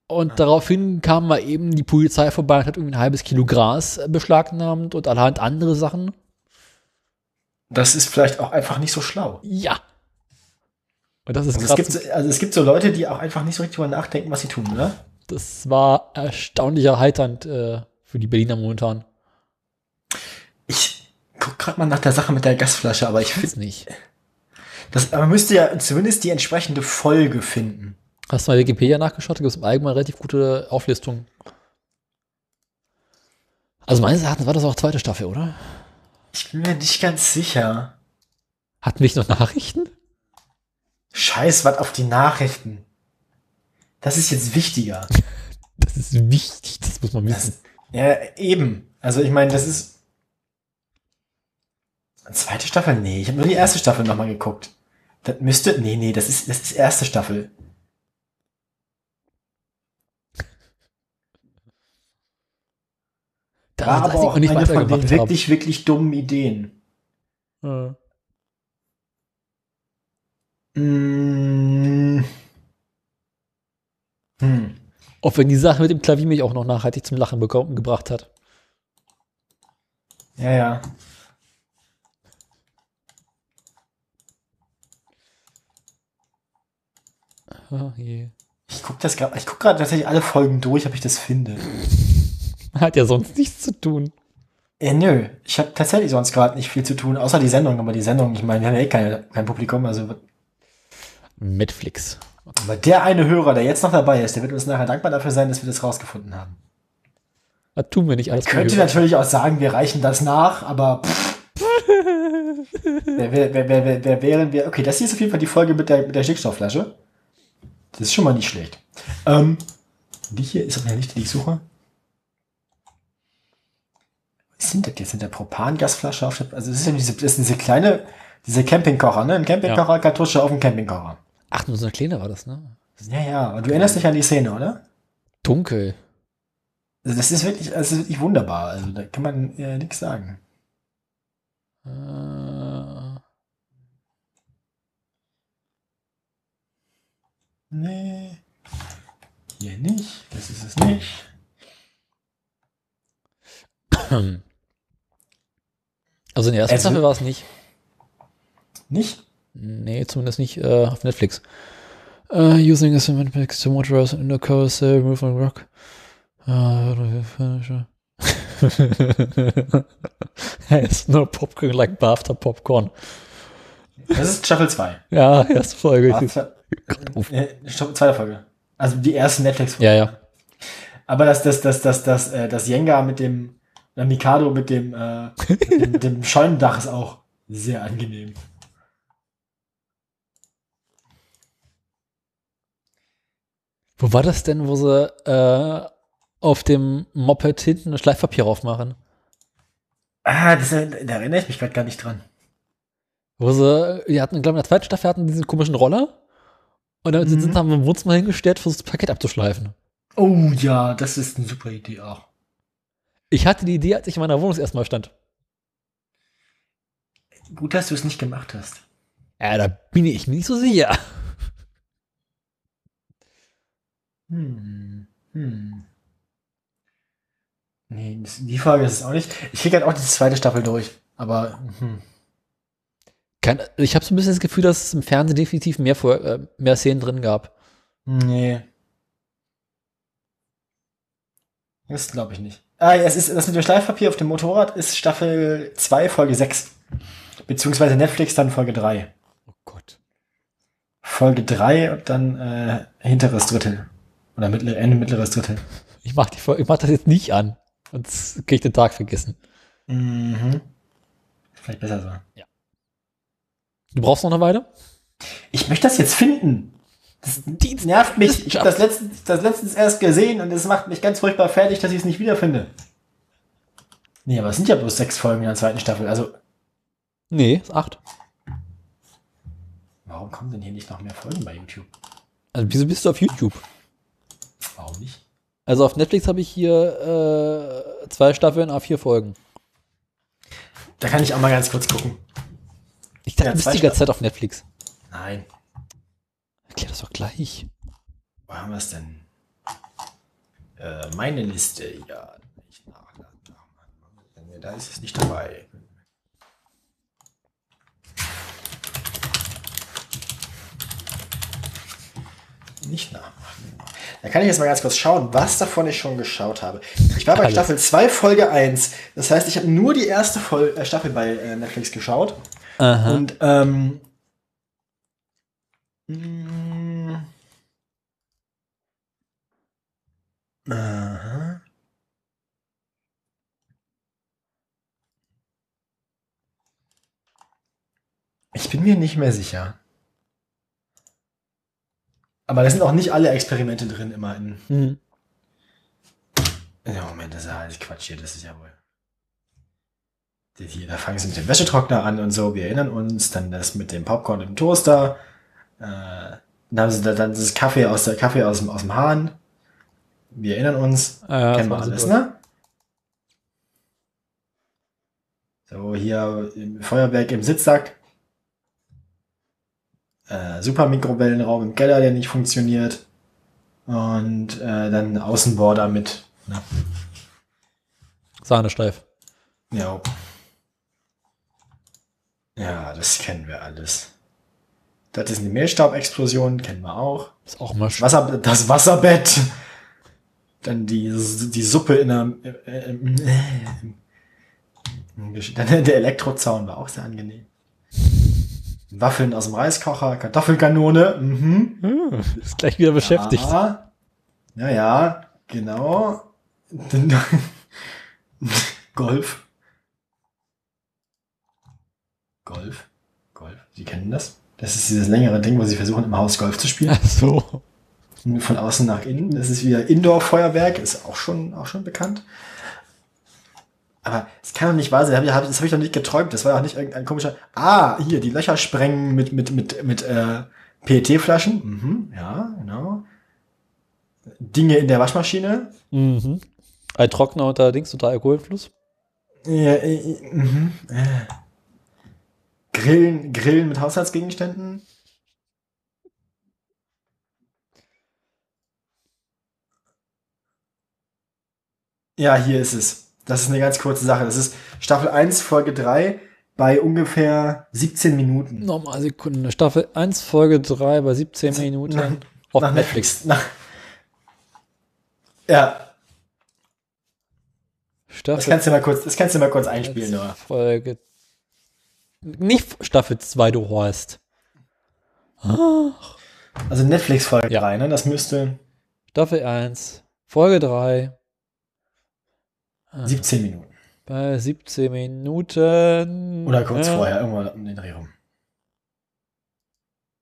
Und daraufhin kam mal eben die Polizei vorbei und hat irgendwie ein halbes Kilo Gras äh, beschlagnahmt und allerhand andere Sachen. Das ist vielleicht auch einfach nicht so schlau. Ja. Und das ist Also es, krass. gibt, so- also es gibt so Leute, die auch einfach nicht so richtig drüber nachdenken, was sie tun, ne? Das war erstaunlich erheiternd äh, für die Berliner momentan. Ich guck gerade mal nach der Sache mit der Gasflasche, aber ich finde, weiß nicht. das, aber man müsste ja zumindest die entsprechende Folge finden. Hast du mal Wikipedia nachgeschaut? Da gibt es im Allgemeinen relativ gute Auflistungen. Also meines Erachtens war das auch zweite Staffel, oder? Ich bin mir nicht ganz sicher. Hatten wir nicht noch Nachrichten? Scheiß, was auf die Nachrichten. Das ist jetzt wichtiger. Das ist wichtig, das muss man wissen. Ja, eben. Also ich meine, das ist. Zweite Staffel? Nee, ich habe nur die erste Staffel nochmal geguckt. Das müsste. Nee, nee, das ist, das ist erste Staffel. Da War aber auch nicht eine von den weitergemacht haben. wirklich, wirklich dummen Ideen. Ja. Mm. Hm. Auch wenn die Sache mit dem Klavier mich auch noch nachhaltig zum Lachen bekommen, gebracht hat. Ja, ja. Ah, je. Ich guck das gerade, ich guck gerade tatsächlich alle Folgen durch, ob ich das finde. Hat ja sonst nichts zu tun. Äh, nö, ich habe tatsächlich sonst gerade nicht viel zu tun, außer die Sendung. Aber die Sendung, ich meine, wir haben ja eh kein, kein Publikum. Also, Netflix. Aber der eine Hörer, der jetzt noch dabei ist, der wird uns nachher dankbar dafür sein, dass wir das rausgefunden haben. Das tun wir nicht alles. Könnte für Hörer. natürlich auch sagen, wir reichen das nach, aber pff, wer, wer, wer, wer, wer, wären wir? Okay, das hier ist auf jeden Fall die Folge mit der, mit der Stickstoffflasche. Das ist schon mal nicht schlecht. Ähm, die hier ist auch nicht die, die ich suche. Was sind das jetzt? Sind der Propangasflasche auf der, also das ist ja diese, das ist diese kleine, diese Campingkocher, ne? Ein Campingkocher, Kartusche auf dem Campingkocher. Ach, nur so eine kleine war das, ne? Ja, ja, und du erinnerst dich an die Szene, oder? Dunkel. Also das ist wirklich, das ist wirklich wunderbar. Also da kann man äh, nichts sagen. Äh, Nee. Hier nicht. Das ist es nicht. also in der ersten Also- Staffel war es nicht. Nicht? Nee, zumindest nicht äh, auf Netflix. Uh, using a cement mix to motorize in the carousel, move on rock. Uh, furniture. It's no popcorn like BAFTA popcorn. Das ist Staffel 2. Ja, erste Folge. Äh, Staffel- Zweite Folge. Also die erste Netflix-Folge. ja, ja. Aber das, das, das, das, das, äh, das Jenga mit dem, Der Mikado mit dem, äh, mit dem, dem Scheunendach ist auch sehr angenehm. Wo war das denn, wo sie äh, auf dem Moped hinten ein Schleifpapier aufmachen? Ah, das, da erinnere ich mich gerade gar nicht dran. Wo sie, die hatten, glaube ich, in der zweiten Staffel hatten diesen komischen Roller. Und dann Mhm. sind sie am Wohnzimmer hingestellt, versucht das Paket abzuschleifen. Oh ja, das ist eine super Idee auch. Ich hatte die Idee, als ich in meiner Wohnung das erste Mal stand. Gut, dass du es nicht gemacht hast. Ja, da bin ich mir nicht so sicher. Hm. Hm. Nee, die Folge ist es auch nicht. Ich krieg halt auch die zweite Staffel durch. Aber hm. Kein, ich habe so ein bisschen das Gefühl, dass es im Fernsehen definitiv mehr, vor, äh, mehr Szenen drin gab. nee. Das glaube ich nicht. Ah, ja, es ist das mit dem Schleifpapier auf dem Motorrad ist Staffel 2, Folge 6. Beziehungsweise Netflix dann Folge 3. Oh Gott. Folge 3 und dann äh, hinteres Drittel. Oder mittlere, Ende mittleres Drittel. Ich mach, die, ich mach das jetzt nicht an. Sonst krieg ich den Tag vergessen. Mhm. Vielleicht besser so. Du brauchst noch eine Weile? Ich möchte das jetzt finden. Das, die nervt mich. Ich habe das letztens, das letztens erst gesehen und es macht mich ganz furchtbar fertig, dass ich es nicht wiederfinde. Nee, aber es sind ja bloß sechs Folgen in der zweiten Staffel. Also, Nee, ist acht. warum kommen denn hier nicht noch mehr Folgen bei YouTube? Also wieso bist du auf YouTube? Warum nicht? Also auf Netflix habe ich hier äh, zwei Staffeln, a vier Folgen. Da kann ich auch mal ganz kurz gucken. Ich dachte, Ja, du bist die ganze Zeit auf Netflix. Nein. Erklär das doch gleich. Wo haben wir es denn? Äh, meine Liste, ja. Nachladen. Da ist es nicht dabei. Nicht nachmachen. Da kann ich jetzt mal ganz kurz schauen, was davon ich schon geschaut habe. Ich war bei Alles. Staffel 2, Folge 1. Das heißt, ich habe nur die erste Fol äh, Staffel bei äh, Netflix geschaut. Aha. Und ähm, mh, aha. Ich bin mir nicht mehr sicher. Aber da sind auch nicht alle Experimente drin, immer in. Mhm. Ja, Moment, das ist ja alles Quatsch hier, das ist ja wohl. Hier, da fangen sie mit dem Wäschetrockner an und so, wir erinnern uns, dann das mit dem Popcorn im Toaster, äh, dann haben sie da, dann das Kaffee aus der Kaffee aus dem, aus dem Hahn. Wir erinnern uns, Ja, das kennen wir alles, ne? So, hier im Feuerwerk im Sitzsack. Äh, super Mikrowellenraum im Keller, der nicht funktioniert. Und äh, dann Außenborder mit. Ne? Sahne steif. Ja. Ja, das kennen wir alles. Das ist eine Mehlstaubexplosion, kennen wir auch. Ist auch mal schön. Wasser, das Wasserbett. Dann die, die Suppe in der, äh, äh, äh, dann der Elektrozaun war auch sehr angenehm. Waffeln aus dem Reiskocher, Kartoffelkanone. Mhm. Hm, ist gleich wieder beschäftigt. Ja, ja, ja genau. Golf. Golf. Golf. Sie kennen das? Das ist dieses längere Ding, wo sie versuchen, im Haus Golf zu spielen. Ach so. Von außen nach innen. Das ist wieder Indoor-Feuerwerk, ist auch schon, auch schon bekannt. Aber es kann doch nicht wahr sein. Das habe ich, das hab ich doch nicht geträumt. Das war doch nicht irgendein komischer. Ah, hier, die Löcher sprengen mit, mit, mit, mit äh, PET-Flaschen. Mhm, ja, genau. Dinge in der Waschmaschine. Mhm. Ein Trockner unter Dings unter Alkoholfluss. Ja, äh, äh, mhm, äh. Grillen, Grillen mit Haushaltsgegenständen. Ja, hier ist es. Das ist eine ganz kurze Sache. Das ist Staffel 1, Folge 3 bei ungefähr 17 Minuten. Nochmal Sekunde. Staffel 1, Folge 3 bei 17 Minuten. Nach, auf nach Netflix. Netflix. Nach, ja, Staffel das kannst du mal kurz, das kannst du mal kurz einspielen, eins, Noah. Folge. Nicht Staffel 2, du Horst. Ach. Also Netflix Folge Ja. 3, ne? Das müsste Staffel 1, Folge 3. 17 Minuten. Bei 17 Minuten. Oder kurz Ja. vorher, irgendwann um den Dreh rum.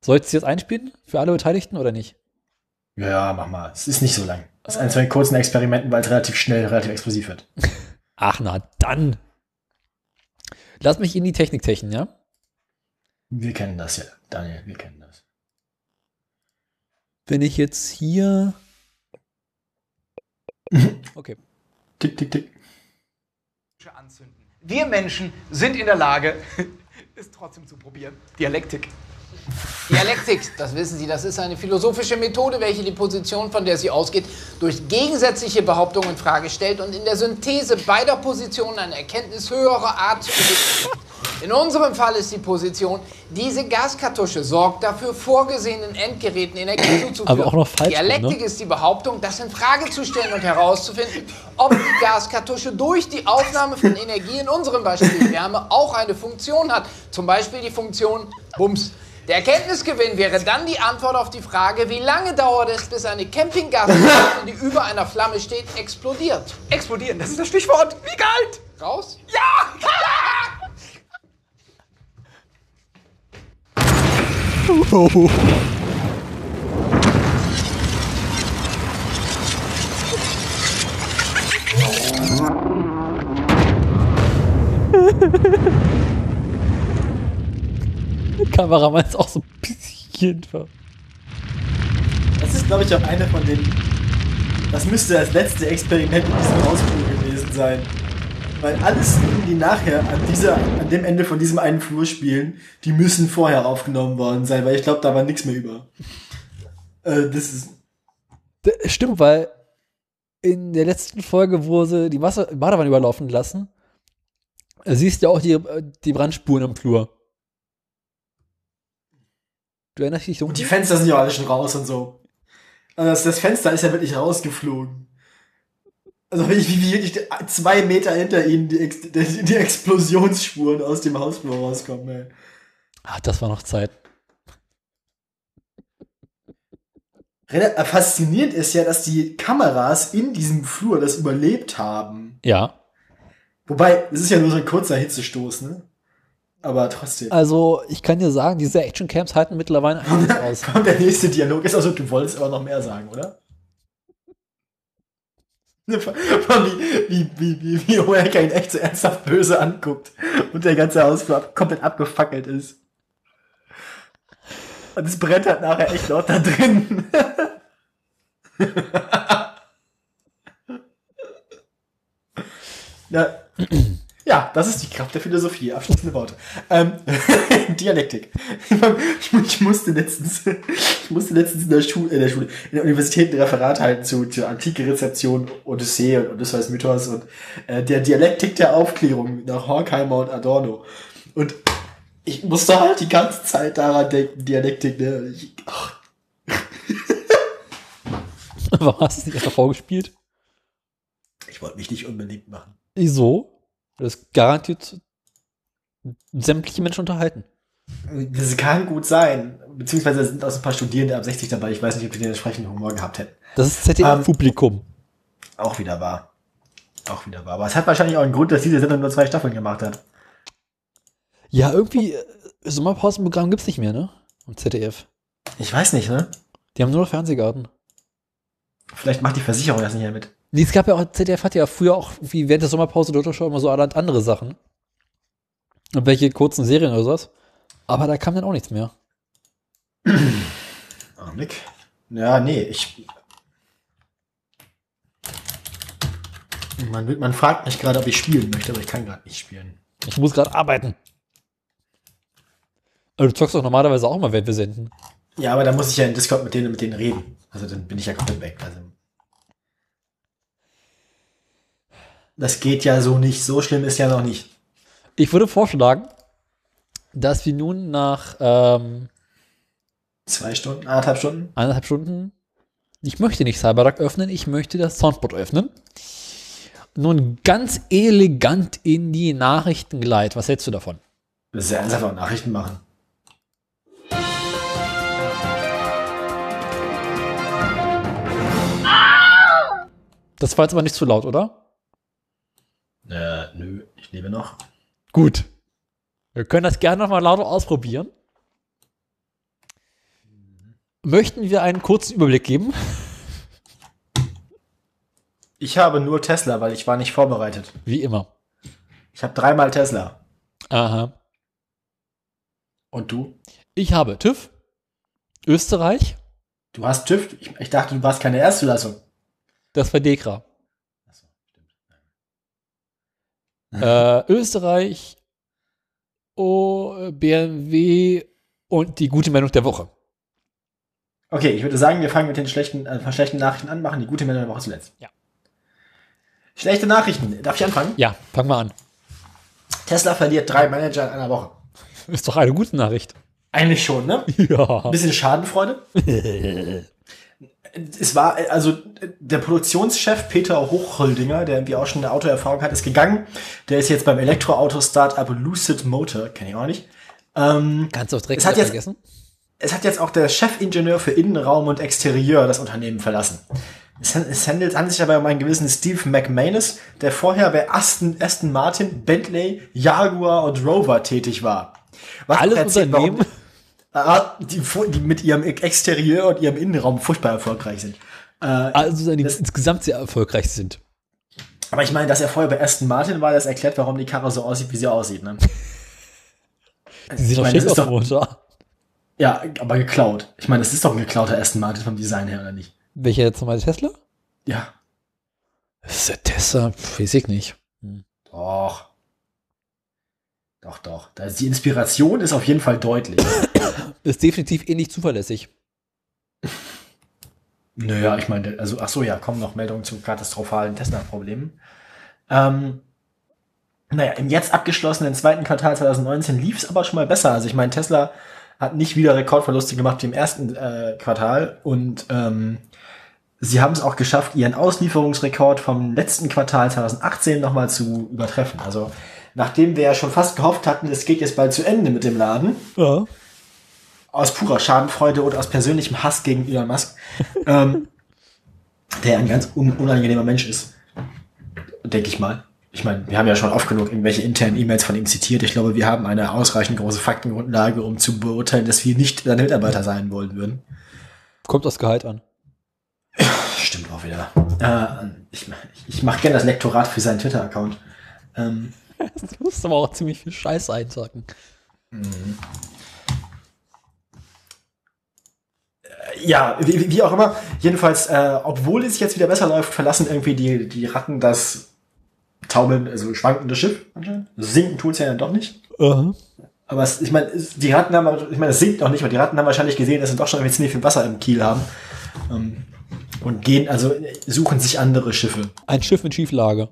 Sollst du jetzt einspielen? Für alle Beteiligten oder nicht? Ja, mach mal. Es ist nicht so lang. Das ist von den kurzen Experimenten, weil es relativ schnell, relativ explosiv wird. Ach, na dann. Lass mich in die Technik techen, ja? Wir kennen das ja, Daniel, wir kennen das. Wenn ich jetzt hier. Okay. Tick, tick, tick. Anzünden. Wir Menschen sind in der Lage, es trotzdem zu probieren. Dialektik. Dialektik, das wissen Sie, das ist eine philosophische Methode, welche die Position, von der sie ausgeht, durch gegensätzliche Behauptungen in Frage stellt und in der Synthese beider Positionen eine Erkenntnis höherer Art zu entwickeln. In unserem Fall ist die Position, diese Gaskartusche sorgt dafür, vorgesehenen Endgeräten Energie zuzuführen. Aber auch noch falsch, Dialektik ne? ist die Behauptung, das in Frage zu stellen und herauszufinden, ob die Gaskartusche durch die Aufnahme von Energie in unserem Beispiel Wärme auch eine Funktion hat. Zum Beispiel die Funktion Bums. Der Erkenntnisgewinn wäre dann die Antwort auf die Frage, wie lange dauert es, bis eine Campinggaskartusche, die über einer Flamme steht, explodiert. Explodieren, das ist das Stichwort. Wie kalt? Raus? Kameramann ist auch so ein bisschen ver. Das ist, glaube ich, auch eine von den. Das müsste das letzte Experiment in diesem Ausflug gewesen sein. Weil alle Szenen, die nachher an, dieser, an dem Ende von diesem einen Flur spielen, die müssen vorher aufgenommen worden sein, weil ich glaube, da war nichts mehr über. Äh, das ist. D- Stimmt, weil in der letzten Folge, wo sie die Wasser Badewanne überlaufen lassen, äh, siehst du auch die, äh, die Brandspuren im Flur. Du erinnerst dich Und dunkel? die Fenster sind ja alle schon raus und so. Also das, das Fenster ist ja wirklich rausgeflogen. Also wie, wie, wie wirklich zwei Meter hinter ihnen die, Ex die, die Explosionsspuren aus dem Hausflur rauskommen, ey. Ach, das war noch Zeit. Äh, Faszinierend ist ja, dass die Kameras in diesem Flur das überlebt haben. Ja. Wobei, es ist ja nur so ein kurzer Hitzestoß, ne? Aber trotzdem. Also, ich kann dir sagen, diese Actioncamps halten mittlerweile einiges aus. Kommt der nächste Dialog. Ist also, du wolltest aber noch mehr sagen, oder? Wie, wie, wie, wie, wie Oerka ihn echt so ernsthaft böse anguckt und der ganze Hausflur komplett abgefackelt ist. Und es brennt halt nachher echt laut da drin. ja. Ja, das ist die Kraft der Philosophie. Abschließende Worte. Ähm, Dialektik. Ich, musste letztens, ich musste letztens in der Schule, in der Schule, in der Universität ein Referat halten zu, zur antike Rezeption, Odyssee und Odysseus Mythos und äh, der Dialektik der Aufklärung nach Horkheimer und Adorno. Und ich musste halt die ganze Zeit daran denken, Dialektik, ne? Ich, ach, Warum hast du es nicht einfach vorgespielt? ich wollte mich nicht unbeliebt machen. Wieso? Das garantiert sämtliche Menschen unterhalten. Das kann gut sein. Beziehungsweise es sind auch so ein paar Studierende ab 60 dabei. Ich weiß nicht, ob die den entsprechenden Humor gehabt hätten. Das ist ZDF-Publikum. Auch wieder wahr. Auch wieder wahr. Aber es hat wahrscheinlich auch einen Grund, dass diese Sendung nur zwei Staffeln gemacht hat. Ja, irgendwie, äh, Sommerpausenprogramm gibt's nicht mehr, ne? Am ZDF. Ich weiß nicht, ne? Die haben nur noch Fernsehgarten. Vielleicht macht die Versicherung das nicht mehr mit. Nee, es gab ja auch, ZDF hatte ja früher auch, wie während der Sommerpause dort schon immer so allerhand andere Sachen. Und welche kurzen Serien oder sowas. Aber da kam dann auch nichts mehr. Augenblick. Ja, nee, ich. Man, man fragt mich gerade, ob ich spielen möchte, aber ich kann gerade nicht spielen. Ich muss gerade arbeiten. Aber du zockst doch normalerweise auch mal, wenn wir senden. Ja, aber da muss ich ja in Discord mit denen mit denen reden. Also dann bin ich ja komplett weg. Also. Das geht ja so nicht. So schlimm ist ja noch nicht. Ich würde vorschlagen, dass wir nun nach ähm, Zwei Stunden, anderthalb Stunden. eineinhalb Stunden, ich möchte nicht Cyberduck öffnen, ich möchte das Soundboard öffnen. Nun ganz elegant in die Nachrichten gleiten. Was hältst du davon? Ernsthaft auch Nachrichten machen. Das war jetzt aber nicht zu laut, oder? Äh, nö, ich lebe noch. Gut. Wir können das gerne nochmal lauter ausprobieren. Möchten wir einen kurzen Überblick geben? Ich habe nur Tesla, weil ich war nicht vorbereitet. Wie immer. Ich habe dreimal Tesla. Aha. Und du? Ich habe TÜV, Österreich, Du hast TÜV? Ich, ich dachte, du warst keine Erstzulassung. das war Dekra. Achso, stimmt. Äh, Österreich, O, BMW und die gute Meldung der Woche. Okay, ich würde sagen, wir fangen mit den schlechten, äh, schlechten Nachrichten an, machen die gute Meldung der Woche zuletzt. Ja. Schlechte Nachrichten. Darf ich anfangen? Ja, fangen wir an. Tesla verliert drei Manager in einer Woche. Ist doch eine gute Nachricht. Eigentlich schon, ne? Ja. Ein bisschen Schadenfreude. es war, äh, also der Produktionschef Peter Hochholdinger, der irgendwie auch schon eine Autoerfahrung hat, ist gegangen. Der ist jetzt beim Elektroauto-Startup Lucid Motor, kenne ich auch nicht. Ähm, Kannst du auch direkt Es hat jetzt- vergessen? es hat jetzt auch der Chefingenieur für Innenraum und Exterieur das Unternehmen verlassen. Es, handelt an sich dabei um einen gewissen Steve McManus, der vorher bei Aston, Aston Martin, Bentley, Jaguar und Rover tätig war. Was Alles erzählt, Unternehmen? warum- die, fu- die mit ihrem Exterieur und ihrem Innenraum furchtbar erfolgreich sind. Äh, Also die Das- insgesamt sehr erfolgreich sind. aber ich meine, dass er vorher bei Aston Martin war, das erklärt, warum die Karre so aussieht, wie sie aussieht. Ne? Die sehen Ich doch das aus, ist doch- Motor. Ja, aber geklaut. Ich meine, das ist doch ein geklauter Aston Martin vom Design her, oder nicht? Welcher jetzt nochmal Tesla? Ja, Das ist der Tesla, weiß ich nicht. doch. Doch, doch. Da ist die Inspiration ist auf jeden Fall deutlich. Ist definitiv ähnlich zuverlässig. Naja, ich meine, also, ach so, ja, kommen noch Meldungen zu katastrophalen Tesla-Problemen. Ähm, naja, im jetzt abgeschlossenen zweiten Quartal 2019 lief es aber schon mal besser. Also ich meine, Tesla hat nicht wieder Rekordverluste gemacht wie im ersten äh, Quartal und ähm, sie haben es auch geschafft, ihren Auslieferungsrekord vom letzten Quartal 2018 nochmal zu übertreffen. Also nachdem wir ja schon fast gehofft hatten, es geht jetzt bald zu Ende mit dem Laden, Ja. aus purer Schadenfreude und aus persönlichem Hass gegen Elon Musk, ähm, der ein ganz un unangenehmer Mensch ist, denke ich mal. Ich meine, wir haben ja schon oft genug irgendwelche internen E-Mails von ihm zitiert. Ich glaube, wir haben eine ausreichend große Faktengrundlage, um zu beurteilen, dass wir nicht seine Mitarbeiter sein wollen würden. Kommt das Gehalt an. Stimmt auch wieder. Äh, ich ich mache gerne das Lektorat für seinen Twitter-Account. Ähm, Du musst aber auch ziemlich viel Scheiß einsacken. Ja, wie, wie auch immer. Jedenfalls, äh, obwohl es jetzt wieder besser läuft, verlassen irgendwie die, die Ratten das taumeln, also schwankende Schiff anscheinend. Sinken tut's ja dann doch nicht. Aha. Aber es, ich meine, es- die Ratten haben, ich meine, es sinkt noch nicht, aber die Ratten haben wahrscheinlich gesehen, dass sie doch schon irgendwie ziemlich viel Wasser im Kiel haben. Ähm, und gehen, also äh, suchen sich andere Schiffe. Ein Schiff in Schieflage.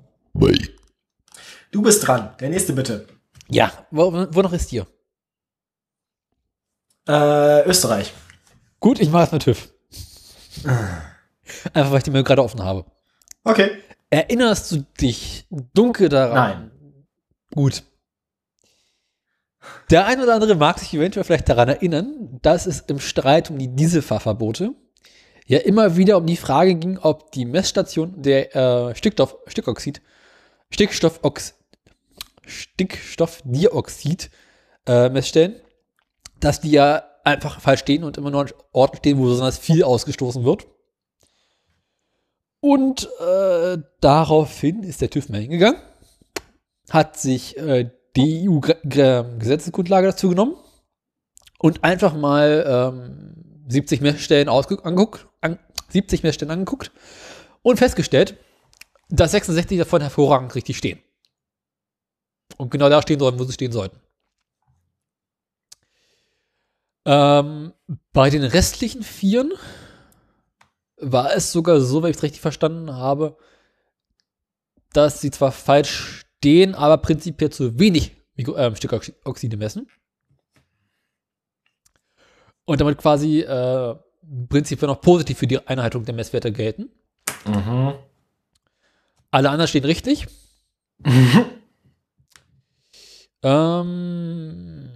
Du bist dran. Der nächste bitte. Ja, wo, wo noch ist hier? Äh, Österreich. Gut, ich mache es mit TÜV. Einfach, weil ich die mir gerade offen habe. Okay. Erinnerst du dich dunkel daran? Nein. Gut. Der ein oder andere mag sich eventuell vielleicht daran erinnern, dass es im Streit um die Dieselfahrverbote ja immer wieder um die Frage ging, ob die Messstation der äh, Stickstoff, Stickoxid, Stickstoffox, Stickstoffdioxid äh, Messstellen, dass die ja einfach falsch stehen und immer nur an Orten stehen, wo besonders viel ausgestoßen wird. Und äh, daraufhin ist der TÜV mal hingegangen, hat sich äh, die EU-Gesetzesgrundlage dazu genommen und einfach mal ähm, 70 Messstellen angeguckt, an, 70 Messstellen angeguckt und festgestellt, dass 66 davon hervorragend richtig stehen. Und genau da stehen sollen, wo sie stehen sollten. Ähm, bei den restlichen Vieren war es sogar so, wenn ich es richtig verstanden habe, dass sie zwar falsch stehen, aber prinzipiell zu wenig Mikro ähm, Stickoxide messen. Und damit quasi äh, prinzipiell noch positiv für die Einhaltung der Messwerte gelten. Alle anderen stehen richtig. ähm,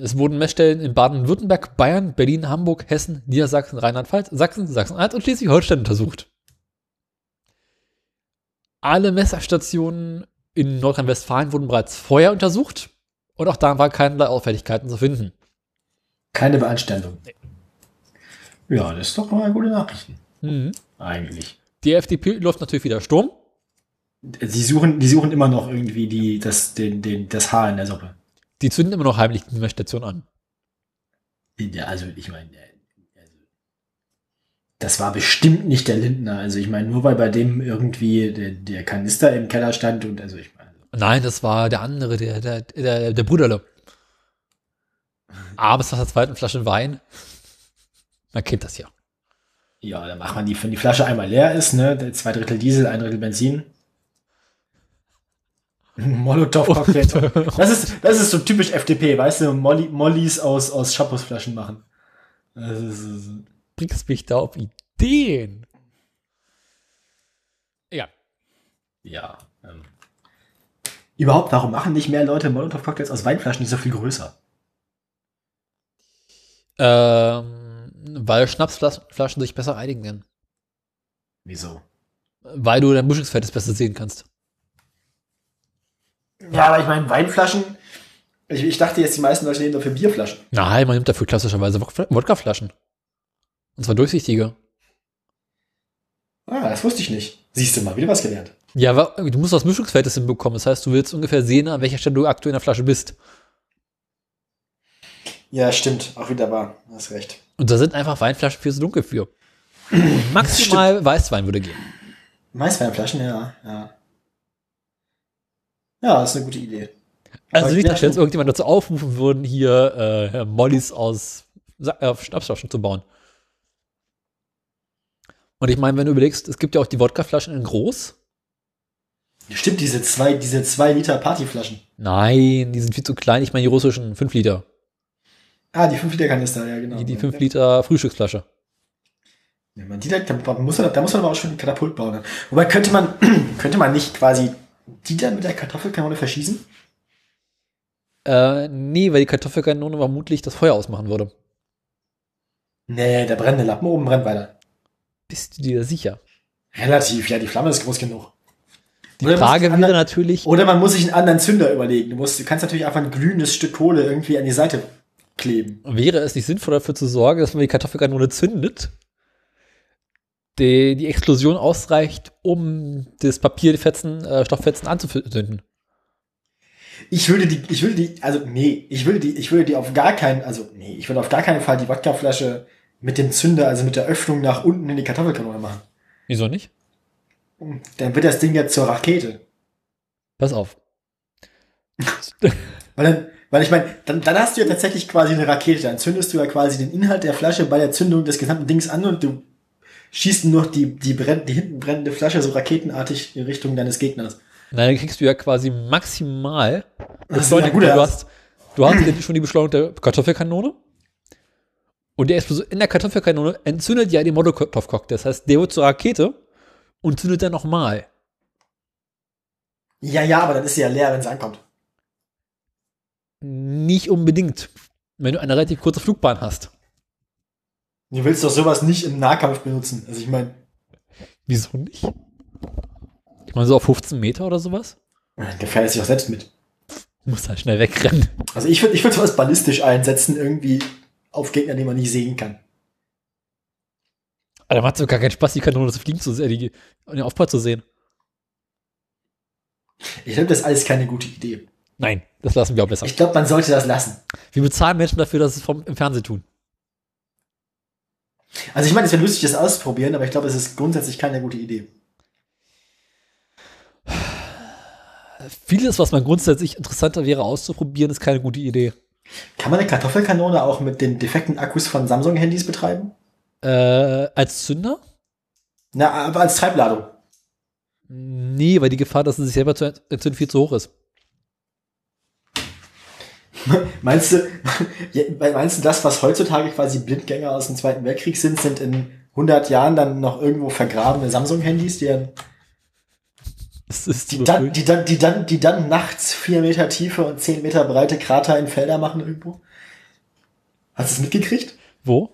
es wurden Messstellen in Baden-Württemberg, Bayern, Berlin, Hamburg, Hessen, Niedersachsen, Rheinland-Pfalz, Sachsen, Sachsen-Anhalt und Schleswig-Holstein untersucht. Alle Messerstationen in Nordrhein-Westfalen wurden bereits vorher untersucht und auch da war keinerlei Auffälligkeiten zu finden. Keine Beanstandung. Ja, das ist doch mal gute Nachrichten. Mhm. Eigentlich. Die FDP läuft natürlich wieder Sturm. Sie suchen, die suchen immer noch irgendwie die, das, den, den, das Haar in der Suppe. Die zünden immer noch heimlich die Station an. Ja, also ich meine, äh, also, das war bestimmt nicht der Lindner. Also ich meine, nur weil bei dem irgendwie der, der Kanister im Keller stand und also ich meine. Nein, das war der andere, der, der, der, der Bruderle. Abends nach der zweiten Flasche Wein. Man kennt das ja. Ja, dann macht man die, wenn die Flasche einmal leer ist, ne, zwei Drittel Diesel, ein Drittel Benzin. Molotow-Cocktail. Das ist, das ist so typisch FDP, weißt du, Molly, Mollys aus, aus Shampoosflaschen machen. Das ist, Bringst mich da auf Ideen. Ja. ja. Ähm. Überhaupt, warum machen nicht mehr Leute Molotow-Cocktails aus Weinflaschen, die so viel größer? Ähm, weil Schnapsflaschen sich besser einigen können. Wieso? Weil du dein Mischungsverhältnis besser sehen kannst. Ja, aber ich meine, Weinflaschen. Ich, ich dachte jetzt, die meisten Leute nehmen dafür Bierflaschen. Nein, man nimmt dafür klassischerweise Wodka- Wodkaflaschen. Und zwar durchsichtige. Ah, das wusste ich nicht. Siehst du mal, wieder was gelernt. Ja, aber du musst das Mischungsverhältnis hinbekommen. Das heißt, du willst ungefähr sehen, an welcher Stelle du aktuell in der Flasche bist. Ja, stimmt. Auch wieder wahr. Hast recht. Und da sind einfach Weinflaschen viel zu dunkel für. Maximal Weißwein würde gehen. Weißweinflaschen, ja, ja. Ja, das ist eine gute Idee. Also Aber nicht, dass jetzt irgendjemand dazu aufrufen würden, hier äh, Mollys aus äh, Schnapsflaschen zu bauen. Und ich meine, wenn du überlegst, es gibt ja auch die Wodkaflaschen in groß. Stimmt, diese zwei, diese zwei Liter Partyflaschen. Nein, die sind viel zu klein. Ich meine die russischen 5 Liter. Ah, die 5 Liter Kanister, ja, genau. Die, die 5 Liter Frühstücksflasche. Ja, man, die, da, da, muss man, da muss man aber auch schon den Katapult bauen. Wobei könnte man, könnte man nicht quasi die dann mit der Kartoffelkanone verschießen? Äh, nee, weil die Kartoffelkanone vermutlich das Feuer ausmachen würde. Nee, der brennende Lappen oben brennt weiter. Bist du dir sicher? Relativ, ja, die Flamme ist groß genug. Die Oder Frage wäre anderen- natürlich, Oder man muss sich einen anderen Zünder überlegen. Du, musst, du kannst natürlich einfach ein glühendes Stück Kohle irgendwie an die Seite kleben. wäre es nicht sinnvoll dafür zu sorgen, dass man die Kartoffelkanone zündet, die, die Explosion ausreicht, um das Papierfetzen, äh, Stofffetzen anzuzünden? Ich würde die, ich würde die, also nee, ich würde die, ich würde die auf gar keinen, also nee, ich würde auf gar keinen Fall die Wodkaflasche mit dem Zünder, also mit der Öffnung nach unten in die Kartoffelkanone machen. Wieso nicht? Dann wird das Ding ja zur Rakete. Pass auf. Weil dann, weil ich meine, dann, dann hast du ja tatsächlich quasi eine Rakete. Dann zündest du ja quasi den Inhalt der Flasche bei der Zündung des gesamten Dings an und du schießt nur noch die, die, brenn, die hinten brennende Flasche so raketenartig in Richtung deines Gegners. Nein, dann kriegst du ja quasi maximal Beschleunigung. gut, du, hast, du hast ja schon die Beschleunigung der Kartoffelkanone. Und der Explosion in der Kartoffelkanone entzündet ja den Molotow-Cocktail. Das heißt, der wird zur Rakete und zündet dann nochmal. Ja, ja, aber dann ist sie ja leer, wenn sie ankommt. Nicht unbedingt, wenn du eine relativ kurze Flugbahn hast. Du willst doch sowas nicht im Nahkampf benutzen. Also ich meine, Wieso nicht? Ich meine, so auf 15 Meter oder sowas. dann gefährdest dich auch selbst mit. Du musst halt schnell wegrennen. Also ich würde ich würd sowas ballistisch einsetzen, irgendwie auf Gegner, die man nicht sehen kann. Aber da macht es gar keinen Spaß, die Kanone zu fliegen zu sehen, die, den Aufprall zu sehen. Ich glaube, das ist alles keine gute Idee. Nein, das lassen wir auch besser. Ich glaube, man sollte das lassen. Wir bezahlen Menschen dafür, dass sie es vom, im Fernsehen tun. Also ich meine, es wäre lustig, das auszuprobieren, aber ich glaube, es ist grundsätzlich keine gute Idee. Vieles, was man grundsätzlich interessanter wäre auszuprobieren, ist keine gute Idee. Kann man eine Kartoffelkanone auch mit den defekten Akkus von Samsung-Handys betreiben? Äh, als Zünder? Na, aber als Treibladung. Nee, weil die Gefahr, dass sie sich selber zu entzünden, viel zu hoch ist. Meinst du, meinst du, das, was heutzutage quasi Blindgänger aus dem Zweiten Weltkrieg sind, sind in 100 Jahren dann noch irgendwo vergrabene Samsung-Handys, die dann, die dann, die dann, die dann, die dann nachts vier Meter tiefe und zehn Meter breite Krater in Felder machen irgendwo? Hast du es mitgekriegt? Wo?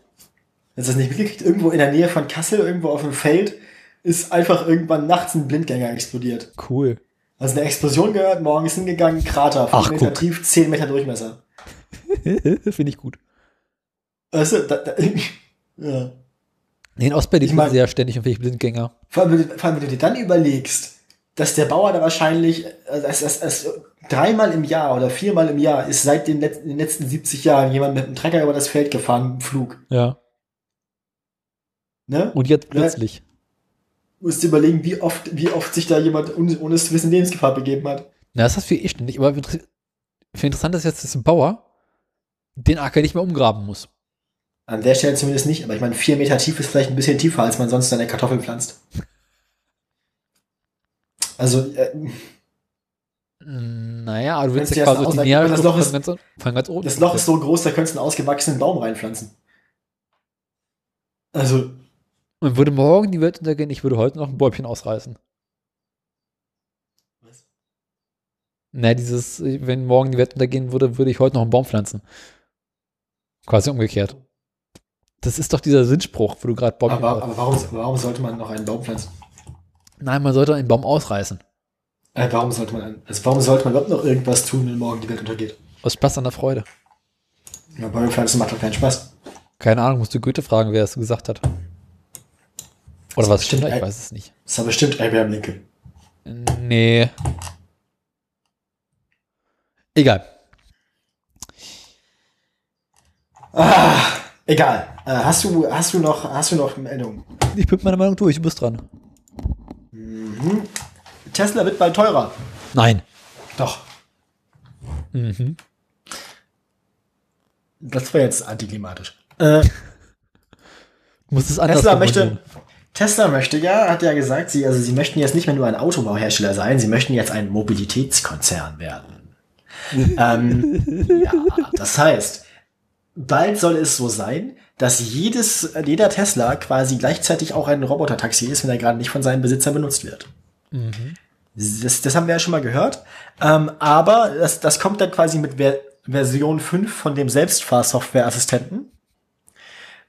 Hast du das nicht mitgekriegt? Irgendwo in der Nähe von Kassel, irgendwo auf dem Feld, ist einfach irgendwann nachts ein Blindgänger explodiert. Cool. Also eine Explosion gehört, morgen ist hingegangen, Krater, 5 Ach, Meter guck. tief, 10 Meter Durchmesser. Finde ich gut. Weißt du, da, da, ja. Nee, in Ostberlin Ich mein- ja ständig irgendwelche Blindgänger. Vor allem, wenn du- vor allem, wenn du dir dann überlegst, dass der Bauer da wahrscheinlich also es, es, dreimal im Jahr oder viermal im Jahr ist seit den, letzten, den letzten 70 Jahren jemand mit einem Trecker über das Feld gefahren im Flug. Ja. Ne? Und jetzt plötzlich. Musst du überlegen, wie oft, wie oft sich da jemand ohne, ohne es zu wissen Lebensgefahr begeben hat. Na, das hast du eh ständig. Aber viel interessant ist jetzt, dass ein Bauer den Acker nicht mehr umgraben muss. An der Stelle zumindest nicht, aber ich meine, vier Meter tief ist vielleicht ein bisschen tiefer, als man sonst seine Kartoffeln pflanzt. Also, äh, Naja, aber du willst ja quasi die ausrechnen, das Loch ist- von ganz, ganz unten. das Loch ist so groß, da könntest du einen ausgewachsenen Baum reinpflanzen. Also, Und würde morgen die Welt untergehen, ich würde heute noch ein Bäumchen ausreißen. Was? Na, dieses, wenn morgen die Welt untergehen würde, würde ich heute noch einen Baum pflanzen. Quasi umgekehrt. Das ist doch dieser Sinnspruch, wo du gerade Bäumchen aber, aber warum, warum sollte man noch einen Baum pflanzen? Nein, man sollte einen Baum ausreißen. Äh, warum sollte man, also warum sollte man überhaupt noch irgendwas tun, wenn morgen die Welt untergeht? Aus Spaß an der Freude. Ja, Bäume pflanzen macht doch keinen Spaß. Keine Ahnung, musst du Goethe fragen, wer es gesagt hat. Oder was stimmt? Ich weiß es nicht. Das war bestimmt Abraham Lincoln. Nee. Egal. Ah, egal. Äh, hast du, hast du noch, hast du noch Meldungen? Ich bin mit meiner Meinung durch, du bist dran. Tesla wird bald teurer. Nein. Doch. Mhm. Das wäre jetzt antiklimatisch. Äh, Du musst es anders Tesla möchte, Tesla möchte ja, hat ja gesagt, sie, also sie möchten jetzt nicht mehr nur ein Autobauhersteller sein, sie möchten jetzt ein Mobilitätskonzern werden. ähm, ja, das heißt, bald soll es so sein, dass jedes, jeder Tesla quasi gleichzeitig auch ein Robotertaxi ist, wenn er gerade nicht von seinem Besitzer benutzt wird. Das, das haben wir ja schon mal gehört. Ähm, aber das, das kommt dann quasi mit Ver Version 5 von dem Selbstfahrsoftware-Assistenten.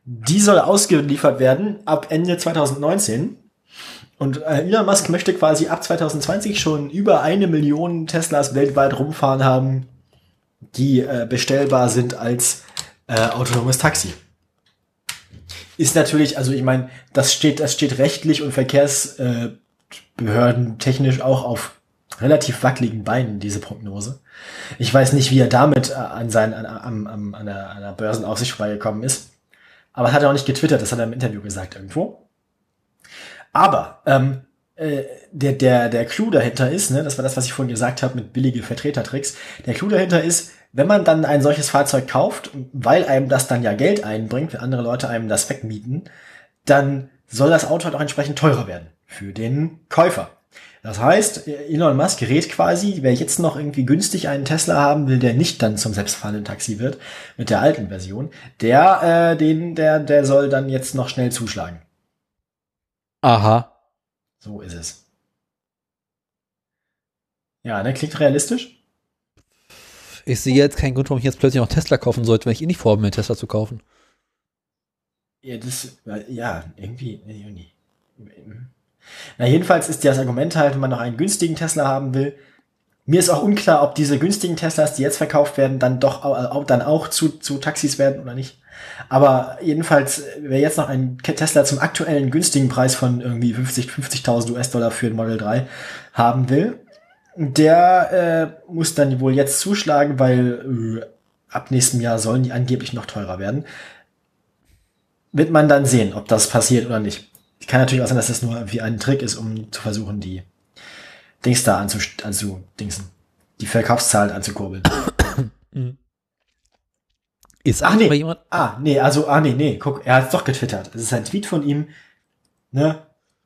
Die soll ausgeliefert werden ab Ende 2019. Und äh, Elon Musk möchte quasi ab 2020 schon über eine Million Teslas weltweit rumfahren haben, die äh, bestellbar sind als äh, autonomes Taxi. Ist natürlich, also ich meine, das steht, das steht rechtlich und Verkehrsbehörden äh, technisch auch auf relativ wackeligen Beinen, diese Prognose. Ich weiß nicht, wie er damit äh, an, sein, an, an, an, an, der, an der Börsenaufsicht vorbeigekommen ist. Aber das hat er auch nicht getwittert, das hat er im Interview gesagt irgendwo. Aber ähm, äh, der, der, der Clou dahinter ist, ne, das war das, was ich vorhin gesagt habe mit billige Vertretertricks, der Clou dahinter ist, wenn man dann ein solches Fahrzeug kauft, weil einem das dann ja Geld einbringt, wenn andere Leute einem das wegmieten, dann soll das Auto halt auch entsprechend teurer werden für den Käufer. Das heißt, Elon Musk rät quasi, wer jetzt noch irgendwie günstig einen Tesla haben will, der nicht dann zum selbstfahrenden Taxi wird, mit der alten Version, der, äh, den, der, der soll dann jetzt noch schnell zuschlagen. Aha. So ist es. Ja, ne, klingt realistisch. Ich sehe jetzt keinen Grund, warum ich jetzt plötzlich noch Tesla kaufen sollte, wenn ich eh nicht vorhabe, mir Tesla zu kaufen. Ja, das, ja, irgendwie, irgendwie. Na, jedenfalls ist das Argument halt, wenn man noch einen günstigen Tesla haben will. Mir ist auch unklar, ob diese günstigen Teslas, die jetzt verkauft werden, dann doch auch, dann auch zu, zu Taxis werden oder nicht. Aber jedenfalls, wer jetzt noch einen Tesla zum aktuellen günstigen Preis von irgendwie 50, 50.000 US-Dollar für ein Model 3 haben will, der äh, muss dann wohl jetzt zuschlagen, weil äh, ab nächstem Jahr sollen die angeblich noch teurer werden. Wird man dann sehen, ob das passiert oder nicht. Kann natürlich auch sein, dass das nur wie ein Trick ist, um zu versuchen, die Dings da anzu, anzu dingsen, die Verkaufszahlen anzukurbeln. Ist Ach nee. jemand. Ah, nee, also, ah nee, nee, guck, er hat doch getwittert. Es ist ein Tweet von ihm, ne?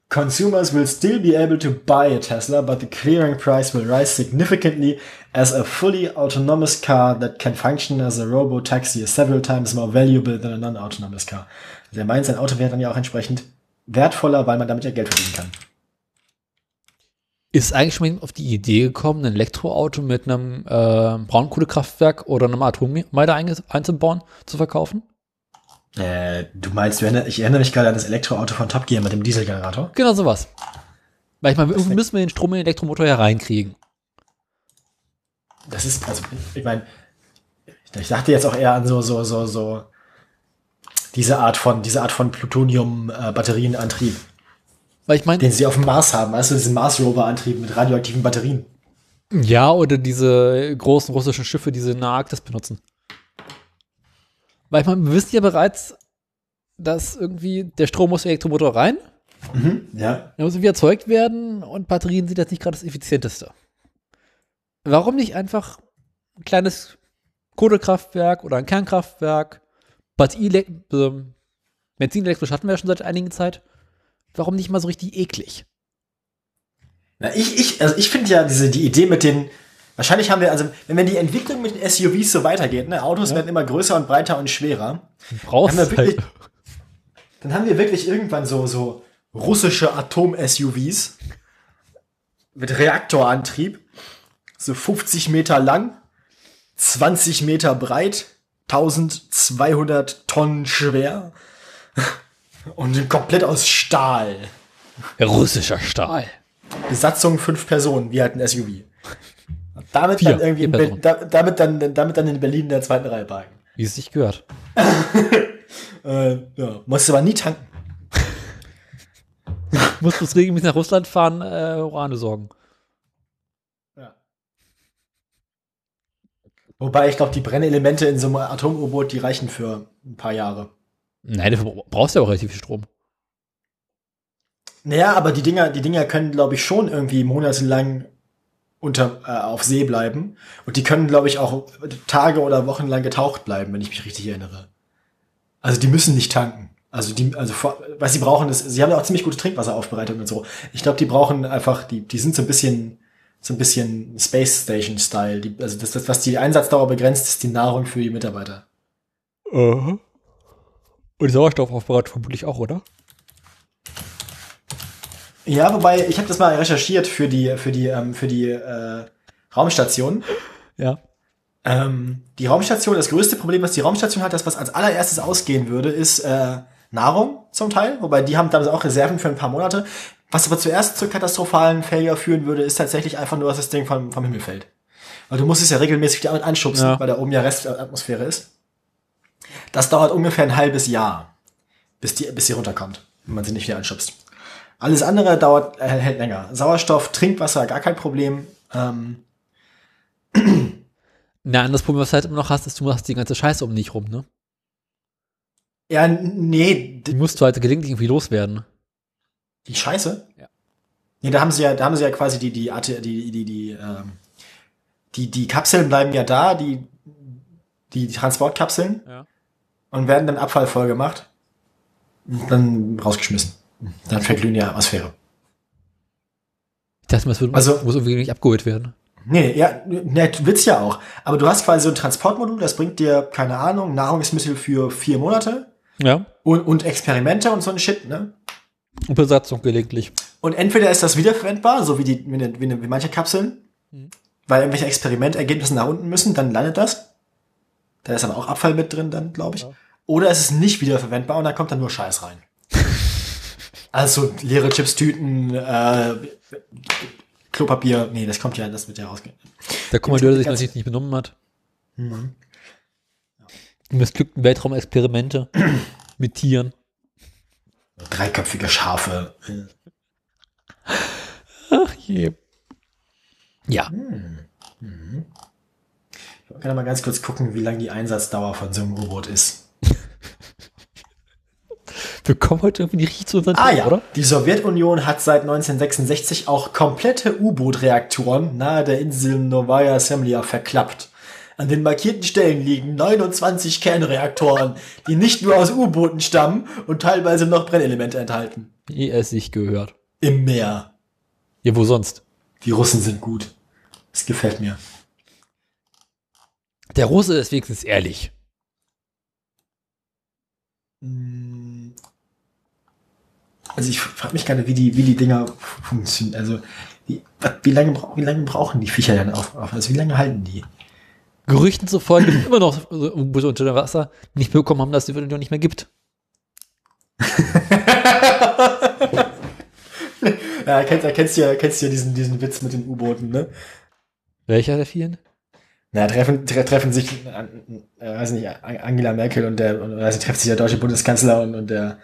Consumers will still be able to buy a Tesla, but the clearing price will rise significantly as a fully autonomous car that can function as a robo-taxi is several times more valuable than a non-autonomous car. Also er meint, sein Auto wäre dann ja auch entsprechend wertvoller, weil man damit ja Geld verdienen kann. Ist eigentlich schon auf die Idee gekommen, ein Elektroauto mit einem äh, Braunkohlekraftwerk oder einem Atommeiler einge- einzubauen, zu verkaufen? Äh, du meinst, ich erinnere mich gerade an das Elektroauto von Top Gear mit dem Dieselgenerator. Genau sowas. Weil ich meine, irgendwie müssen wir den Strom in den Elektromotor hereinkriegen. Das ist, also, ich meine, ich dachte jetzt auch eher an so, so, so, so, diese Art von, diese Art von Plutonium-Batterienantrieb, Weil ich meine, den sie auf dem Mars haben. Also diesen Mars-Rover-Antrieb mit radioaktiven Batterien. ja, oder diese großen russischen Schiffe, die sie in der Arktis benutzen. Weil ich meine, wir wissen ja bereits, dass irgendwie der Strom muss den Elektromotor rein, Ja. der muss irgendwie erzeugt werden und Batterien sind jetzt nicht gerade das effizienteste. Warum nicht einfach ein kleines Kohlekraftwerk oder ein Kernkraftwerk, Batterie, ähm, Benzin elektrisch hatten wir ja schon seit einigen Zeit. Warum nicht mal so richtig eklig? Na, ich, ich, also ich finde ja diese, die Idee mit den, wahrscheinlich haben wir, also, wenn wir die Entwicklung mit den SUVs so weitergeht, ne, Autos werden immer größer und breiter und schwerer, brauchst Haben wir wirklich- halt. dann haben wir wirklich irgendwann so, so russische Atom-SUVs mit Reaktorantrieb, so 50 Meter lang, 20 Meter breit, 1200 Tonnen schwer und komplett aus Stahl. Russischer Stahl. Besatzung fünf Personen, wie halt ein SUV. Damit Vier, dann irgendwie Be da, damit dann damit dann in Berlin in der zweiten Reihe parken. Wie es sich gehört. Äh, ja, musst du aber nie tanken. Musst du regelmäßig nach Russland fahren, äh, Uran besorgen. Wobei ich glaube, die Brennelemente in so einem Atom-U-Boot, die reichen für ein paar Jahre. Nein, dafür brauchst du ja auch relativ viel Strom. Naja, aber die Dinger, die Dinger können, glaube ich, schon irgendwie monatelang unter, äh, auf See bleiben. Und die können, glaube ich, auch Tage oder Wochen lang getaucht bleiben, wenn ich mich richtig erinnere. Also die müssen nicht tanken. Also die, also was sie brauchen ist, sie haben ja auch ziemlich gute Trinkwasseraufbereitung und so. Ich glaube, die brauchen einfach, die, die sind so ein bisschen, so ein bisschen Space Station Style. Die, also das, das, was die Einsatzdauer begrenzt, ist die Nahrung für die Mitarbeiter. Und die Sauerstoffaufbereitung vermutlich auch, oder? Ja, wobei ich habe das mal recherchiert für die, für die, ähm, für die äh, Raumstation. Ja. Ähm, die Raumstation, das größte Problem, was die Raumstation hat, das was als allererstes ausgehen würde, ist äh, Nahrung zum Teil, wobei die haben damals auch Reserven für ein paar Monate. Was aber zuerst zur katastrophalen Failure führen würde, ist tatsächlich einfach nur, dass das Ding vom, vom Himmel fällt. Weil du musst es ja regelmäßig damit anschubsen, Ja. weil da oben ja Restatmosphäre ist. Das dauert ungefähr ein halbes Jahr, bis die, bis sie runterkommt, wenn man sie nicht wieder anschubst. Alles andere dauert, äh, hält länger. Sauerstoff, Trinkwasser, gar kein Problem. Ähm, Nein, das Problem, was du halt immer noch hast, ist, du hast die ganze Scheiße um dich rum, ne? ja, nee, Die musst du halt gelegentlich irgendwie loswerden. Die Scheiße? Ja. Nee, da haben sie ja, da haben sie ja quasi die, die, die, die, die, ähm, die, die Kapseln bleiben ja da, die, die Transportkapseln Ja. und werden dann Abfall voll gemacht und dann rausgeschmissen. Dann verglühen die Atmosphäre. Ich dachte, das würde Also- muss irgendwie nicht abgeholt werden. Nee, ja, ne, wird's ja auch. Aber du hast quasi so ein Transportmodul, das bringt dir, keine Ahnung, Nahrungsmittel für vier Monate Ja. und, und Experimente und so ein Shit, ne? Besatzung gelegentlich. Und entweder ist das wiederverwendbar, so wie, die, wie, eine- wie, eine- wie manche Kapseln, weil irgendwelche Experimentergebnisse nach unten müssen, dann landet das. Da ist aber auch Abfall mit drin, dann, glaube ich. Oder es ist nicht wiederverwendbar und da kommt dann nur Scheiß rein. also leere Chipstüten, äh, Klopapier, nee, das kommt ja, das wird ja rausgehen. Der Kommandeur, der sich natürlich nicht benommen hat. Die missglückten Weltraumexperimente mit Tieren. Dreiköpfige Schafe. Ach je. Ja. Ich kann mal ganz kurz gucken, wie lang die Einsatzdauer von so einem U-Boot ist. Wir kommen heute irgendwie nicht richtig zu unseren Ah Themen, ja, oder? die Sowjetunion hat seit 1966 auch komplette U-Boot-Reaktoren nahe der Insel Novaya Semlja verklappt. An den markierten Stellen liegen 29 Kernreaktoren, die nicht nur aus U-Booten stammen und teilweise noch Brennelemente enthalten. Wie es sich gehört. Im Meer. Ja, wo sonst? Die Russen sind gut. Das gefällt mir. Der Russe ist wenigstens ehrlich. Also ich frage mich gerade, wie die, wie die Dinger funktionieren. Also wie, wie, lange, wie lange brauchen die Viecher denn auf, auf? Also wie lange halten die? Gerüchten zufolge immer noch U-Boote unter dem Wasser, nicht bekommen haben, dass es die Sowjetunion nicht mehr gibt. Ja, kennst, kennst, ja, kennst ja diesen, diesen Witz mit den U-Booten, ne? Welcher der vielen? Na, treffen, tre treffen sich, äh, weiß nicht, Angela Merkel und der, und, weiß nicht, trifft sich der deutsche Bundeskanzler und, und der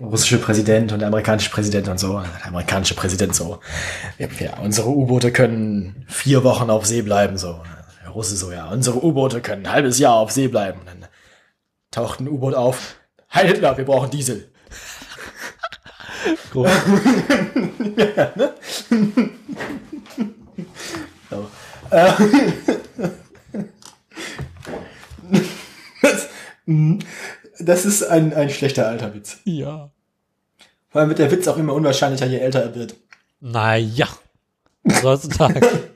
russische Präsident und der amerikanische Präsident und so. Der amerikanische Präsident so. Ja, unsere U-Boote können vier Wochen auf See bleiben, so. Der Russe so, ja, unsere U-Boote können ein halbes Jahr auf See bleiben. Und dann taucht ein U-Boot auf. Heil Hitler, wir brauchen Diesel. Groß. ja, ne? so. Das, das ist ein, ein schlechter alter Witz. ja. Vor allem wird der Witz auch immer unwahrscheinlicher, je älter er wird. Naja. Heutzutage.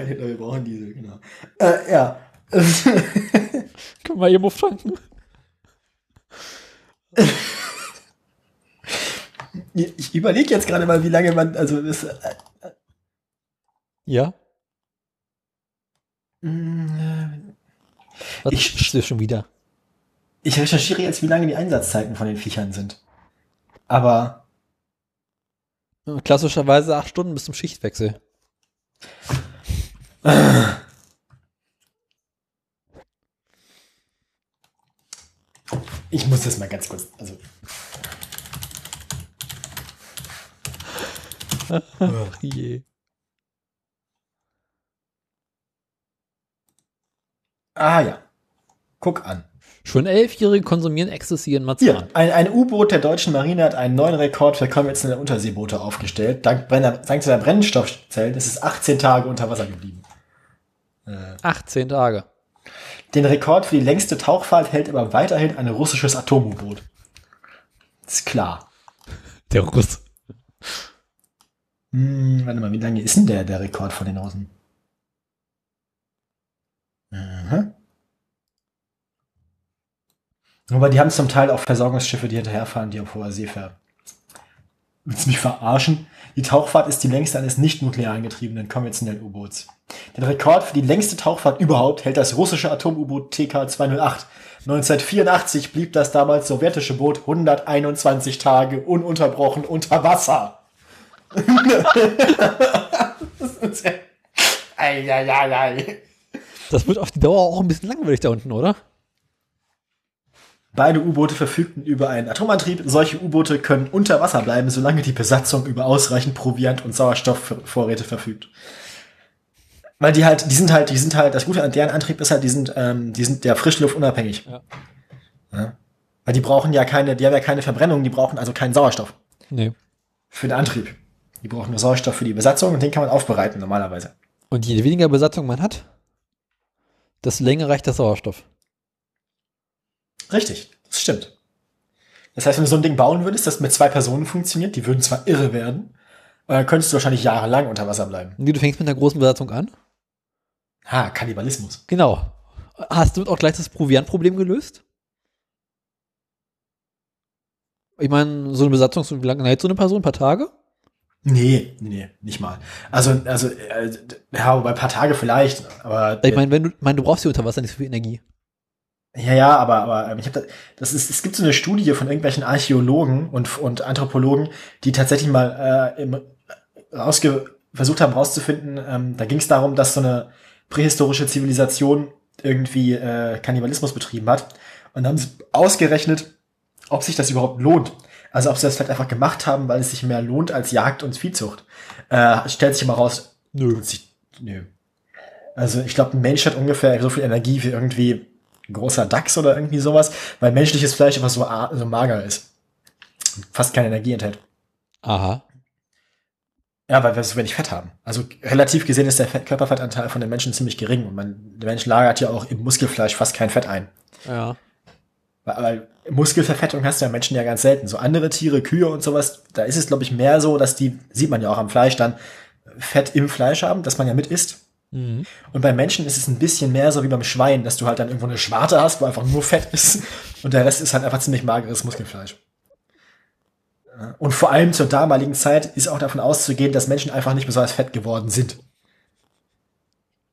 Hitler, wir brauchen Diesel, genau. Äh, ja. Können wir eben auftanken? Ich überlege jetzt gerade mal, wie lange man, also das, äh, Ja. mm, Was Ich- ich du schon wieder? ich recherchiere jetzt, wie lange die Einsatzzeiten von den Viechern sind. Aber Klassischerweise acht Stunden bis zum Schichtwechsel. Ich muss das mal ganz kurz, also Ach je. Ah ja. Guck an. Schon Elfjährige konsumieren Ecstasy in Hier, Marzahn. ein, ein U-Boot der deutschen Marine hat einen neuen Rekord für konventionelle Unterseeboote aufgestellt. Dank, Brenner, dank seiner Brennstoffzellen ist es 18 Tage unter Wasser geblieben. 18 Tage. Den Rekord für die längste Tauchfahrt hält aber weiterhin ein russisches Atom-U-Boot. Ist klar. Der Russ. Hm, warte mal, wie lange ist denn der, der Rekord von den Russen? Mhm. Aber die haben zum Teil auch Versorgungsschiffe, die hinterherfahren, die auf hoher See fahren. Willst du mich verarschen? Die Tauchfahrt ist die längste eines nicht nuklear angetriebenen konventionellen U-Boots. Den Rekord für die längste Tauchfahrt überhaupt hält das russische Atom-U-Boot TK-208. 1984 blieb das damals sowjetische Boot 121 Tage ununterbrochen unter Wasser. Das wird auf die Dauer auch ein bisschen langweilig da unten, oder? Beide U-Boote verfügten über einen Atomantrieb. Solche U-Boote können unter Wasser bleiben, solange die Besatzung über ausreichend Proviant und Sauerstoffvorräte verfügt. Weil die halt, die sind halt, die sind halt, das Gute an deren Antrieb ist halt, die sind, ähm, die sind ja frischluftunabhängig. Ja. Ja. Weil die brauchen ja keine, die haben ja keine Verbrennung, die brauchen also keinen Sauerstoff Nee. für den Antrieb. Die brauchen nur Sauerstoff für die Besatzung und den kann man aufbereiten normalerweise. Und je weniger Besatzung man hat, desto länger reicht der Sauerstoff. Richtig, das stimmt. Das heißt, wenn du so ein Ding bauen würdest, das mit zwei Personen funktioniert, die würden zwar irre werden, aber dann könntest du wahrscheinlich jahrelang unter Wasser bleiben. Nee, du fängst mit einer großen Besatzung an. Ha, Kannibalismus. Genau. Hast du auch gleich das Proviantproblem gelöst? Ich meine, so eine Besatzung, wie lange hält so eine Person? Ein paar Tage? Nee, nee, nicht mal. Also, also, äh, ja, bei ein paar Tage vielleicht, aber. Ich meine, wenn du, ich meine, du brauchst ja unter Wasser nicht so viel Energie. Ja, ja, aber, aber ähm, ich habe da, das ist, es gibt so eine Studie von irgendwelchen Archäologen und, und Anthropologen, die tatsächlich mal äh, im, rausge versucht haben rauszufinden, ähm, da ging es darum, dass so eine prähistorische Zivilisation irgendwie äh, Kannibalismus betrieben hat. Und dann haben sie ausgerechnet, ob sich das überhaupt lohnt. Also ob sie das vielleicht einfach gemacht haben, weil es sich mehr lohnt als Jagd und Viehzucht. Äh, stellt sich immer raus, Nö. sich, nö. Also ich glaube, ein Mensch hat ungefähr so viel Energie wie irgendwie großer Dachs oder irgendwie sowas, weil menschliches Fleisch einfach so, so mager ist. Fast keine Energie enthält. Aha. Ja, weil wir so wenig Fett haben. Also relativ gesehen ist der Fett Körperfettanteil von den Menschen ziemlich gering. Und man, der Mensch lagert ja auch im Muskelfleisch fast kein Fett ein. Ja. Weil, weil Muskelverfettung hast du ja Menschen ja ganz selten. So andere Tiere, Kühe und sowas, da ist es, glaube ich, mehr so, dass die, sieht man ja auch am Fleisch dann, Fett im Fleisch haben, dass man ja mit isst. Mhm. Und beim Menschen ist es ein bisschen mehr so wie beim Schwein, dass du halt dann irgendwo eine Schwarte hast, wo einfach nur Fett ist. Und der Rest ist halt einfach ziemlich mageres Muskelfleisch. Ja, Und vor allem zur damaligen Zeit ist auch davon auszugehen, dass Menschen einfach nicht besonders fett geworden sind.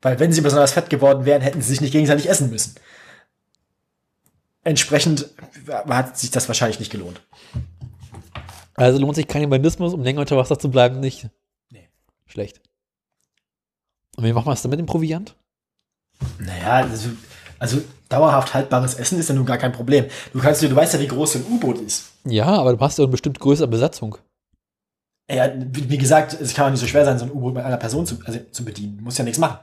Weil wenn sie besonders fett geworden wären, hätten sie sich nicht gegenseitig essen müssen. Entsprechend hat sich das wahrscheinlich nicht gelohnt. Also lohnt sich Kannibalismus, um länger unter Wasser zu bleiben, nicht. Nee. Schlecht. Und wie macht man das dann mit dem Proviant? Naja, also, also dauerhaft haltbares Essen ist ja nun gar kein Problem. Du kannst du weißt ja, wie groß so ein U-Boot ist. Ja, aber du hast ja eine bestimmt größere Besatzung. Ja, wie wie gesagt, es kann auch nicht so schwer sein, so ein U-Boot mit einer Person zu, also, zu bedienen. Du musst ja nichts machen.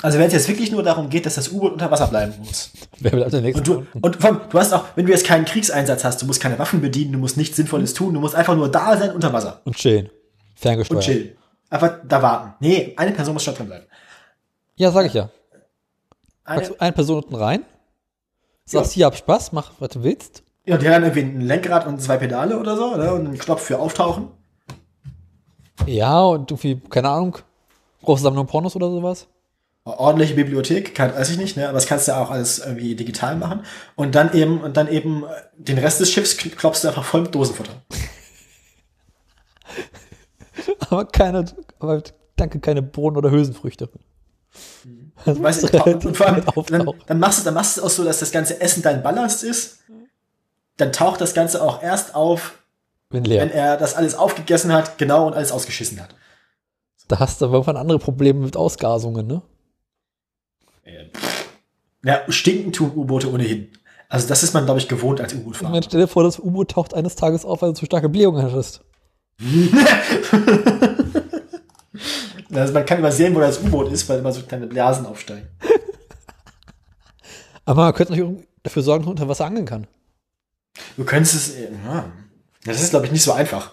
Also wenn es jetzt wirklich nur darum geht, dass das U-Boot unter Wasser bleiben muss. Wer bleibt der nächste? Und du, und vor allem, du hast auch, wenn du jetzt keinen Kriegseinsatz hast, du musst keine Waffen bedienen, du musst nichts Sinnvolles tun, du musst einfach nur da sein unter Wasser Und chillen. Ferngesteuert. und chillen. Einfach da warten. Nee, eine Person muss schon drin bleiben. Ja, sag ich ja. Eine, Packst du eine Person unten rein, sagst, hier hab Spaß, mach, was du willst. ja, die haben irgendwie ein Lenkrad und zwei Pedale oder so, oder? Und einen Knopf für Auftauchen. Ja, und irgendwie, keine Ahnung, große Sammlung Pornos oder sowas. ordentliche Bibliothek, kann, weiß ich nicht, ne, aber das kannst du ja auch alles irgendwie digital machen. Und dann eben, und dann eben äh, den Rest des Schiffs kl- klopfst du einfach voll mit Dosenfutter. Aber keine, aber danke, keine Bohnen oder Hülsenfrüchte. Das Weißt du, relativ und vor allem, dann, dann machst du, dann machst du es auch so, dass das ganze Essen dein Ballast ist. Dann taucht das Ganze auch erst auf, leer. wenn er das alles aufgegessen hat, genau, und alles ausgeschissen hat. Da hast du aber irgendwann andere Probleme mit Ausgasungen, ne? Ja, stinken tun U-Boote ohnehin. Also das ist man, glaube ich, gewohnt als U-Boot-Fahrer. stell dir vor, das U-Boot taucht eines Tages auf, weil du zu starke Blähungen hattest. Also man kann immer sehen, wo das U-Boot ist, weil immer so kleine Blasen aufsteigen. Aber man könnte natürlich dafür sorgen, dass man unter Wasser angeln kann. Du könntest es, ja, das ist, glaube ich, nicht so einfach.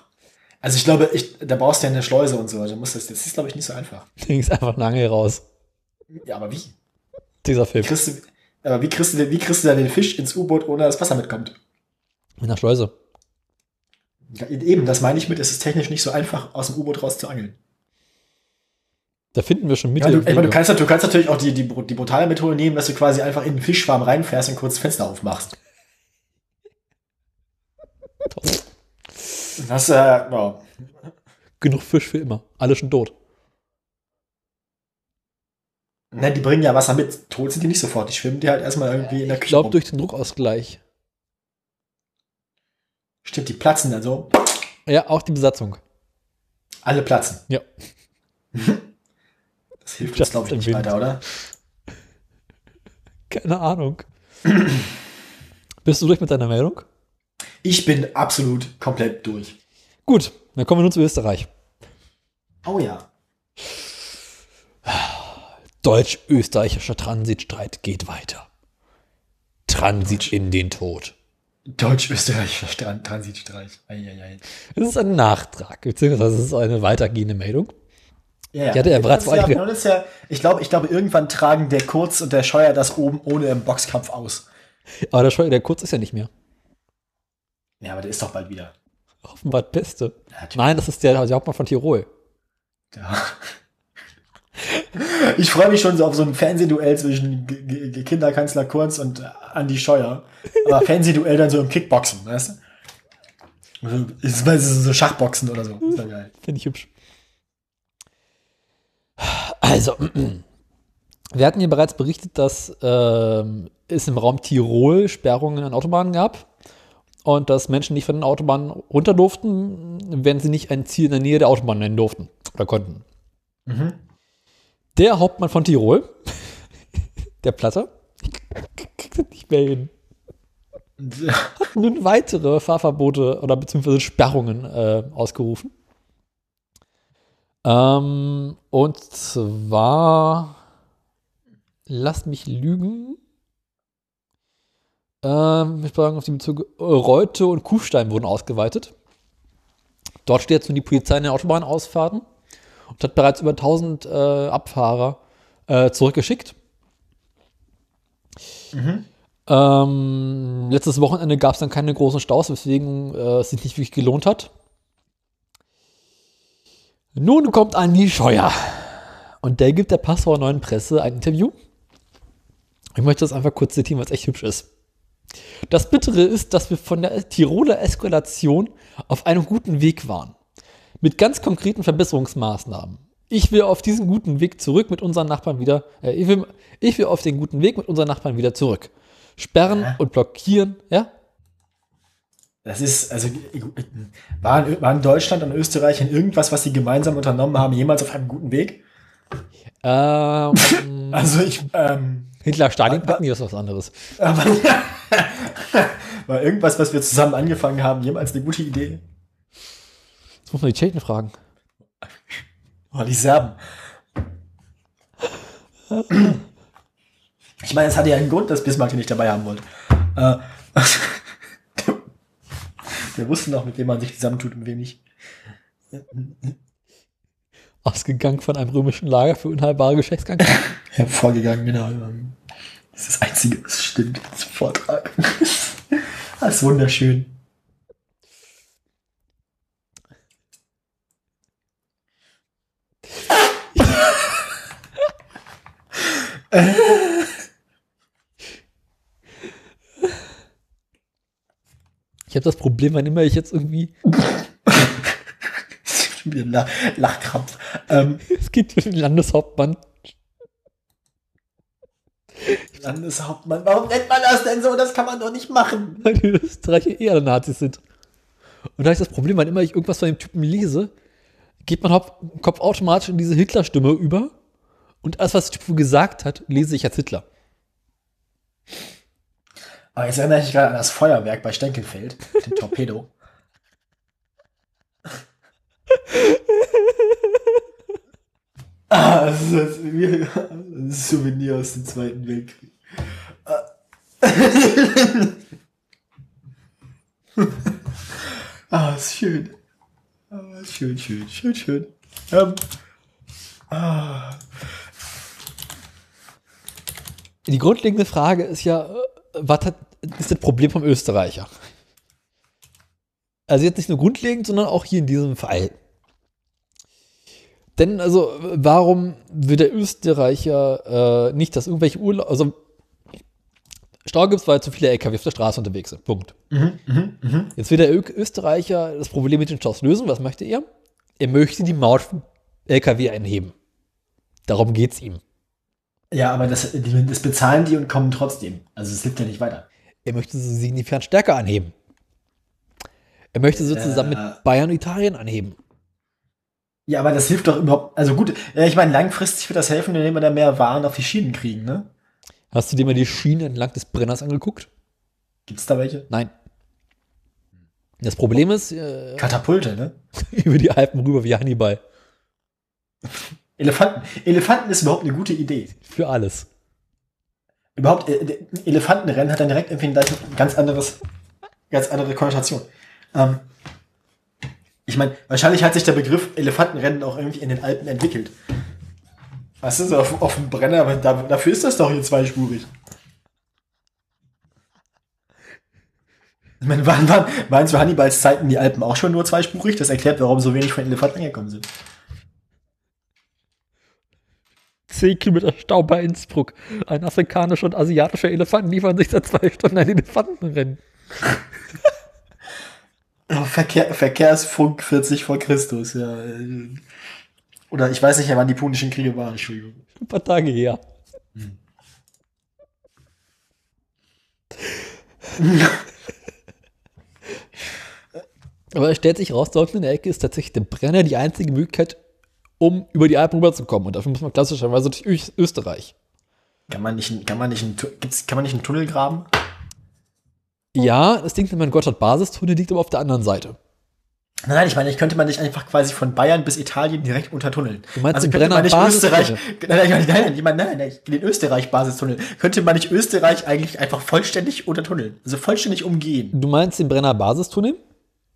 Also ich glaube, ich, da brauchst du ja eine Schleuse und so. Also musst das, das ist, glaube ich, nicht so einfach. Ding ist einfach eine Angel raus. Ja, aber wie? Dieser Film. Kriegst du, aber wie kriegst du, wie kriegst du dann den Fisch ins U-Boot, ohne dass Wasser mitkommt? Mit einer Schleuse. Ja, eben, das meine ich mit, es ist technisch nicht so einfach, aus dem U-Boot raus zu angeln. Da finden wir schon Ja, Mittel. du, und ich meine, du, kannst, du kannst natürlich auch die, die, die brutale Methode nehmen, dass du quasi einfach in den Fischschwarm reinfährst und kurz das Fenster aufmachst. Das, äh, ja. Genug Fisch für immer. Alle schon tot. Ne, die bringen ja Wasser mit. Tot sind die nicht sofort. Die schwimmen die halt erstmal irgendwie in der Ich Küche. glaube, rum. durch den Druckausgleich. Stimmt, die platzen dann so. Ja, auch die Besatzung. Alle platzen. Ja. Das hilft uns, glaube ich, nicht weiter, oder? Keine Ahnung. Bist du durch mit deiner Meldung? Ich bin absolut komplett durch. Gut, dann kommen wir nun zu Österreich. Oh ja. Deutsch-österreichischer Transitstreit geht weiter. Transit in den Tod. Deutsch-österreichischer Strand Transitstreich. Eieiei. Es ist ein Nachtrag, beziehungsweise es ist eine weitergehende Legung. Ja, ja. Ich hatte ja bereits ja, ja, ich glaube, ich glaube, irgendwann tragen der Kurz und der Scheuer das oben ohne im Boxkampf aus. Aber der, Scheu- der Kurz ist ja nicht mehr. Ja, aber der ist doch bald wieder. Offenbar natürlich. Nein, das ist der, der Hauptmann von Tirol. Ja. Ich freue mich schon so auf so ein Fernsehduell zwischen G Kinderkanzler Kurz und Andi Scheuer. Aber Fernsehduell dann so im Kickboxen, weißt du? Weißt du, so Schachboxen oder so. Ist ja geil. Finde ich hübsch. Also, wir hatten hier bereits berichtet, dass ähm, es im Raum Tirol Sperrungen an Autobahnen gab und dass Menschen nicht von den Autobahnen runter durften, wenn sie nicht ein Ziel in der Nähe der Autobahn nennen durften oder konnten. Der Hauptmann von Tirol, der Platte, kriegt das nicht mehr hin. hat nun weitere Fahrverbote oder beziehungsweise Sperrungen äh, ausgerufen. Ähm, und zwar, lasst mich lügen, ähm, ich sagen, auf die Bezüge, äh, Reute und Kufstein wurden ausgeweitet. Dort steht jetzt nun die Polizei in den Autobahnausfahrten und hat bereits über 1000 äh, Abfahrer äh, zurückgeschickt. Ähm, letztes Wochenende gab es dann keine großen Staus, weswegen äh, es sich nicht wirklich gelohnt hat. Nun kommt Andi Scheuer. Und der gibt der Passauer Neuen Presse ein Interview. Ich möchte das einfach kurz zitieren, weil es echt hübsch ist. Das Bittere ist, dass wir von der Tiroler Eskalation auf einem guten Weg waren. Mit ganz konkreten Verbesserungsmaßnahmen. Ich will auf diesen guten Weg zurück mit unseren Nachbarn wieder, äh, ich, will, ich will auf den guten Weg mit unseren Nachbarn wieder zurück. Sperren und blockieren, ja? Das ist, also, waren, waren Deutschland und Österreich in irgendwas, was sie gemeinsam unternommen haben, jemals auf einem guten Weg? Ähm, Also ich, ähm, Hitler, Stalin, packen die ist was anderes. aber, war irgendwas, was wir zusammen angefangen haben, jemals eine gute Idee? Jetzt muss man die Tschechen fragen. Oh, die Serben. Ich meine, es hatte ja einen Grund, dass Bismarck den nicht dabei haben wollte. Äh, der wusste noch, mit wem man sich zusammentut und wem nicht. Ausgegangen von einem römischen Lager für unheilbare Geschlechtskrankheiten. Hervorgegangen, genau. Das ist das Einzige, was stimmt Vortrag. Das ist wunderschön. Ich habe das Problem, wann immer ich jetzt irgendwie, wieder ein La Lachkrampf. Ähm, es geht für den Landeshauptmann. Landeshauptmann, warum nennt man das denn so? Das kann man doch nicht machen. weil die Österreicher eher Nazis sind. Und da ich das Problem, wann immer ich irgendwas von dem Typen lese, geht mein Kopf automatisch in diese Hitler-Stimme über. Und alles, was Typ gesagt hat, lese ich als Hitler. Aber jetzt erinnere ich mich gerade an das Feuerwerk bei Stenkelfeld, den Torpedo. ah, das ist, das wie ein Souvenir aus dem Zweiten Weltkrieg. ah, ist schön. Ah, schön, schön, schön, schön. Ähm, ah, Die grundlegende Frage ist ja, was hat, ist das Problem vom Österreicher? Also jetzt nicht nur grundlegend, sondern auch hier in diesem Fall. Denn also, warum will der Österreicher äh, nicht, dass irgendwelche Urlaub, also Stau gibt es, weil zu viele LKW auf der Straße unterwegs sind. Punkt. Jetzt will der Ö Österreicher das Problem mit den Staus lösen. Was möchte er? Er möchte die Maut LKW einheben. Darum geht es ihm. Ja, aber das, das bezahlen die und kommen trotzdem. Also es hilft ja nicht weiter. Er möchte sie signifikant stärker anheben. Er möchte sie zusammen Äh. mit Bayern und Italien anheben. Ja, aber das hilft doch überhaupt. Also gut, äh, ich meine, langfristig wird das helfen, indem wir da mehr Waren auf die Schienen kriegen, ne? Hast du dir mal die Schienen entlang des Brenners angeguckt? Gibt's da welche? Nein. Das Problem ist, äh, Katapulte, ne? über die Alpen rüber wie Hannibal. Elefanten. Elefanten ist überhaupt eine gute Idee. Für alles. Überhaupt, äh, Elefantenrennen hat dann direkt irgendwie gleich ein ganz anderes, ganz andere Konnotation. Ähm, ich meine, wahrscheinlich hat sich der Begriff Elefantenrennen auch irgendwie in den Alpen entwickelt. Was ist auf, auf dem Brenner? Aber da, dafür ist das doch hier zweispurig. Ich meine, waren, waren, waren zu Hannibals Zeiten die Alpen auch schon nur zweispurig? Das erklärt, warum so wenig von Elefanten angekommen sind. 10 Kilometer Stau bei Innsbruck. Ein afrikanischer und asiatischer Elefant liefern sich seit zwei Stunden ein Elefantenrennen. Verkehr, Verkehrsfunk 40 vor Christus, ja. Oder ich weiß nicht wann die punischen Kriege waren, Entschuldigung. Ein paar Tage her. Aber es stellt sich raus, dort in der Ecke ist tatsächlich der Brenner die einzige Möglichkeit, um über die Alpen rüberzukommen. Und dafür muss man klassischerweise durch Österreich. Kann man nicht, kann man nicht, ein, Tu- gibt's, kann man nicht einen Tunnel graben? Ja, das Ding, mein Gotthard-Basistunnel liegt aber auf der anderen Seite. Nein, nein, ich meine, ich könnte man nicht einfach quasi von Bayern bis Italien direkt untertunneln. Du meinst also den könnte man nicht Brenner Österreich, nein, nein, nein, nein, ich meine, nein, nein, nein, den Österreich-Basistunnel. Könnte man nicht Österreich eigentlich einfach vollständig untertunneln? Also vollständig umgehen? Du meinst den Brenner Basistunnel?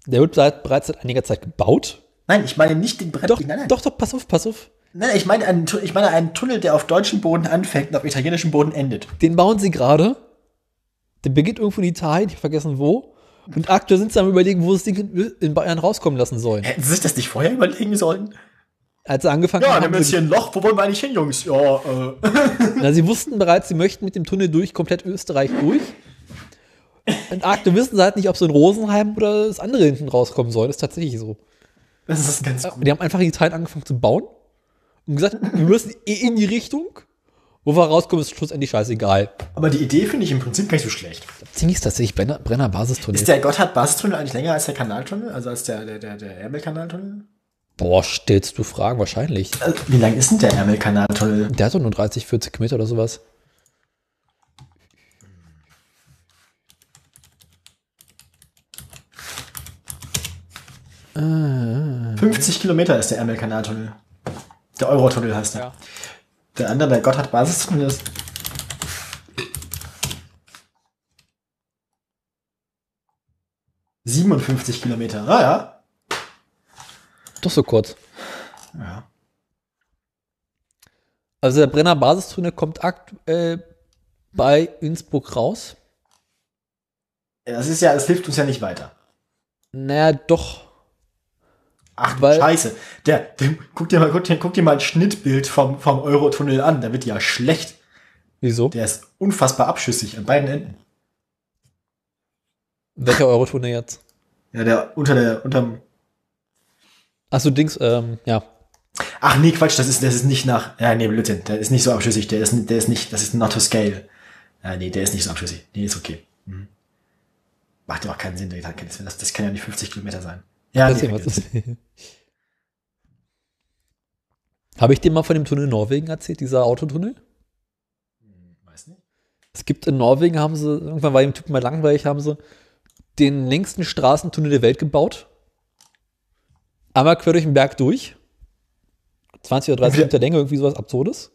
Der wird bereits seit einiger Zeit gebaut. Nein, ich meine nicht den Brett. Doch, nein, nein. doch, doch, pass auf, pass auf. Nein, ich meine, einen, ich meine einen Tunnel, der auf deutschem Boden anfängt und auf italienischem Boden endet. Den bauen sie gerade. Der beginnt irgendwo in Italien, ich hab vergessen wo. Und aktuell sind sie am überlegen, wo sie das Ding in, Bayern rauskommen lassen sollen. Hätten sie sich das nicht vorher überlegen sollen? Als sie angefangen Ja, haben, dann haben ist sie, hier ein Loch. Wo wollen wir eigentlich hin, Jungs? Ja, äh. na, sie wussten bereits, sie möchten mit dem Tunnel durch komplett Österreich durch. Und aktuell wissen sie halt nicht, ob so in Rosenheim oder das andere hinten rauskommen soll. Das ist tatsächlich so. Das ist ganz gut. Die haben einfach in Italien angefangen zu bauen und gesagt, wir müssen eh in die Richtung. Wo wir rauskommen, ist schlussendlich scheißegal. Aber die Idee finde ich im Prinzip gar nicht so schlecht. Ziemlich ist tatsächlich Brenner, Brenner Basistunnel. Ist der Gotthard-Basistunnel eigentlich länger als der Kanaltunnel? Also als der, der, der, der Ärmelkanaltunnel? Boah, stellst du Fragen? Wahrscheinlich. Also, wie lang ist denn der Ärmelkanaltunnel? Der hat doch nur 30, 40 Kilometer oder sowas. Äh. 50 Kilometer ist der Ärmelkanaltunnel. Der Eurotunnel heißt der. Ja. Der andere, der Gotthard-Basistunnel ist. ...57 Kilometer. Ah ja. Doch so kurz. Ja. Also der Brenner Basistunnel kommt aktuell bei Innsbruck raus. Das ist ja, das hilft uns ja nicht weiter. Naja, doch. Ach, Weil- scheiße. Der, der, guck dir mal, guck dir, guck dir mal ein Schnittbild vom, vom Eurotunnel an. Der wird ja schlecht. Wieso? Der ist unfassbar abschüssig an beiden Enden. Welcher Eurotunnel jetzt? Ja, der unter der, unterm. Achso, Dings, ähm, ja. Ach nee, Quatsch, das ist, das ist nicht nach. Ja, nee, Blödsinn. Der ist nicht so abschüssig. Der ist, nicht- der ist nicht, das ist not to scale. Ja, nee, der ist nicht so abschüssig. Nee, ist okay. Mhm. Macht ja auch keinen Sinn. Das, das kann ja nicht 50 Kilometer sein. Ja, Weiß nee, nicht, was ist. Habe ich dir mal von dem Tunnel in Norwegen erzählt, dieser Autotunnel? weiß nicht. Es gibt in Norwegen, haben sie, irgendwann war dem Typ mal langweilig, haben sie den längsten Straßentunnel der Welt gebaut. Einmal quer durch den Berg durch. 20 oder 30 Ja. Meter Länge, irgendwie sowas Absurdes.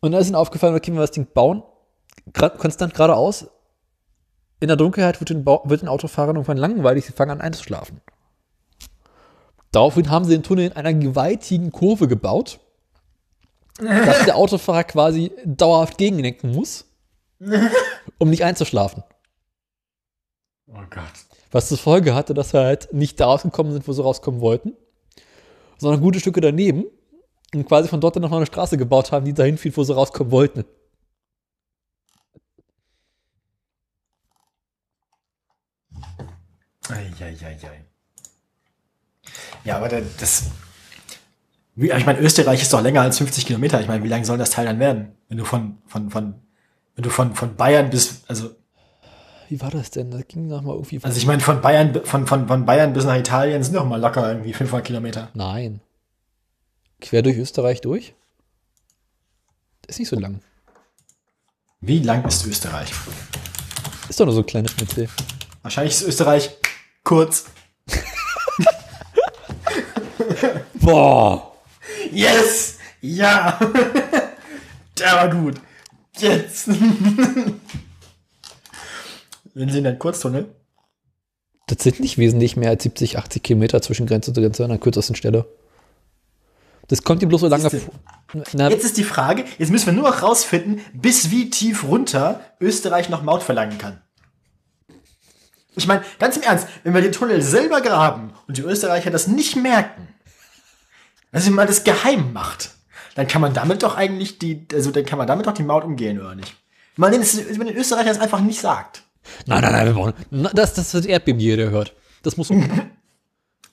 Und dann ist ihnen aufgefallen, okay, wenn wir das Ding bauen, grad, konstant geradeaus, in der Dunkelheit wird den, Bau, wird den Autofahrern irgendwann langweilig, sie fangen an einzuschlafen. Daraufhin haben sie den Tunnel in einer gewaltigen Kurve gebaut, dass der Autofahrer quasi dauerhaft gegenlenken muss, um nicht einzuschlafen. Oh Gott. Was zur Folge hatte, dass wir halt nicht da rausgekommen sind, wo sie rauskommen wollten, sondern gute Stücke daneben und quasi von dort dann noch mal eine Straße gebaut haben, die dahin fiel, wo sie rauskommen wollten. Eieiei. Ja, aber das. Wie, ich meine, Österreich ist doch länger als 50 Kilometer. Ich meine, wie lang soll das Teil dann werden? Wenn du von, von, von, wenn du von, von Bayern bis, also, Wie war das denn? Das ging noch mal irgendwie. also ich meine, von Bayern, von, von, von Bayern bis nach Italien sind doch mal locker irgendwie 500 Kilometer. Nein. Quer durch Österreich durch? Ist nicht so lang. Wie lang ist Österreich? Ist doch nur so ein kleines Schnitzel. Wahrscheinlich ist Österreich kurz. Boah! Yes! Ja! Der war gut. Jetzt! Wenn sie in den Kurztunnel. Das sind nicht wesentlich mehr als 70, 80 Kilometer zwischen Grenze zu Grenze an der kürzesten Stelle. Das kommt dir bloß so lange vor. Jetzt ist die Frage, jetzt müssen wir nur noch rausfinden, bis wie tief runter Österreich noch Maut verlangen kann. Ich meine, ganz im Ernst, wenn wir den Tunnel selber graben und die Österreicher das nicht merken, also wenn man das geheim macht, dann kann man damit doch eigentlich die, also dann kann man damit doch die Maut umgehen, oder nicht? Wenn man den, wenn den Österreichern das einfach nicht sagt. nein, nein, nein, wir brauchen. Das, das wird Erdbeben, jeder hört. Das muss.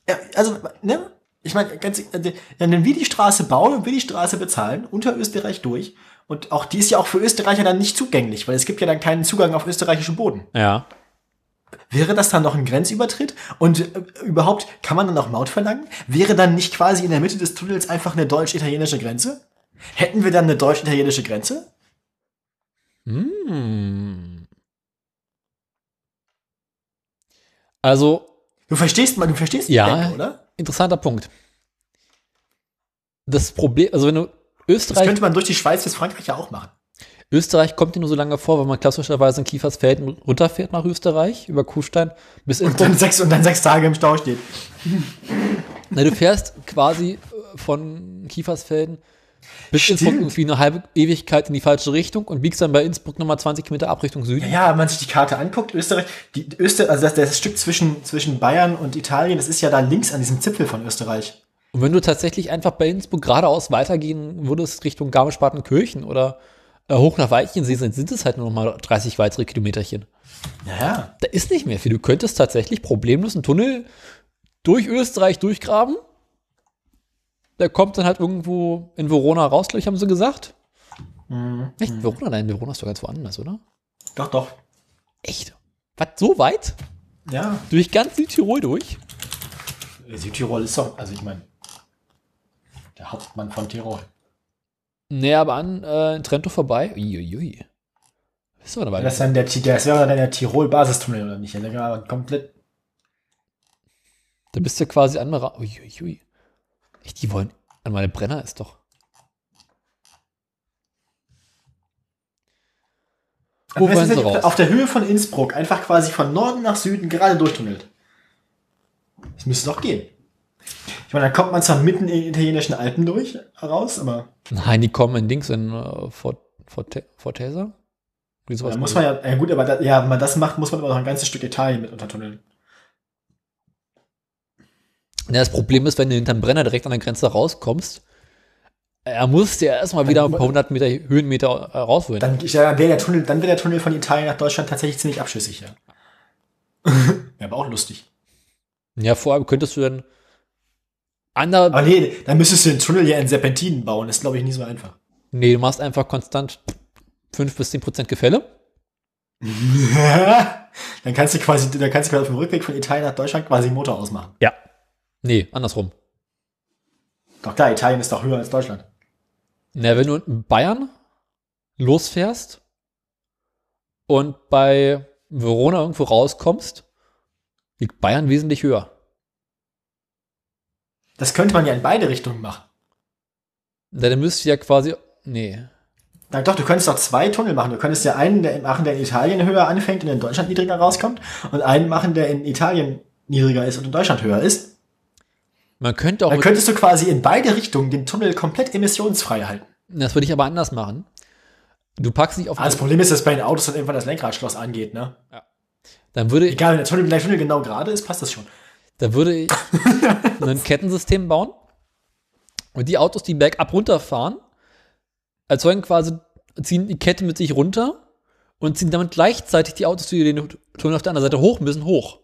Ja, also, ne? Ich meine, ganz, äh, wenn wir die Straße bauen und wir die Straße bezahlen, unter Österreich durch, und auch die ist ja auch für Österreicher dann nicht zugänglich, weil es gibt ja dann keinen Zugang auf österreichischen Boden. ja. Wäre das dann noch ein Grenzübertritt? Und äh, überhaupt, kann man dann noch Maut verlangen? Wäre dann nicht quasi in der Mitte des Tunnels einfach eine deutsch-italienische Grenze? Hätten wir dann eine deutsch-italienische Grenze? Hm. Also, Du verstehst mal, du verstehst Ja. die Denke, oder? interessanter Punkt. Das Problem, also wenn du Das Österreich, könnte man durch die Schweiz bis Frankreich ja auch machen. Österreich kommt dir nur so lange vor, wenn man klassischerweise in Kiefersfelden runterfährt nach Österreich, über Kufstein, bis Und Innsbruck. dann sechs, und dann sechs Tage im Stau steht. Na, du fährst quasi äh, von Kiefersfelden bis Stimmt. Innsbruck irgendwie eine halbe Ewigkeit in die falsche Richtung und biegst dann bei Innsbruck nochmal 20 Kilometer ab Richtung Süden. Ja, ja, wenn man sich die Karte anguckt, Österreich, die Öster, also das, das Stück zwischen, zwischen Bayern und Italien, das ist ja da links an diesem Zipfel von Österreich. Und wenn du tatsächlich einfach bei Innsbruck geradeaus weitergehen würdest Richtung Garmisch-Partenkirchen oder hoch nach Weichensee, sind, sind es halt nur noch mal 30 weitere Kilometerchen. Ja, ja. Da ist nicht mehr viel. Du könntest tatsächlich problemlos einen Tunnel durch Österreich durchgraben. Der kommt dann halt irgendwo in Verona raus, glaube ich, haben sie gesagt. Echt? Verona? Nein, Verona ist doch ganz woanders, oder? Doch, doch. Echt? Was, so weit? Ja. Durch ganz Südtirol durch? Südtirol ist doch, also ich meine, der Hauptmann von Tirol. Nee, aber an äh, Trento vorbei. Uiuiui. Bist du dabei? Das, ist dann der, das wäre dann der Tirol-Basistunnel, oder nicht? Aber komplett. Da bist du quasi an Mara Uiuiui. Echt, die wollen. An meine Brenner ist doch. Wo Aber wollen das sie ist ja raus? auf der Höhe von Innsbruck, einfach quasi von Norden nach Süden gerade durchtunnelt. Das müsste doch gehen. Ich meine, da kommt man zwar mitten in den italienischen Alpen durch, raus, aber Nein, die kommen in Dings in äh, Fort, Forte, Fortesa? Da muss man ja, ja gut, aber da, ja, wenn man das macht, muss man aber noch ein ganzes Stück Italien mit untertunneln. Ja, das Problem ist, wenn du hinterm Brenner direkt an der Grenze rauskommst, er muss dir erstmal wieder ein paar hundert Meter Höhenmeter äh, rausholen. Dann, ja, wäre der Tunnel, dann wäre der Tunnel von Italien nach Deutschland tatsächlich ziemlich abschüssig, ja. Wäre aber auch lustig. ja, vor allem könntest du dann ander, Aber nee, dann müsstest du den Tunnel ja in Serpentinen bauen. Das ist, glaube ich, nicht so einfach. nee, du machst einfach konstant 5 bis 10 Prozent Gefälle. dann kannst du quasi, dann kannst du quasi auf dem Rückweg von Italien nach Deutschland quasi den Motor ausmachen. Ja. Nee, andersrum. Doch klar, Italien ist doch höher als Deutschland. Na, wenn du in Bayern losfährst und bei Verona irgendwo rauskommst, liegt Bayern wesentlich höher. Das könnte man ja in beide Richtungen machen. Na, Dann müsst ihr ja quasi. Nee. Na doch, du könntest doch zwei Tunnel machen. Du könntest ja einen der machen, der in Italien höher anfängt und in Deutschland niedriger rauskommt, und einen machen, der in Italien niedriger ist und in Deutschland höher ist. Man könnte auch. Dann könntest du quasi in beide Richtungen den Tunnel komplett emissionsfrei halten. das würde ich aber anders machen. Du packst dich auf. Ah, das Problem ist, dass bei den Autos dann irgendwann das Lenkradschloss angeht, ne? Dann würde, Egal, wenn der Tunnel, wenn der Tunnel genau gerade ist, passt das schon. Dann würde ich ein Kettensystem bauen. Und die Autos, die bergab runterfahren, erzeugen quasi, ziehen die Kette mit sich runter und ziehen damit gleichzeitig die Autos, die den Tunnel auf der anderen Seite hoch müssen, hoch.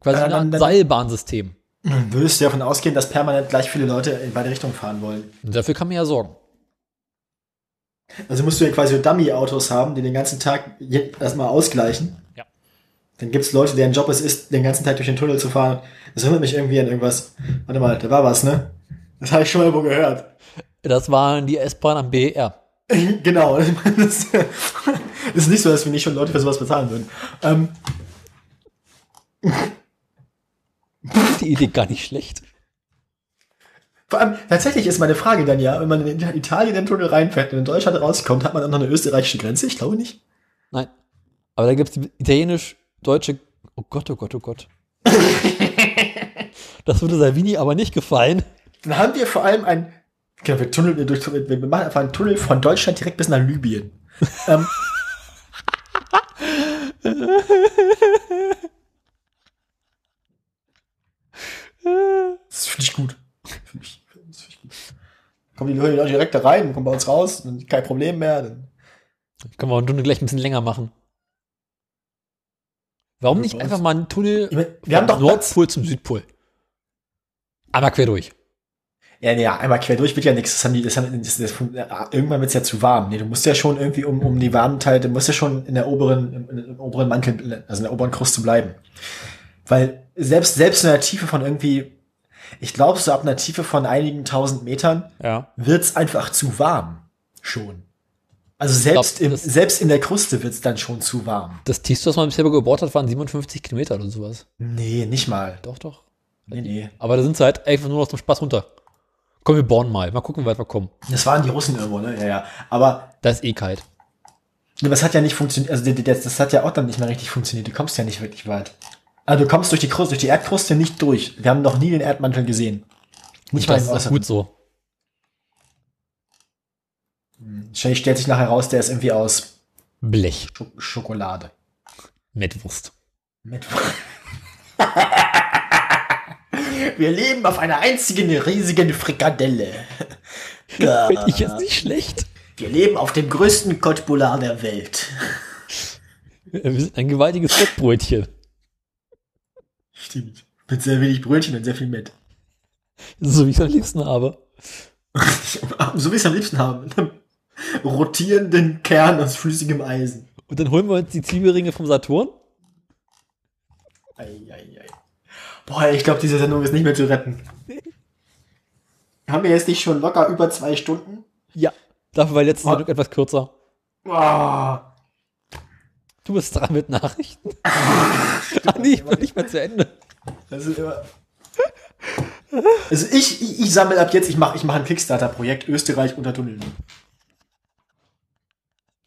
Quasi eine dann- dann- Seilbahnsystem. Dann würdest du davon ausgehen, dass permanent gleich viele Leute in beide Richtungen fahren wollen. Und dafür kann man ja sorgen. Also musst du ja quasi Dummy-Autos haben, die den ganzen Tag erstmal ausgleichen. Dann gibt es Leute, deren Job es ist, den ganzen Tag durch den Tunnel zu fahren. Das erinnert mich irgendwie an irgendwas. Warte mal, da war was, ne? Das habe ich schon mal irgendwo gehört. Das waren die S-Bahn am BER. genau. Das ist nicht so, dass wir nicht schon Leute für sowas bezahlen würden. Ähm, Die Idee gar nicht schlecht. vor allem, tatsächlich ist meine Frage dann ja, wenn man in Italien den Tunnel reinfährt und in Deutschland rauskommt, hat man dann noch eine österreichische Grenze? Ich glaube nicht. Nein. Aber da gibt es die italienisch-deutsche. Oh Gott, oh Gott, oh Gott. das würde Salvini aber nicht gefallen. Dann haben wir vor allem ein, genau, wir, Tunnel, wir, durch, wir machen einfach einen Tunnel von Deutschland direkt bis nach Libyen. ähm, das finde ich gut. Find ich, das find ich gut. Kommen die Leute direkt da rein, kommen bei uns raus, kein Problem mehr. Dann Können wir einen Tunnel gleich ein bisschen länger machen. Warum nicht einfach mal einen Tunnel Ich mein, wir haben doch Nordpol zum Südpol? Einmal quer durch. Ja, nee, ja, einmal quer durch wird ja nichts. Das haben die, das haben, das, das, irgendwann wird's ja zu warm. Nee, du musst ja schon irgendwie um, um die warmen Teile, du musst ja schon in der oberen, im, im oberen Mantel, also in der oberen Kruste bleiben. Weil selbst, selbst in der Tiefe von irgendwie, ich glaube, so ab einer Tiefe von einigen tausend Metern Ja. wird's einfach zu warm. Schon. Also selbst, glaub, im, selbst in der Kruste wird's dann schon zu warm. Das tiefste, was man bisher gebohrt hat, waren 57 Kilometer oder sowas. Nee, nicht mal. Doch, doch. Nee, nee. Aber da sind sie halt einfach nur noch zum Spaß runter. Komm, wir bohren mal. Mal gucken, wie weit wir kommen. Das waren die Russen irgendwo, ne? Ja, ja. Aber Da ist eh kalt. Nee, das hat ja nicht funktioniert, also das, das hat ja auch dann nicht mehr richtig funktioniert. Du kommst ja nicht wirklich weit. Also du kommst durch die Kruste, durch die Erdkruste nicht durch. Wir haben noch nie den Erdmantel gesehen. Nicht mal Das ist gut so. Wahrscheinlich stellt sich nachher raus, der ist irgendwie aus Blech. Sch Schokolade. Mettwurst. Mit Wir leben auf einer einzigen riesigen Frikadelle. Finde ich jetzt nicht schlecht. Wir leben auf dem größten Kotbular der Welt. Wir sind ein gewaltiges Fettbrötchen. Stimmt. Mit sehr wenig Brötchen und sehr viel Met. So wie ich es am liebsten habe. so wie ich es am liebsten haben. Rotierenden Kern aus flüssigem Eisen. Und dann holen wir uns die Zwiebelringe vom Saturn. Ei, ei, ei. Boah, ich glaube, diese Sendung ist nicht mehr zu retten. Haben wir jetzt nicht schon locker über zwei Stunden? Ja. Dafür war letzte Oh. Sendung etwas kürzer. Boah. Du bist dran mit Nachrichten. ah, nee, ich bin nicht mehr zu Ende. Das ist immer. Also ich, ich, ich sammle ab jetzt, ich mache ich mach ein Kickstarter-Projekt Österreich unter Tunneln.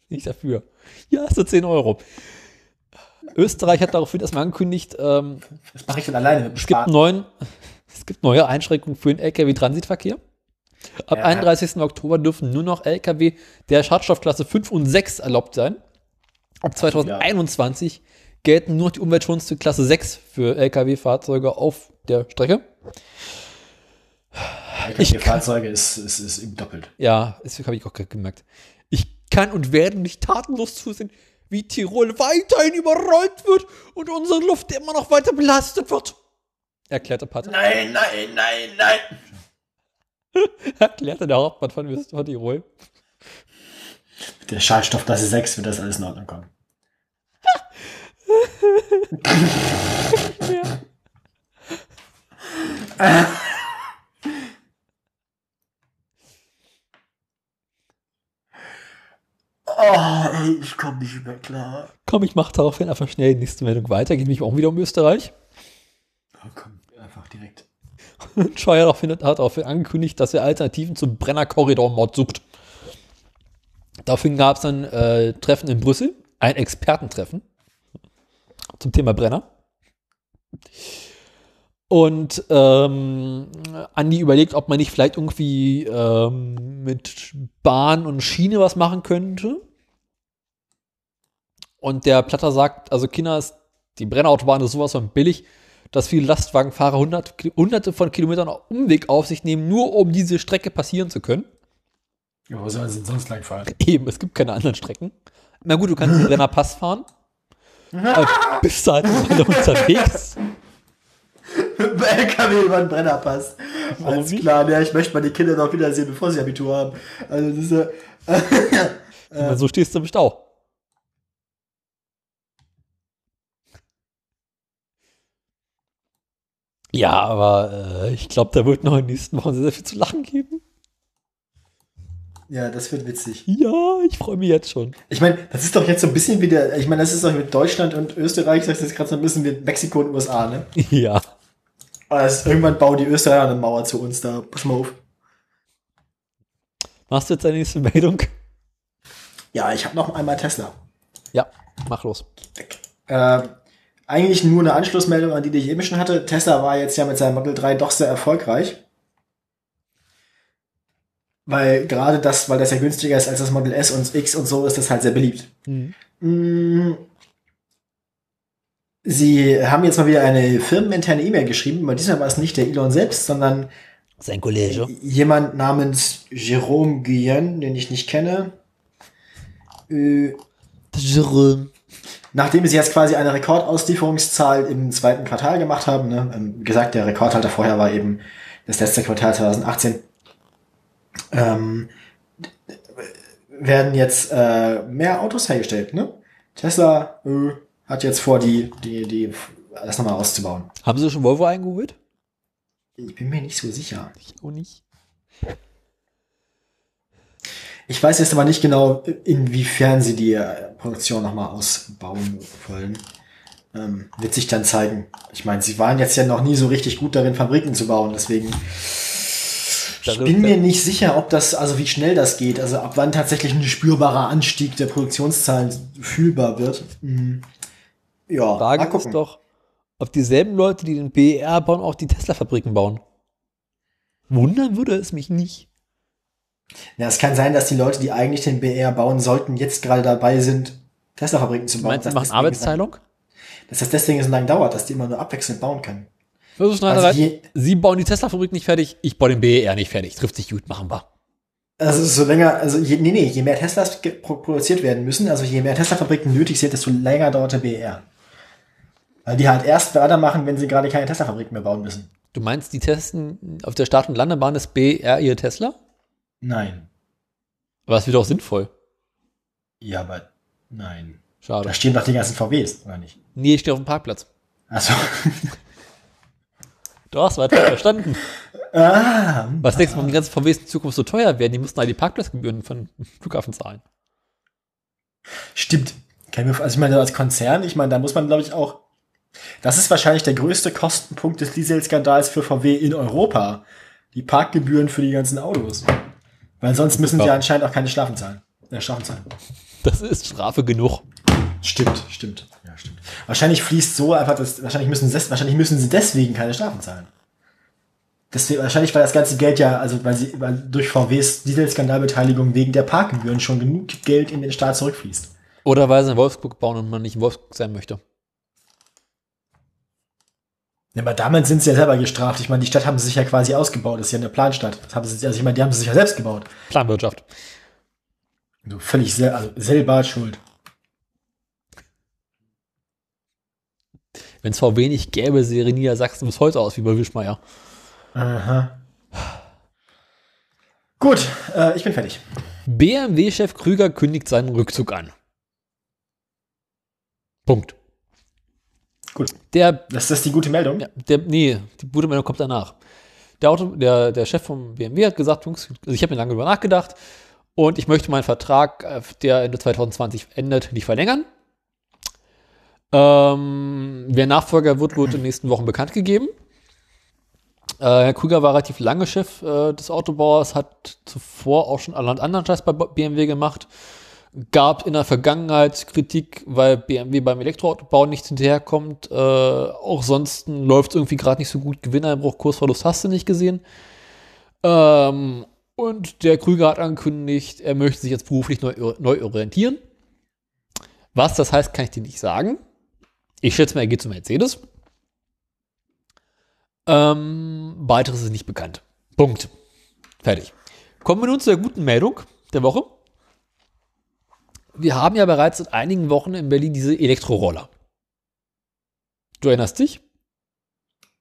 Nicht dafür. Ja, hast du 10 Euro. Österreich hat daraufhin erstmal angekündigt, ähm, Das mache ich dann alleine es, gibt neuen, es gibt neue Einschränkungen für den Lkw-Transitverkehr. Ab Ja. 31. Oktober dürfen nur noch Lkw der Schadstoffklasse 5 und 6 erlaubt sein. Ab 2021 gelten nur noch die umweltschonendste Klasse 6 für Lkw-Fahrzeuge auf der Strecke. Ich die Fahrzeuge ist, ist, ist eben doppelt. Ja, das habe ich auch gemerkt. Kann und werde nicht tatenlos zusehen, wie Tirol weiterhin überrollt wird und unsere Luft immer noch weiter belastet wird. Erklärte Pater. Nein, nein, nein, nein. Erklärte der Hauptmann von von Tirol. Mit der Schadstoffklasse 6 wird das alles in Ordnung kommen. Oh, ey, ich komme nicht mehr klar. Komm, ich mache daraufhin einfach schnell die nächste Meldung weiter. Geht mich auch wieder um Österreich. Oh, komm, einfach direkt. Scheuer daraufhin, hat daraufhin angekündigt, dass er Alternativen zum Brenner-Korridor-Mod sucht. Daraufhin gab es ein äh, Treffen in Brüssel, ein Expertentreffen zum Thema Brenner. Und ähm, Andi überlegt, ob man nicht vielleicht irgendwie ähm, mit Bahn und Schiene was machen könnte. Und der Platter sagt, also Kinder, ist, die Brennerautobahn ist sowas von billig, dass viele Lastwagenfahrer hundert, hunderte von Kilometern Umweg auf sich nehmen, nur um diese Strecke passieren zu können. Ja, wo sollen sie denn sonst lang fahren? Eben, es gibt keine anderen Strecken. Na gut, du kannst den Brennerpass fahren. Aber bist du halt unterwegs. Mit dem LKW über den Brennerpass. Warum Alles klar, ja, ich möchte meine Kinder noch wiedersehen, bevor sie Abitur haben. Also ist ja. Und so stehst du im Stau. Ja, aber äh, ich glaube, da wird noch in den nächsten Wochen sehr, sehr viel zu lachen geben. ja, das wird witzig. Ja, ich freue mich jetzt schon. Ich meine, das ist doch jetzt so ein bisschen wie der, ich meine, das ist doch mit Deutschland und Österreich, das ist gerade so ein bisschen wie Mexiko und USA, ne? Ja. Ist, irgendwann bauen die Österreicher eine Mauer zu uns da. Pass mal auf. Machst du jetzt deine nächste Meldung? Ja, ich habe noch einmal Tesla. Ja, mach los. Äh, eigentlich nur eine Anschlussmeldung an die, die ich eben schon hatte. Tesla war jetzt ja mit seinem Model 3 doch sehr erfolgreich. Weil gerade das, weil das ja günstiger ist als das Model S und X und so, ist das halt sehr beliebt. Mm. Sie haben jetzt mal wieder eine firmeninterne E-Mail geschrieben, aber diesmal war es nicht der Elon selbst, sondern Sein Kollege. jemand namens Jerome Guyen, den ich nicht kenne. Äh, Jerome. Nachdem sie jetzt quasi eine Rekordauslieferungszahl im zweiten Quartal gemacht haben, ne, ähm, wie gesagt, der Rekordhalter vorher war eben das letzte Quartal 2018, ähm, werden jetzt äh, mehr Autos hergestellt. Ne? Tesla äh, hat jetzt vor, die, die, die, das nochmal auszubauen. Haben sie schon Volvo eingeholt? Ich bin mir nicht so sicher. Ich auch nicht. Ich weiß jetzt aber nicht genau, inwiefern sie die äh, Produktion nochmal ausbauen wollen. Ähm, wird sich dann zeigen. Ich meine, sie waren jetzt ja noch nie so richtig gut darin, Fabriken zu bauen, deswegen. Ich bin mir nicht sicher, ob das, also wie schnell das geht, also ab wann tatsächlich ein spürbarer Anstieg der Produktionszahlen fühlbar wird. Hm. Ja, Frage ist doch, ob dieselben Leute, die den BER bauen, auch die Tesla-Fabriken bauen. Wundern würde es mich nicht. Ja, es kann sein, dass die Leute, die eigentlich den BR bauen sollten, jetzt gerade dabei sind, Tesla-Fabriken zu bauen. Meinst du, machen Arbeitsteilung? dass das deswegen so lange dauert, dass die immer nur abwechselnd bauen können. Versuch Also je- Sie bauen die Tesla-Fabrik nicht fertig, ich baue den BER nicht fertig. Trifft sich gut, machen wir. Also so länger, also je, nee, nee, je mehr Teslas produziert werden müssen, also je mehr Tesla-Fabriken nötig sind, desto länger dauert der BR. Weil die halt erst weitermachen, wenn sie gerade keine Tesla-Fabriken mehr bauen müssen. Du meinst, die testen auf der Start- und Landebahn des BER ihr Tesla? Nein. Aber es wird auch sinnvoll. Ja, aber nein. Schade. Da stehen doch die ganzen VWs, oder nicht? Nee, ich stehe auf dem Parkplatz. Achso. Du hast weiter verstanden. ah, Was denkst du, warum die ganzen VWs in Zukunft so teuer werden? Die müssten halt die Parkplatzgebühren von Flughafen zahlen. stimmt. Also ich meine, als Konzern, ich meine, da muss man, glaube ich, auch. Das ist wahrscheinlich der größte Kostenpunkt des Dieselskandals für VW in Europa. Die Parkgebühren für die ganzen Autos. Weil sonst müssen sie Ja. anscheinend auch keine Strafen zahlen. Ja, Strafen zahlen. Das ist Strafe genug. Stimmt, stimmt. Ja, stimmt. Wahrscheinlich fließt so einfach das, wahrscheinlich müssen, sie, wahrscheinlich müssen sie deswegen keine Strafen zahlen. Deswegen, wahrscheinlich, weil das ganze Geld ja, also weil sie weil durch VWs Dieselskandalbeteiligung wegen der Parkgebühren schon genug Geld in den Staat zurückfließt. Oder weil sie in Wolfsburg bauen und man nicht in Wolfsburg sein möchte. Ja, aber damit sind sie ja selber gestraft. Ich meine, die Stadt haben sie sich ja quasi ausgebaut. Das ist ja eine Planstadt. Das haben sie, also ich meine, die haben sie sich ja selbst gebaut. Planwirtschaft. So völlig sel also selber schuld. Wenn es VW nicht gäbe, sähe Niedersachsen bis heute aus wie bei Wischmeier. Aha. Gut, äh, ich bin fertig. BMW-Chef Krüger kündigt seinen Rückzug an. Punkt. Gut. Der, Das ist die gute Meldung. ja, der, nee, die gute Meldung kommt danach. Der, Auto, der, der Chef vom BMW hat gesagt, Jungs, also ich habe mir lange darüber nachgedacht und ich möchte meinen Vertrag, äh, der Ende 2020 endet, nicht verlängern. Ähm, wer Nachfolger wird, wird in den nächsten Wochen bekannt gegeben. Äh, Herr Krüger war relativ lange Chef äh, des Autobauers, hat zuvor auch schon allerhand anderen Scheiß bei BMW gemacht. Gab in der Vergangenheit Kritik, weil BMW beim Elektroautobau nicht hinterherkommt. Äh, auch sonst läuft es irgendwie gerade nicht so gut. Gewinneinbruch, Kursverlust hast du nicht gesehen. Ähm, und der Krüger hat angekündigt, er möchte sich jetzt beruflich neu, neu orientieren. Was das heißt, kann ich dir nicht sagen. Ich schätze mal, er geht zu Mercedes. Ähm, weiteres ist nicht bekannt. Punkt. Fertig. Kommen wir nun zur guten Meldung der Woche. Wir haben ja bereits seit einigen Wochen in Berlin diese Elektroroller. Du erinnerst dich?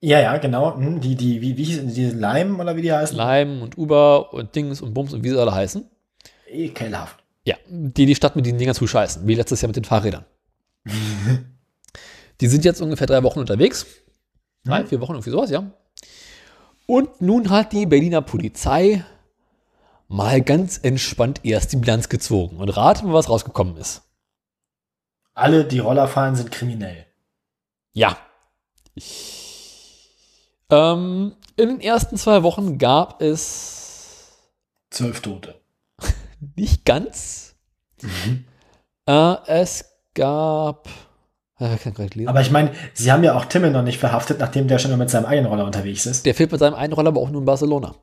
Ja, ja, genau. Hm, Die, die, wie, wie hieß diese Lime oder wie die heißen? Lime und Uber und Dings und Bums und wie sie alle heißen. Ekelhaft. Ja, die die Stadt mit diesen Dingern zuscheißen, wie letztes Jahr mit den Fahrrädern. die sind jetzt ungefähr drei Wochen unterwegs. Drei, vier Wochen, irgendwie sowas, ja. Und nun hat die Berliner Polizei mal ganz entspannt erst die Bilanz gezogen. Und rate mal, was rausgekommen ist. Alle, die Roller fahren, sind kriminell. Ja. Ähm, in den ersten zwei Wochen gab es Zwölf Tote. nicht ganz. Äh, es gab. Äh, ich. Aber ich meine, sie haben ja auch Timmel noch nicht verhaftet, nachdem der schon nur mit seinem eigenen Roller unterwegs ist. Der fehlt mit seinem einen Roller aber auch nur in Barcelona.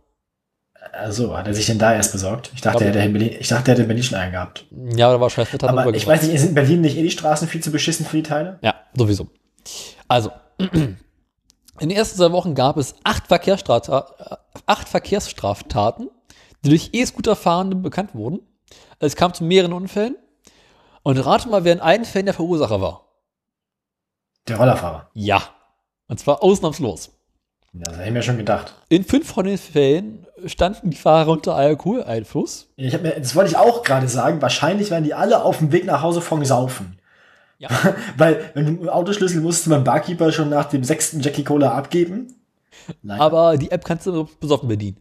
Also hat er sich denn da erst besorgt? Ich dachte, er hätte in Berlin, ich dachte, er hätte in Berlin schon einen gehabt. Ja, da war Scheißwetter Aber drüber ich weiß nicht, sind in Berlin nicht eh die Straßen viel zu beschissen für die Teile? Ja, sowieso. Also, in den ersten zwei Wochen gab es acht, äh, acht Verkehrsstraftaten, die durch E-Scooter-Fahrende bekannt wurden. Es kam zu mehreren Unfällen. Und rate mal, wer in allen Fällen der Verursacher war. Der Rollerfahrer. Ja. Und zwar ausnahmslos. Ja, das hätte ich mir schon gedacht. In fünf von den Fällen standen die Fahrer unter Alkoholeinfluss. Ich mir, das wollte ich auch gerade sagen. Wahrscheinlich werden die alle auf dem Weg nach Hause vom Saufen. Ja. Weil, wenn du einen Autoschlüssel musst beim Barkeeper schon nach dem sechsten Jackie Cola abgeben. Leider. Aber die App kannst du besoffen bedienen.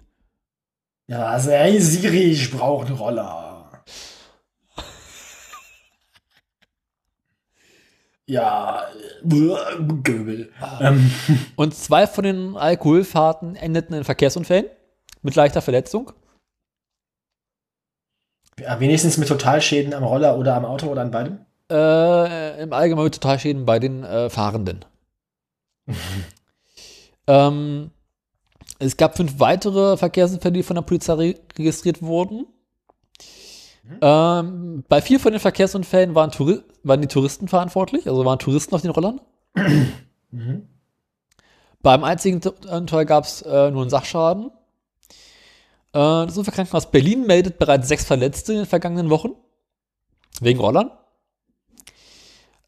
Ja, also, hey Siri, ich brauche einen Roller. Ja, äh, Göbel. Ähm, Und zwei von den Alkoholfahrten endeten in Verkehrsunfällen mit leichter Verletzung. ja, wenigstens mit Totalschäden am Roller oder am Auto oder an beidem. Äh, Im Allgemeinen mit Totalschäden bei den äh, Fahrenden. ähm, es gab fünf weitere Verkehrsunfälle, die von der Polizei re registriert wurden. Ähm, bei vier von den Verkehrsunfällen waren, Touri waren die Touristen verantwortlich, also waren Touristen auf den Rollern. Beim einzigen Unfall gab es äh, nur einen Sachschaden. Äh, das Unfallkrankenhaus Berlin meldet bereits sechs Verletzte in den vergangenen Wochen. Wegen Rollern.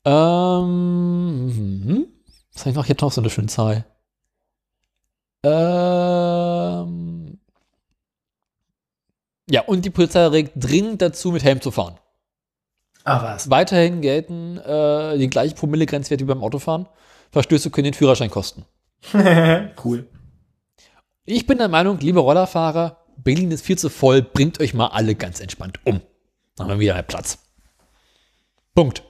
Ähm, mhm. was habe ich noch? Ich habe noch so eine schöne Zahl. Ähm, Ja, und die Polizei regt dringend dazu, mit Helm zu fahren. Ach was. Weiterhin gelten äh, die gleichen Promille-Grenzwerte wie beim Autofahren. Verstöße können den Führerschein kosten. cool. Ich bin der Meinung, liebe Rollerfahrer, Berlin ist viel zu voll, bringt euch mal alle ganz entspannt um. Dann haben wir wieder mehr Platz. Punkt.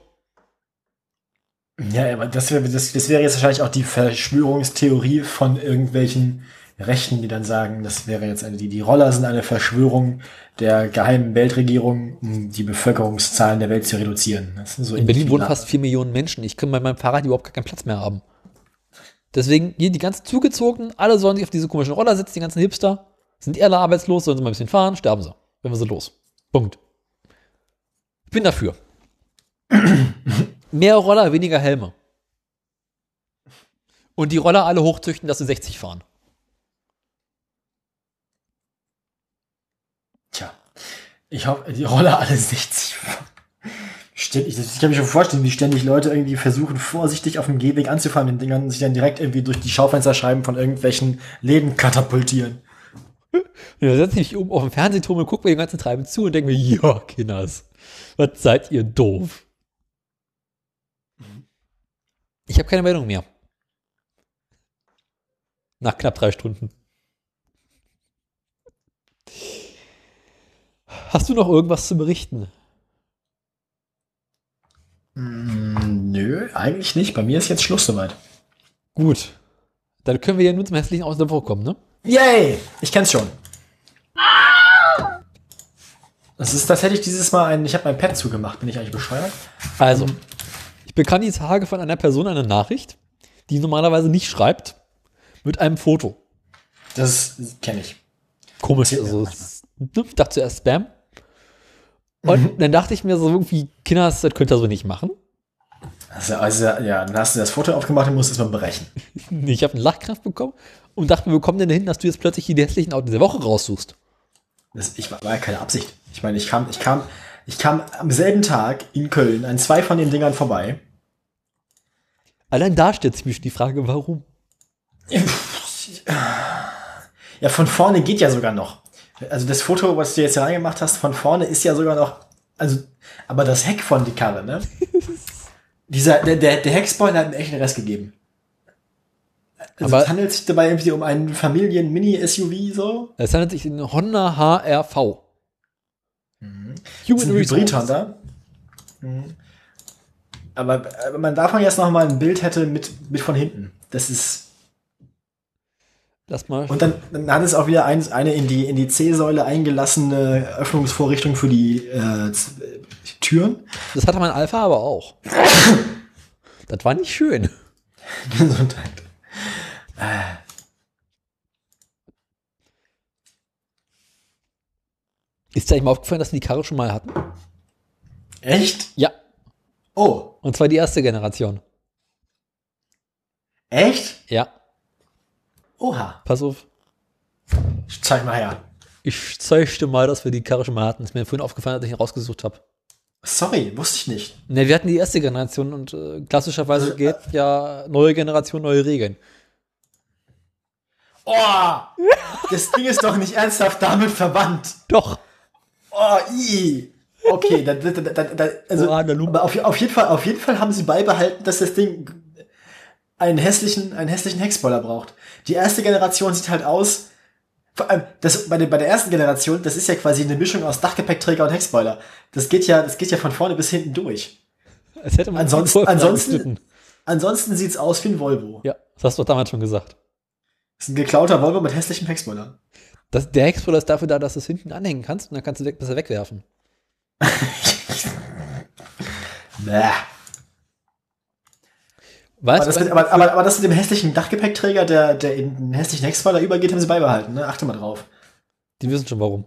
Ja, aber das wäre das, das wäre jetzt wahrscheinlich auch die Verschwörungstheorie von irgendwelchen Rechten, die dann sagen, das wäre jetzt eine, die, die Roller sind eine Verschwörung der geheimen Weltregierung, um die Bevölkerungszahlen der Welt zu reduzieren. So In Berlin wohnen fast vier Millionen Menschen. Ich kann bei meinem Fahrrad überhaupt gar keinen Platz mehr haben. Deswegen hier die ganzen zugezogenen, alle sollen sich auf diese komischen Roller setzen, die ganzen Hipster. Sind eher arbeitslos, sollen sie mal ein bisschen fahren, sterben sie. Wenn wir sie los. Punkt. Ich bin dafür. Mehr Roller, weniger Helme. Und die Roller alle hochzüchten, dass sie 60 fahren. Tja, ich hoffe, die Roller alle 60. Ständig, ich kann mir schon vorstellen, wie ständig Leute irgendwie versuchen, vorsichtig auf dem Gehweg anzufahren, den Dingern sich dann direkt irgendwie durch die Schaufensterscheiben von irgendwelchen Läden katapultieren. Ja, setze ich mich oben auf den Fernsehturm und gucke mir den ganzen Treiben zu und denke mir, ja, Kinders, was seid ihr doof? Ich habe keine Meldung mehr. Nach knapp drei Stunden. Hast du noch irgendwas zu berichten? Mm, nö, eigentlich nicht. Bei mir ist jetzt Schluss soweit. Gut. Dann können wir ja nun zum hässlichen Aus der Woche kommen, ne? Yay! Ich kenn's schon. Das ist, das hätte ich dieses Mal ein, ich habe mein Pad zugemacht. Bin ich eigentlich bescheuert? Also, ich bekam die Tage von einer Person eine Nachricht, die normalerweise nicht schreibt, mit einem Foto. Das kenne ich. Komisch. Also, es- ich dachte zuerst Spam. Und dann dachte ich mir so irgendwie, Kinders, das könnt ihr so nicht machen. Also, also, ja, dann hast du das Foto aufgemacht und musst es mal berechnen. Ich habe einen Lachkraft bekommen und dachte mir, wo kommt denn hin, dass du jetzt plötzlich die hässlichen Autos der Woche raussuchst? Das ich, war war ja keine Absicht. Ich meine, ich kam, ich kam, ich kam am selben Tag in Köln an zwei von den Dingern vorbei. Allein da stellt sich mir schon die Frage, warum? Ja, von vorne geht ja sogar noch. Also das Foto, was du jetzt hier reingemacht hast, von vorne ist ja sogar noch, also, aber das Heck von die Karre, ne? Dieser, der, der, der Heckspoiler hat einen Rest gegeben. Also Aber- es handelt sich dabei irgendwie um einen Familien-Mini-SUV so. Es handelt sich um einen Honda HRV. Das Human. Hybrid-Honda. Mhm. Aber, aber man davon jetzt noch mal ein Bild hätte mit, mit von hinten. Das ist, Lass mal. und dann, dann hat es auch wieder eins, eine in die, in die C-Säule eingelassene Öffnungsvorrichtung für die äh, Türen. Das hatte mein Alpha aber auch. das war nicht schön. Gesundheit. Ist dir eigentlich mal aufgefallen, dass wir die Karre schon mal hatten? Echt? Ja. Oh, Und zwar die erste Generation. echt? Ja. Oha. Pass auf. Zeig mal her. Ich zeigte mal, dass wir die Karre schon mal hatten. Ist mir vorhin aufgefallen, als ich ihn rausgesucht habe. Sorry, wusste ich nicht. Ne, wir hatten die erste Generation und äh, klassischerweise geht ja neue Generation, neue Regeln. Oh, das Ding ist doch nicht ernsthaft damit verwandt. Doch. Oh, i. Okay, da, da, da, also, auf, auf, jeden Fall, auf jeden Fall haben sie beibehalten, dass das Ding einen hässlichen, einen hässlichen Heckspoiler braucht. Die erste Generation sieht halt aus, vor allem, das, bei, der, bei der ersten Generation, das ist ja quasi eine Mischung aus Dachgepäckträger und Heckspoiler. Das geht ja, das geht ja von vorne bis hinten durch. Es hätte man Ansonsten, ansonsten, ansonsten sieht's aus wie ein Volvo. Ja, das hast du doch damals schon gesagt. Das ist ein geklauter Volvo mit hässlichem Heckspoiler. Das, der Hexpoiler ist dafür da, dass du es hinten anhängen kannst und dann kannst du weg, besser wegwerfen. Bäh. Weißt Aber das, mit, aber, aber, aber das mit dem hässlichen Dachgepäckträger, der, der in den hässlichen Heckspoiler übergeht, haben sie beibehalten. Ne? Achte mal drauf. die wissen schon warum.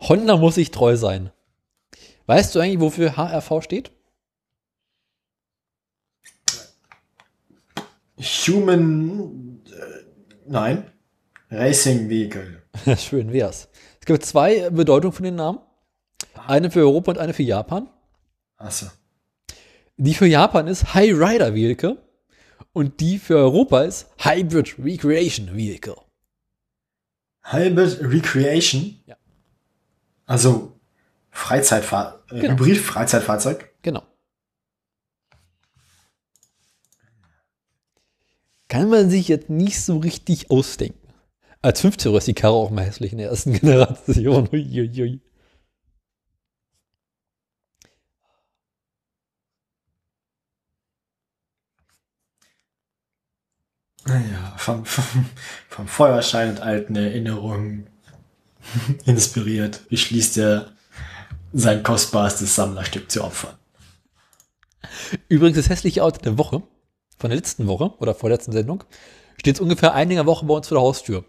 Honda muss sich treu sein. Weißt du eigentlich, wofür HRV steht? Human. Äh, nein. Racing Vehicle. Schön wär's. Es gibt zwei Bedeutungen von den Namen. Eine für Europa und eine für Japan. Achso. Die für Japan ist High Rider Vehicle und die für Europa ist Hybrid Recreation Vehicle. Hybrid Recreation. Ja. Also Freizeitfahr äh, Genau. Hybrid-Freizeitfahrzeug. Genau. Kann man sich jetzt nicht so richtig ausdenken. Als 15 ist die Karre auch mal hässlich in der ersten Generation. Uiuiui. Naja, vom, vom, vom Feuerschein und alten Erinnerungen inspiriert beschließt er, sein kostbarstes Sammlerstück zu opfern. Übrigens, das hässliche Auto der Woche, von der letzten Woche oder vorletzten Sendung, steht jetzt ungefähr einige Woche bei uns vor der Haustür.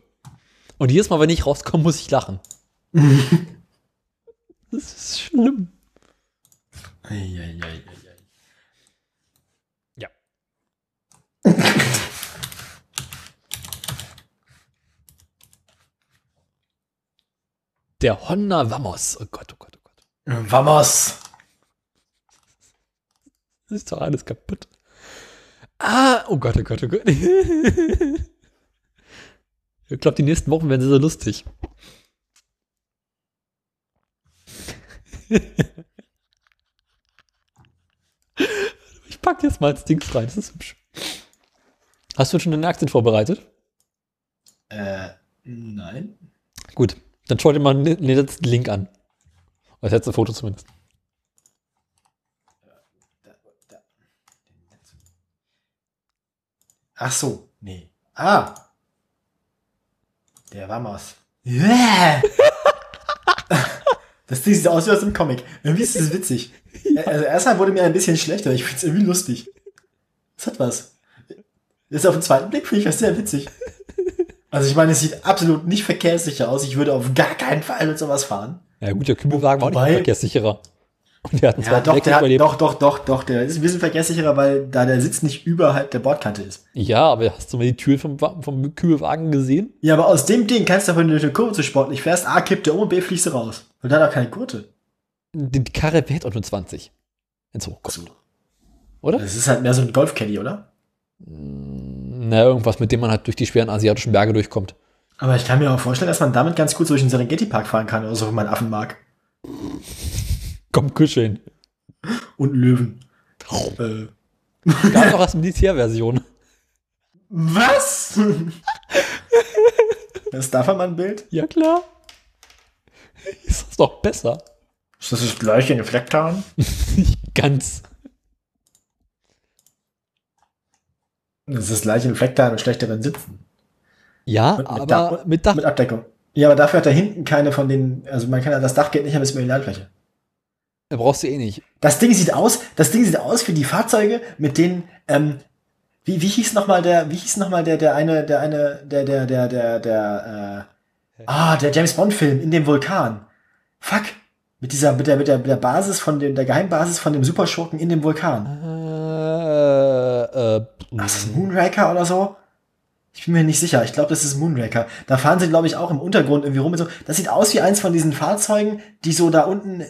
Und jedes Mal, wenn ich rauskomme, muss ich lachen. das ist schlimm. Eieieiei. Ja. Der Honda Vamos. Oh Gott, oh Gott, oh Gott. Vamos! Das ist doch alles kaputt. Ah, oh Gott, oh Gott, oh Gott. Ich glaube, die nächsten Wochen werden sehr, sehr lustig. Ich packe jetzt mal ins Ding rein, das ist hübsch. Hast du schon deine Aktien vorbereitet? Äh, nein. Gut, dann schau dir mal den letzten Link an. Das letzte Foto zumindest. Ach so, nee. Ah! Der Vamos. Yeah! Das Ding sieht aus wie aus dem Comic. Irgendwie ist es witzig. Also erstmal wurde mir ein bisschen schlechter, ich find's irgendwie lustig. Das hat was. Das ist auf den zweiten Blick finde ich das sehr witzig. Also ich meine, es sieht absolut nicht verkehrssicher aus. Ich würde auf gar keinen Fall mit sowas fahren. Ja gut, der Kübelwagen war auch nicht verkehrssicherer. Und der hat einen Ja, doch, der hat, doch, doch, doch, doch, der ist ein bisschen verkehrssicherer, weil da der Sitz nicht überhalb der Bordkante ist. Ja, aber hast du mal die Tür vom, vom Kübelwagen gesehen? Ja, aber aus dem Ding kannst du, durch eine Kurve zu sportlich fährst, A, kippt der um und B, fliegst du raus. Und da hat er keine Gurte. Die, Karre wählt auch nur 20. Wenn es hochkommt. Oder? Das ist halt mehr so ein Golfcaddy, oder? Na, irgendwas, mit dem man halt durch die schweren asiatischen Berge durchkommt. Aber ich kann mir auch vorstellen, dass man damit ganz gut durch den Serengeti-Park fahren kann, oder so, wenn man Affen mag. Komm, kuscheln. Und Löwen. äh, Gab auch als Militärversion. was? ist davon mal ein Bild? Ja, klar. Ist das doch besser? Ist das das gleiche in Reflektoren? Nicht ganz. Das ist das gleiche in Reflektoren und schlechteren Sitzen. Ja, Und aber Dach- mit Dach. Mit Abdeckung. Ja, aber dafür hat er hinten keine von den, also man kann ja, das Dach geht nicht mehr bis Ladefläche. Da brauchst du eh nicht. Das Ding sieht aus, das Ding sieht aus wie die Fahrzeuge, mit denen, ähm, wie, wie hieß noch mal der, wie hieß noch mal der, der eine, der eine, der, der, der, der, der, äh, ah, der James Bond Film in dem Vulkan. Fuck. Mit dieser, mit der, mit der, mit der Basis von dem, der Geheimbasis von dem Superschurken in dem Vulkan. Äh, äh, Ach, ist das Moonraker oder so? Ich bin mir nicht sicher. Ich glaube, das ist Moonraker. Da fahren sie, glaube ich, auch im Untergrund irgendwie rum. Mit so. Das sieht aus wie eins von diesen Fahrzeugen, die so da unten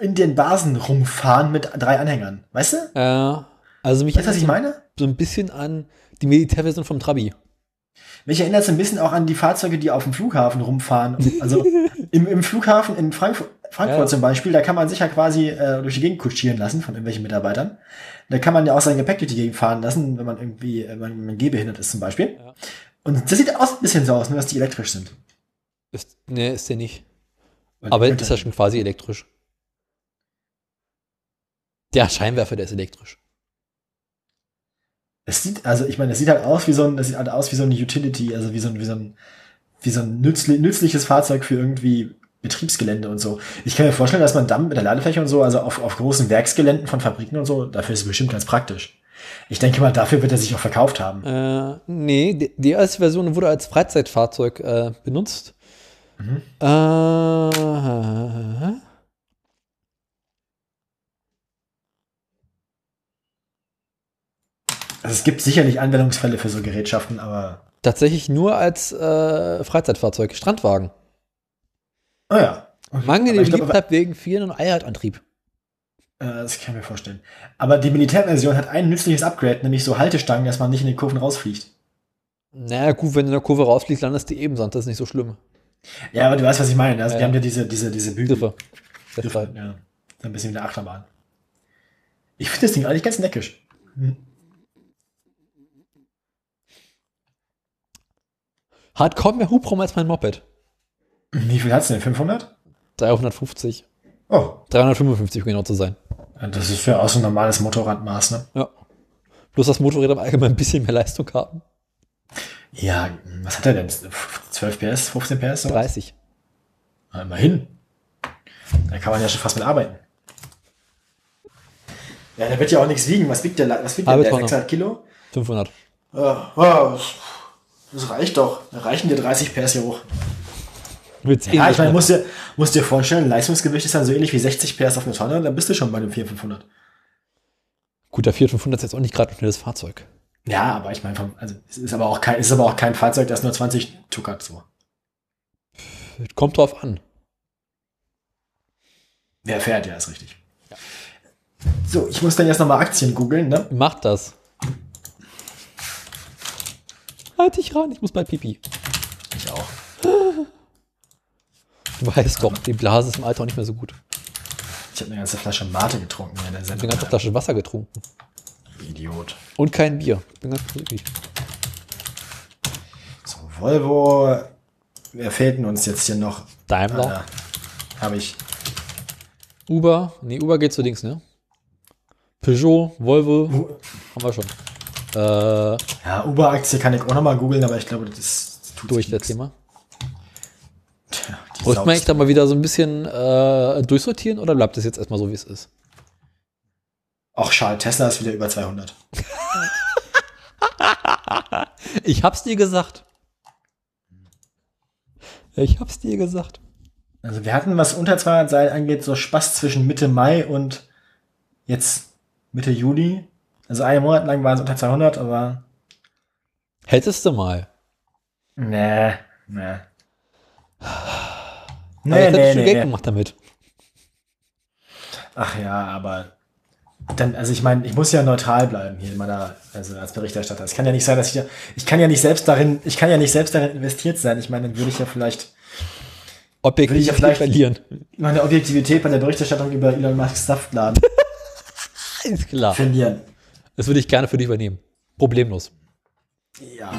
in den Basen rumfahren mit drei Anhängern. Weißt du? äh, also mich Weißt du, was ich meine? so ein bisschen an die Militärversion vom Trabi. Mich erinnert es ein bisschen auch an die Fahrzeuge, die auf dem Flughafen rumfahren. Also im, im Flughafen in Frankfurt, Frankfurt Ja. zum Beispiel, da kann man sich ja quasi äh, durch die Gegend kutschieren lassen von irgendwelchen Mitarbeitern. Da kann man ja auch sein Gepäck durch die Gegend fahren lassen, wenn man irgendwie, wenn man gehbehindert ist zum Beispiel. Ja. Und das sieht auch ein bisschen so aus, nur dass die elektrisch sind. Ist, nee, ist der nicht. Und Aber ist ja schon quasi elektrisch. Der Scheinwerfer, der ist elektrisch. Es sieht, also ich meine, das sieht halt aus wie so ein, das sieht halt aus wie so eine Utility, also wie so ein, wie so ein, wie so ein nützli nützliches Fahrzeug für irgendwie Betriebsgelände und so. Ich kann mir vorstellen, dass man dann mit der Ladefläche und so, also auf, auf großen Werksgeländen von Fabriken und so, dafür ist es bestimmt ganz praktisch. Ich denke mal, dafür wird er sich auch verkauft haben. Äh, nee, die, die erste Version wurde als Freizeitfahrzeug äh, benutzt. Äh, Also es gibt sicherlich Anwendungsfälle für so Gerätschaften, aber tatsächlich nur als äh, Freizeitfahrzeug, Strandwagen. Oh ja. Mangelnde ich glaub, Beliebtheit wegen vielen und Eiertantrieb. Äh, das kann ich mir vorstellen. Aber die Militärversion hat ein nützliches Upgrade, nämlich so Haltestangen, dass man nicht in den Kurven rausfliegt. Naja, gut, wenn du in der Kurve rausfliegst, landest du eben, sonst das ist nicht so schlimm. Ja, aber du weißt, was ich meine. Also, Ja, die haben ja diese, diese, diese Bügel. Griffe. Deshalb. Ja. So ein bisschen wie eine Achterbahn. Ich finde das Ding eigentlich ganz neckisch. Hat kaum mehr Hubraum als mein Moped. Wie viel hat's denn? 500? 350. Oh, 355, um genau zu sein. das ist für auch so ein normales Motorradmaß, ne? Ja. Bloß das Motorrad im Allgemeinen ein bisschen mehr Leistung haben. Ja, was hat er denn? 12 PS, 15 PS? sowas? 30. Na, immerhin. Da kann man ja schon fast mit arbeiten. Ja, der wird ja auch nichts wiegen. Was wiegt der? Was wiegt der? Halbe der Tonne. 600 Kilo? 500. Ja, ja, das- das reicht doch. Da reichen dir 30 PS hier hoch. Wird's Ja, ich meine, ne? musst dir, musst dir vorstellen, Leistungsgewicht ist dann so ähnlich wie 60 PS auf eine Tonne, dann bist du schon bei dem 4500. Gut, der 4500 ist jetzt auch nicht gerade ein schnelles Fahrzeug. Ja, aber ich meine, also, es ist aber auch kein, es ist aber auch kein Fahrzeug, das nur 20 tuckert, so. Kommt drauf an. Wer fährt, ja, ist richtig. So, ich muss dann jetzt nochmal Aktien googeln, ne? Macht das. Halt dich ran, ich muss bei Pipi. Ich auch. Du weißt doch, die Blase ist im Alter auch nicht mehr so gut. Ich habe eine ganze Flasche Mate getrunken in der Ich habe eine ganze Flasche Wasser getrunken. Idiot. Und kein Bier. Bin ganz glücklich. So, Volvo. Wer fehlt denn uns jetzt hier noch? Daimler. Äh, habe ich. Uber. Nee, Uber geht zu Dings, ne? Peugeot, Volvo. Haben wir schon. Äh, Ja, Uber-Aktie kann ich auch nochmal googeln, aber ich glaube, das tut durch das. Thema. Tja, Sau man echt da mal wieder so ein bisschen äh, durchsortieren oder bleibt das jetzt erstmal so, wie es ist? Ach, schade, Tesla ist wieder über 200. Ich hab's dir gesagt. Ich hab's dir gesagt. Also wir hatten, was unter 200 sein angeht, so Spaß zwischen Mitte Mai und jetzt Mitte Juli. Also einen Monat lang waren es unter 200, aber Hättest du mal. nee, nee. Aber Nee, jetzt hätte nee, ich schon nee, Geld nee. gemacht damit. Ach ja, aber dann, also ich meine, ich muss ja neutral bleiben hier in meiner, also als Berichterstatter. Es kann ja nicht sein, dass ich ja, ich kann ja nicht selbst darin, ich kann ja nicht selbst darin investiert sein. Ich meine, dann würde ich ja vielleicht Objektiv Will ich ja vielleicht- verlieren. meine Objektivität bei der Berichterstattung über Elon Musk's Saftladen Ist klar. verlieren. Das würde ich gerne für dich übernehmen. Problemlos. Ja.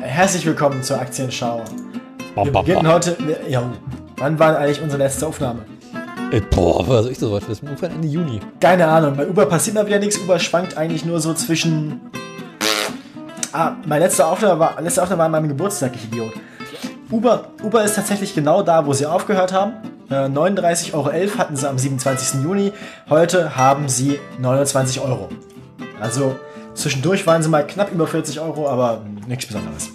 Herzlich willkommen zur Aktienschau. Bam, Wir bam, beginnen bam. heute. Ja, wann war eigentlich unsere letzte Aufnahme? Ey, boah, was soll ich das heute? Das ist ungefähr Ende Juni. Keine Ahnung. Bei Uber passiert mal wieder nichts. Uber schwankt eigentlich nur so zwischen. Ah, meine letzte Aufnahme war, letzte Aufnahme war an meinem Geburtstag, ich Idiot. Uber, Uber ist tatsächlich genau da, wo sie aufgehört haben. Äh, 39,11 Euro hatten sie am 27. Juni. Heute haben sie 29 Euro. Also zwischendurch waren sie mal knapp über 40 Euro, aber nichts Besonderes.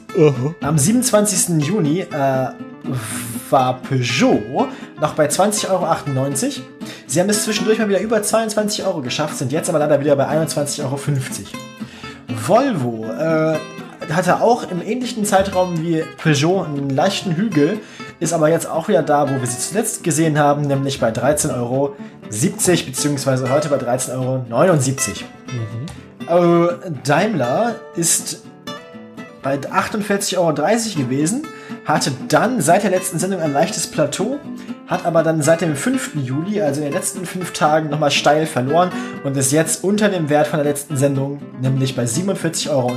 Am 27. Juni äh, war Peugeot noch bei 20,98 Euro. Sie haben es zwischendurch mal wieder über 22 Euro geschafft, sind jetzt aber leider wieder bei 21,50 Euro. Volvo äh, hatte auch im ähnlichen Zeitraum wie Peugeot einen leichten Hügel, ist aber jetzt auch wieder da, wo wir sie zuletzt gesehen haben, nämlich bei 13,70 Euro, beziehungsweise heute bei 13,79 Euro. Äh, Daimler ist bei 48,30 Euro gewesen, hatte dann seit der letzten Sendung ein leichtes Plateau, hat aber dann seit dem 5. Juli, also in den letzten fünf Tagen, nochmal steil verloren und ist jetzt unter dem Wert von der letzten Sendung, nämlich bei 47,02 Euro.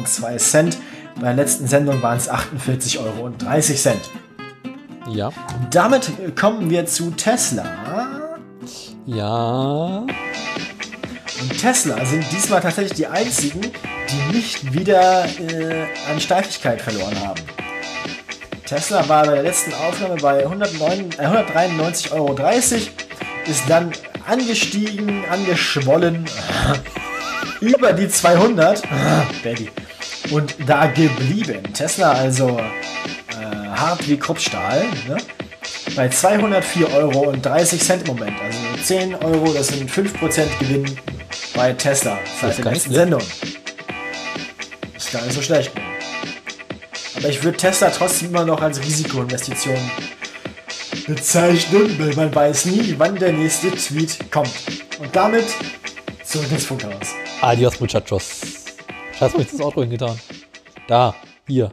Bei der letzten Sendung waren es 48,30 Euro. Ja. Damit kommen wir zu Tesla. Ja. Und Tesla sind diesmal tatsächlich die einzigen, die nicht wieder äh, an Steifigkeit verloren haben. Tesla war bei der letzten Aufnahme bei 109, äh, 193,30 Euro, ist dann angestiegen, angeschwollen, über die 200, Baby, und da geblieben. Tesla also äh, hart wie Kruppstahl, ne? Bei 204,30 Euro im Moment. Also 10 Euro, das sind 5% Gewinn bei Tesla Das seit der letzten Sendung. Ist gar nicht so schlecht. Aber ich würde Tesla trotzdem immer noch als Risikoinvestition bezeichnen, weil man weiß nie, wann der nächste Tweet kommt. Und damit zurück ins Funkhaus. Adios, Muchachos. Scheiß mir das Auto hingetan. Da, hier.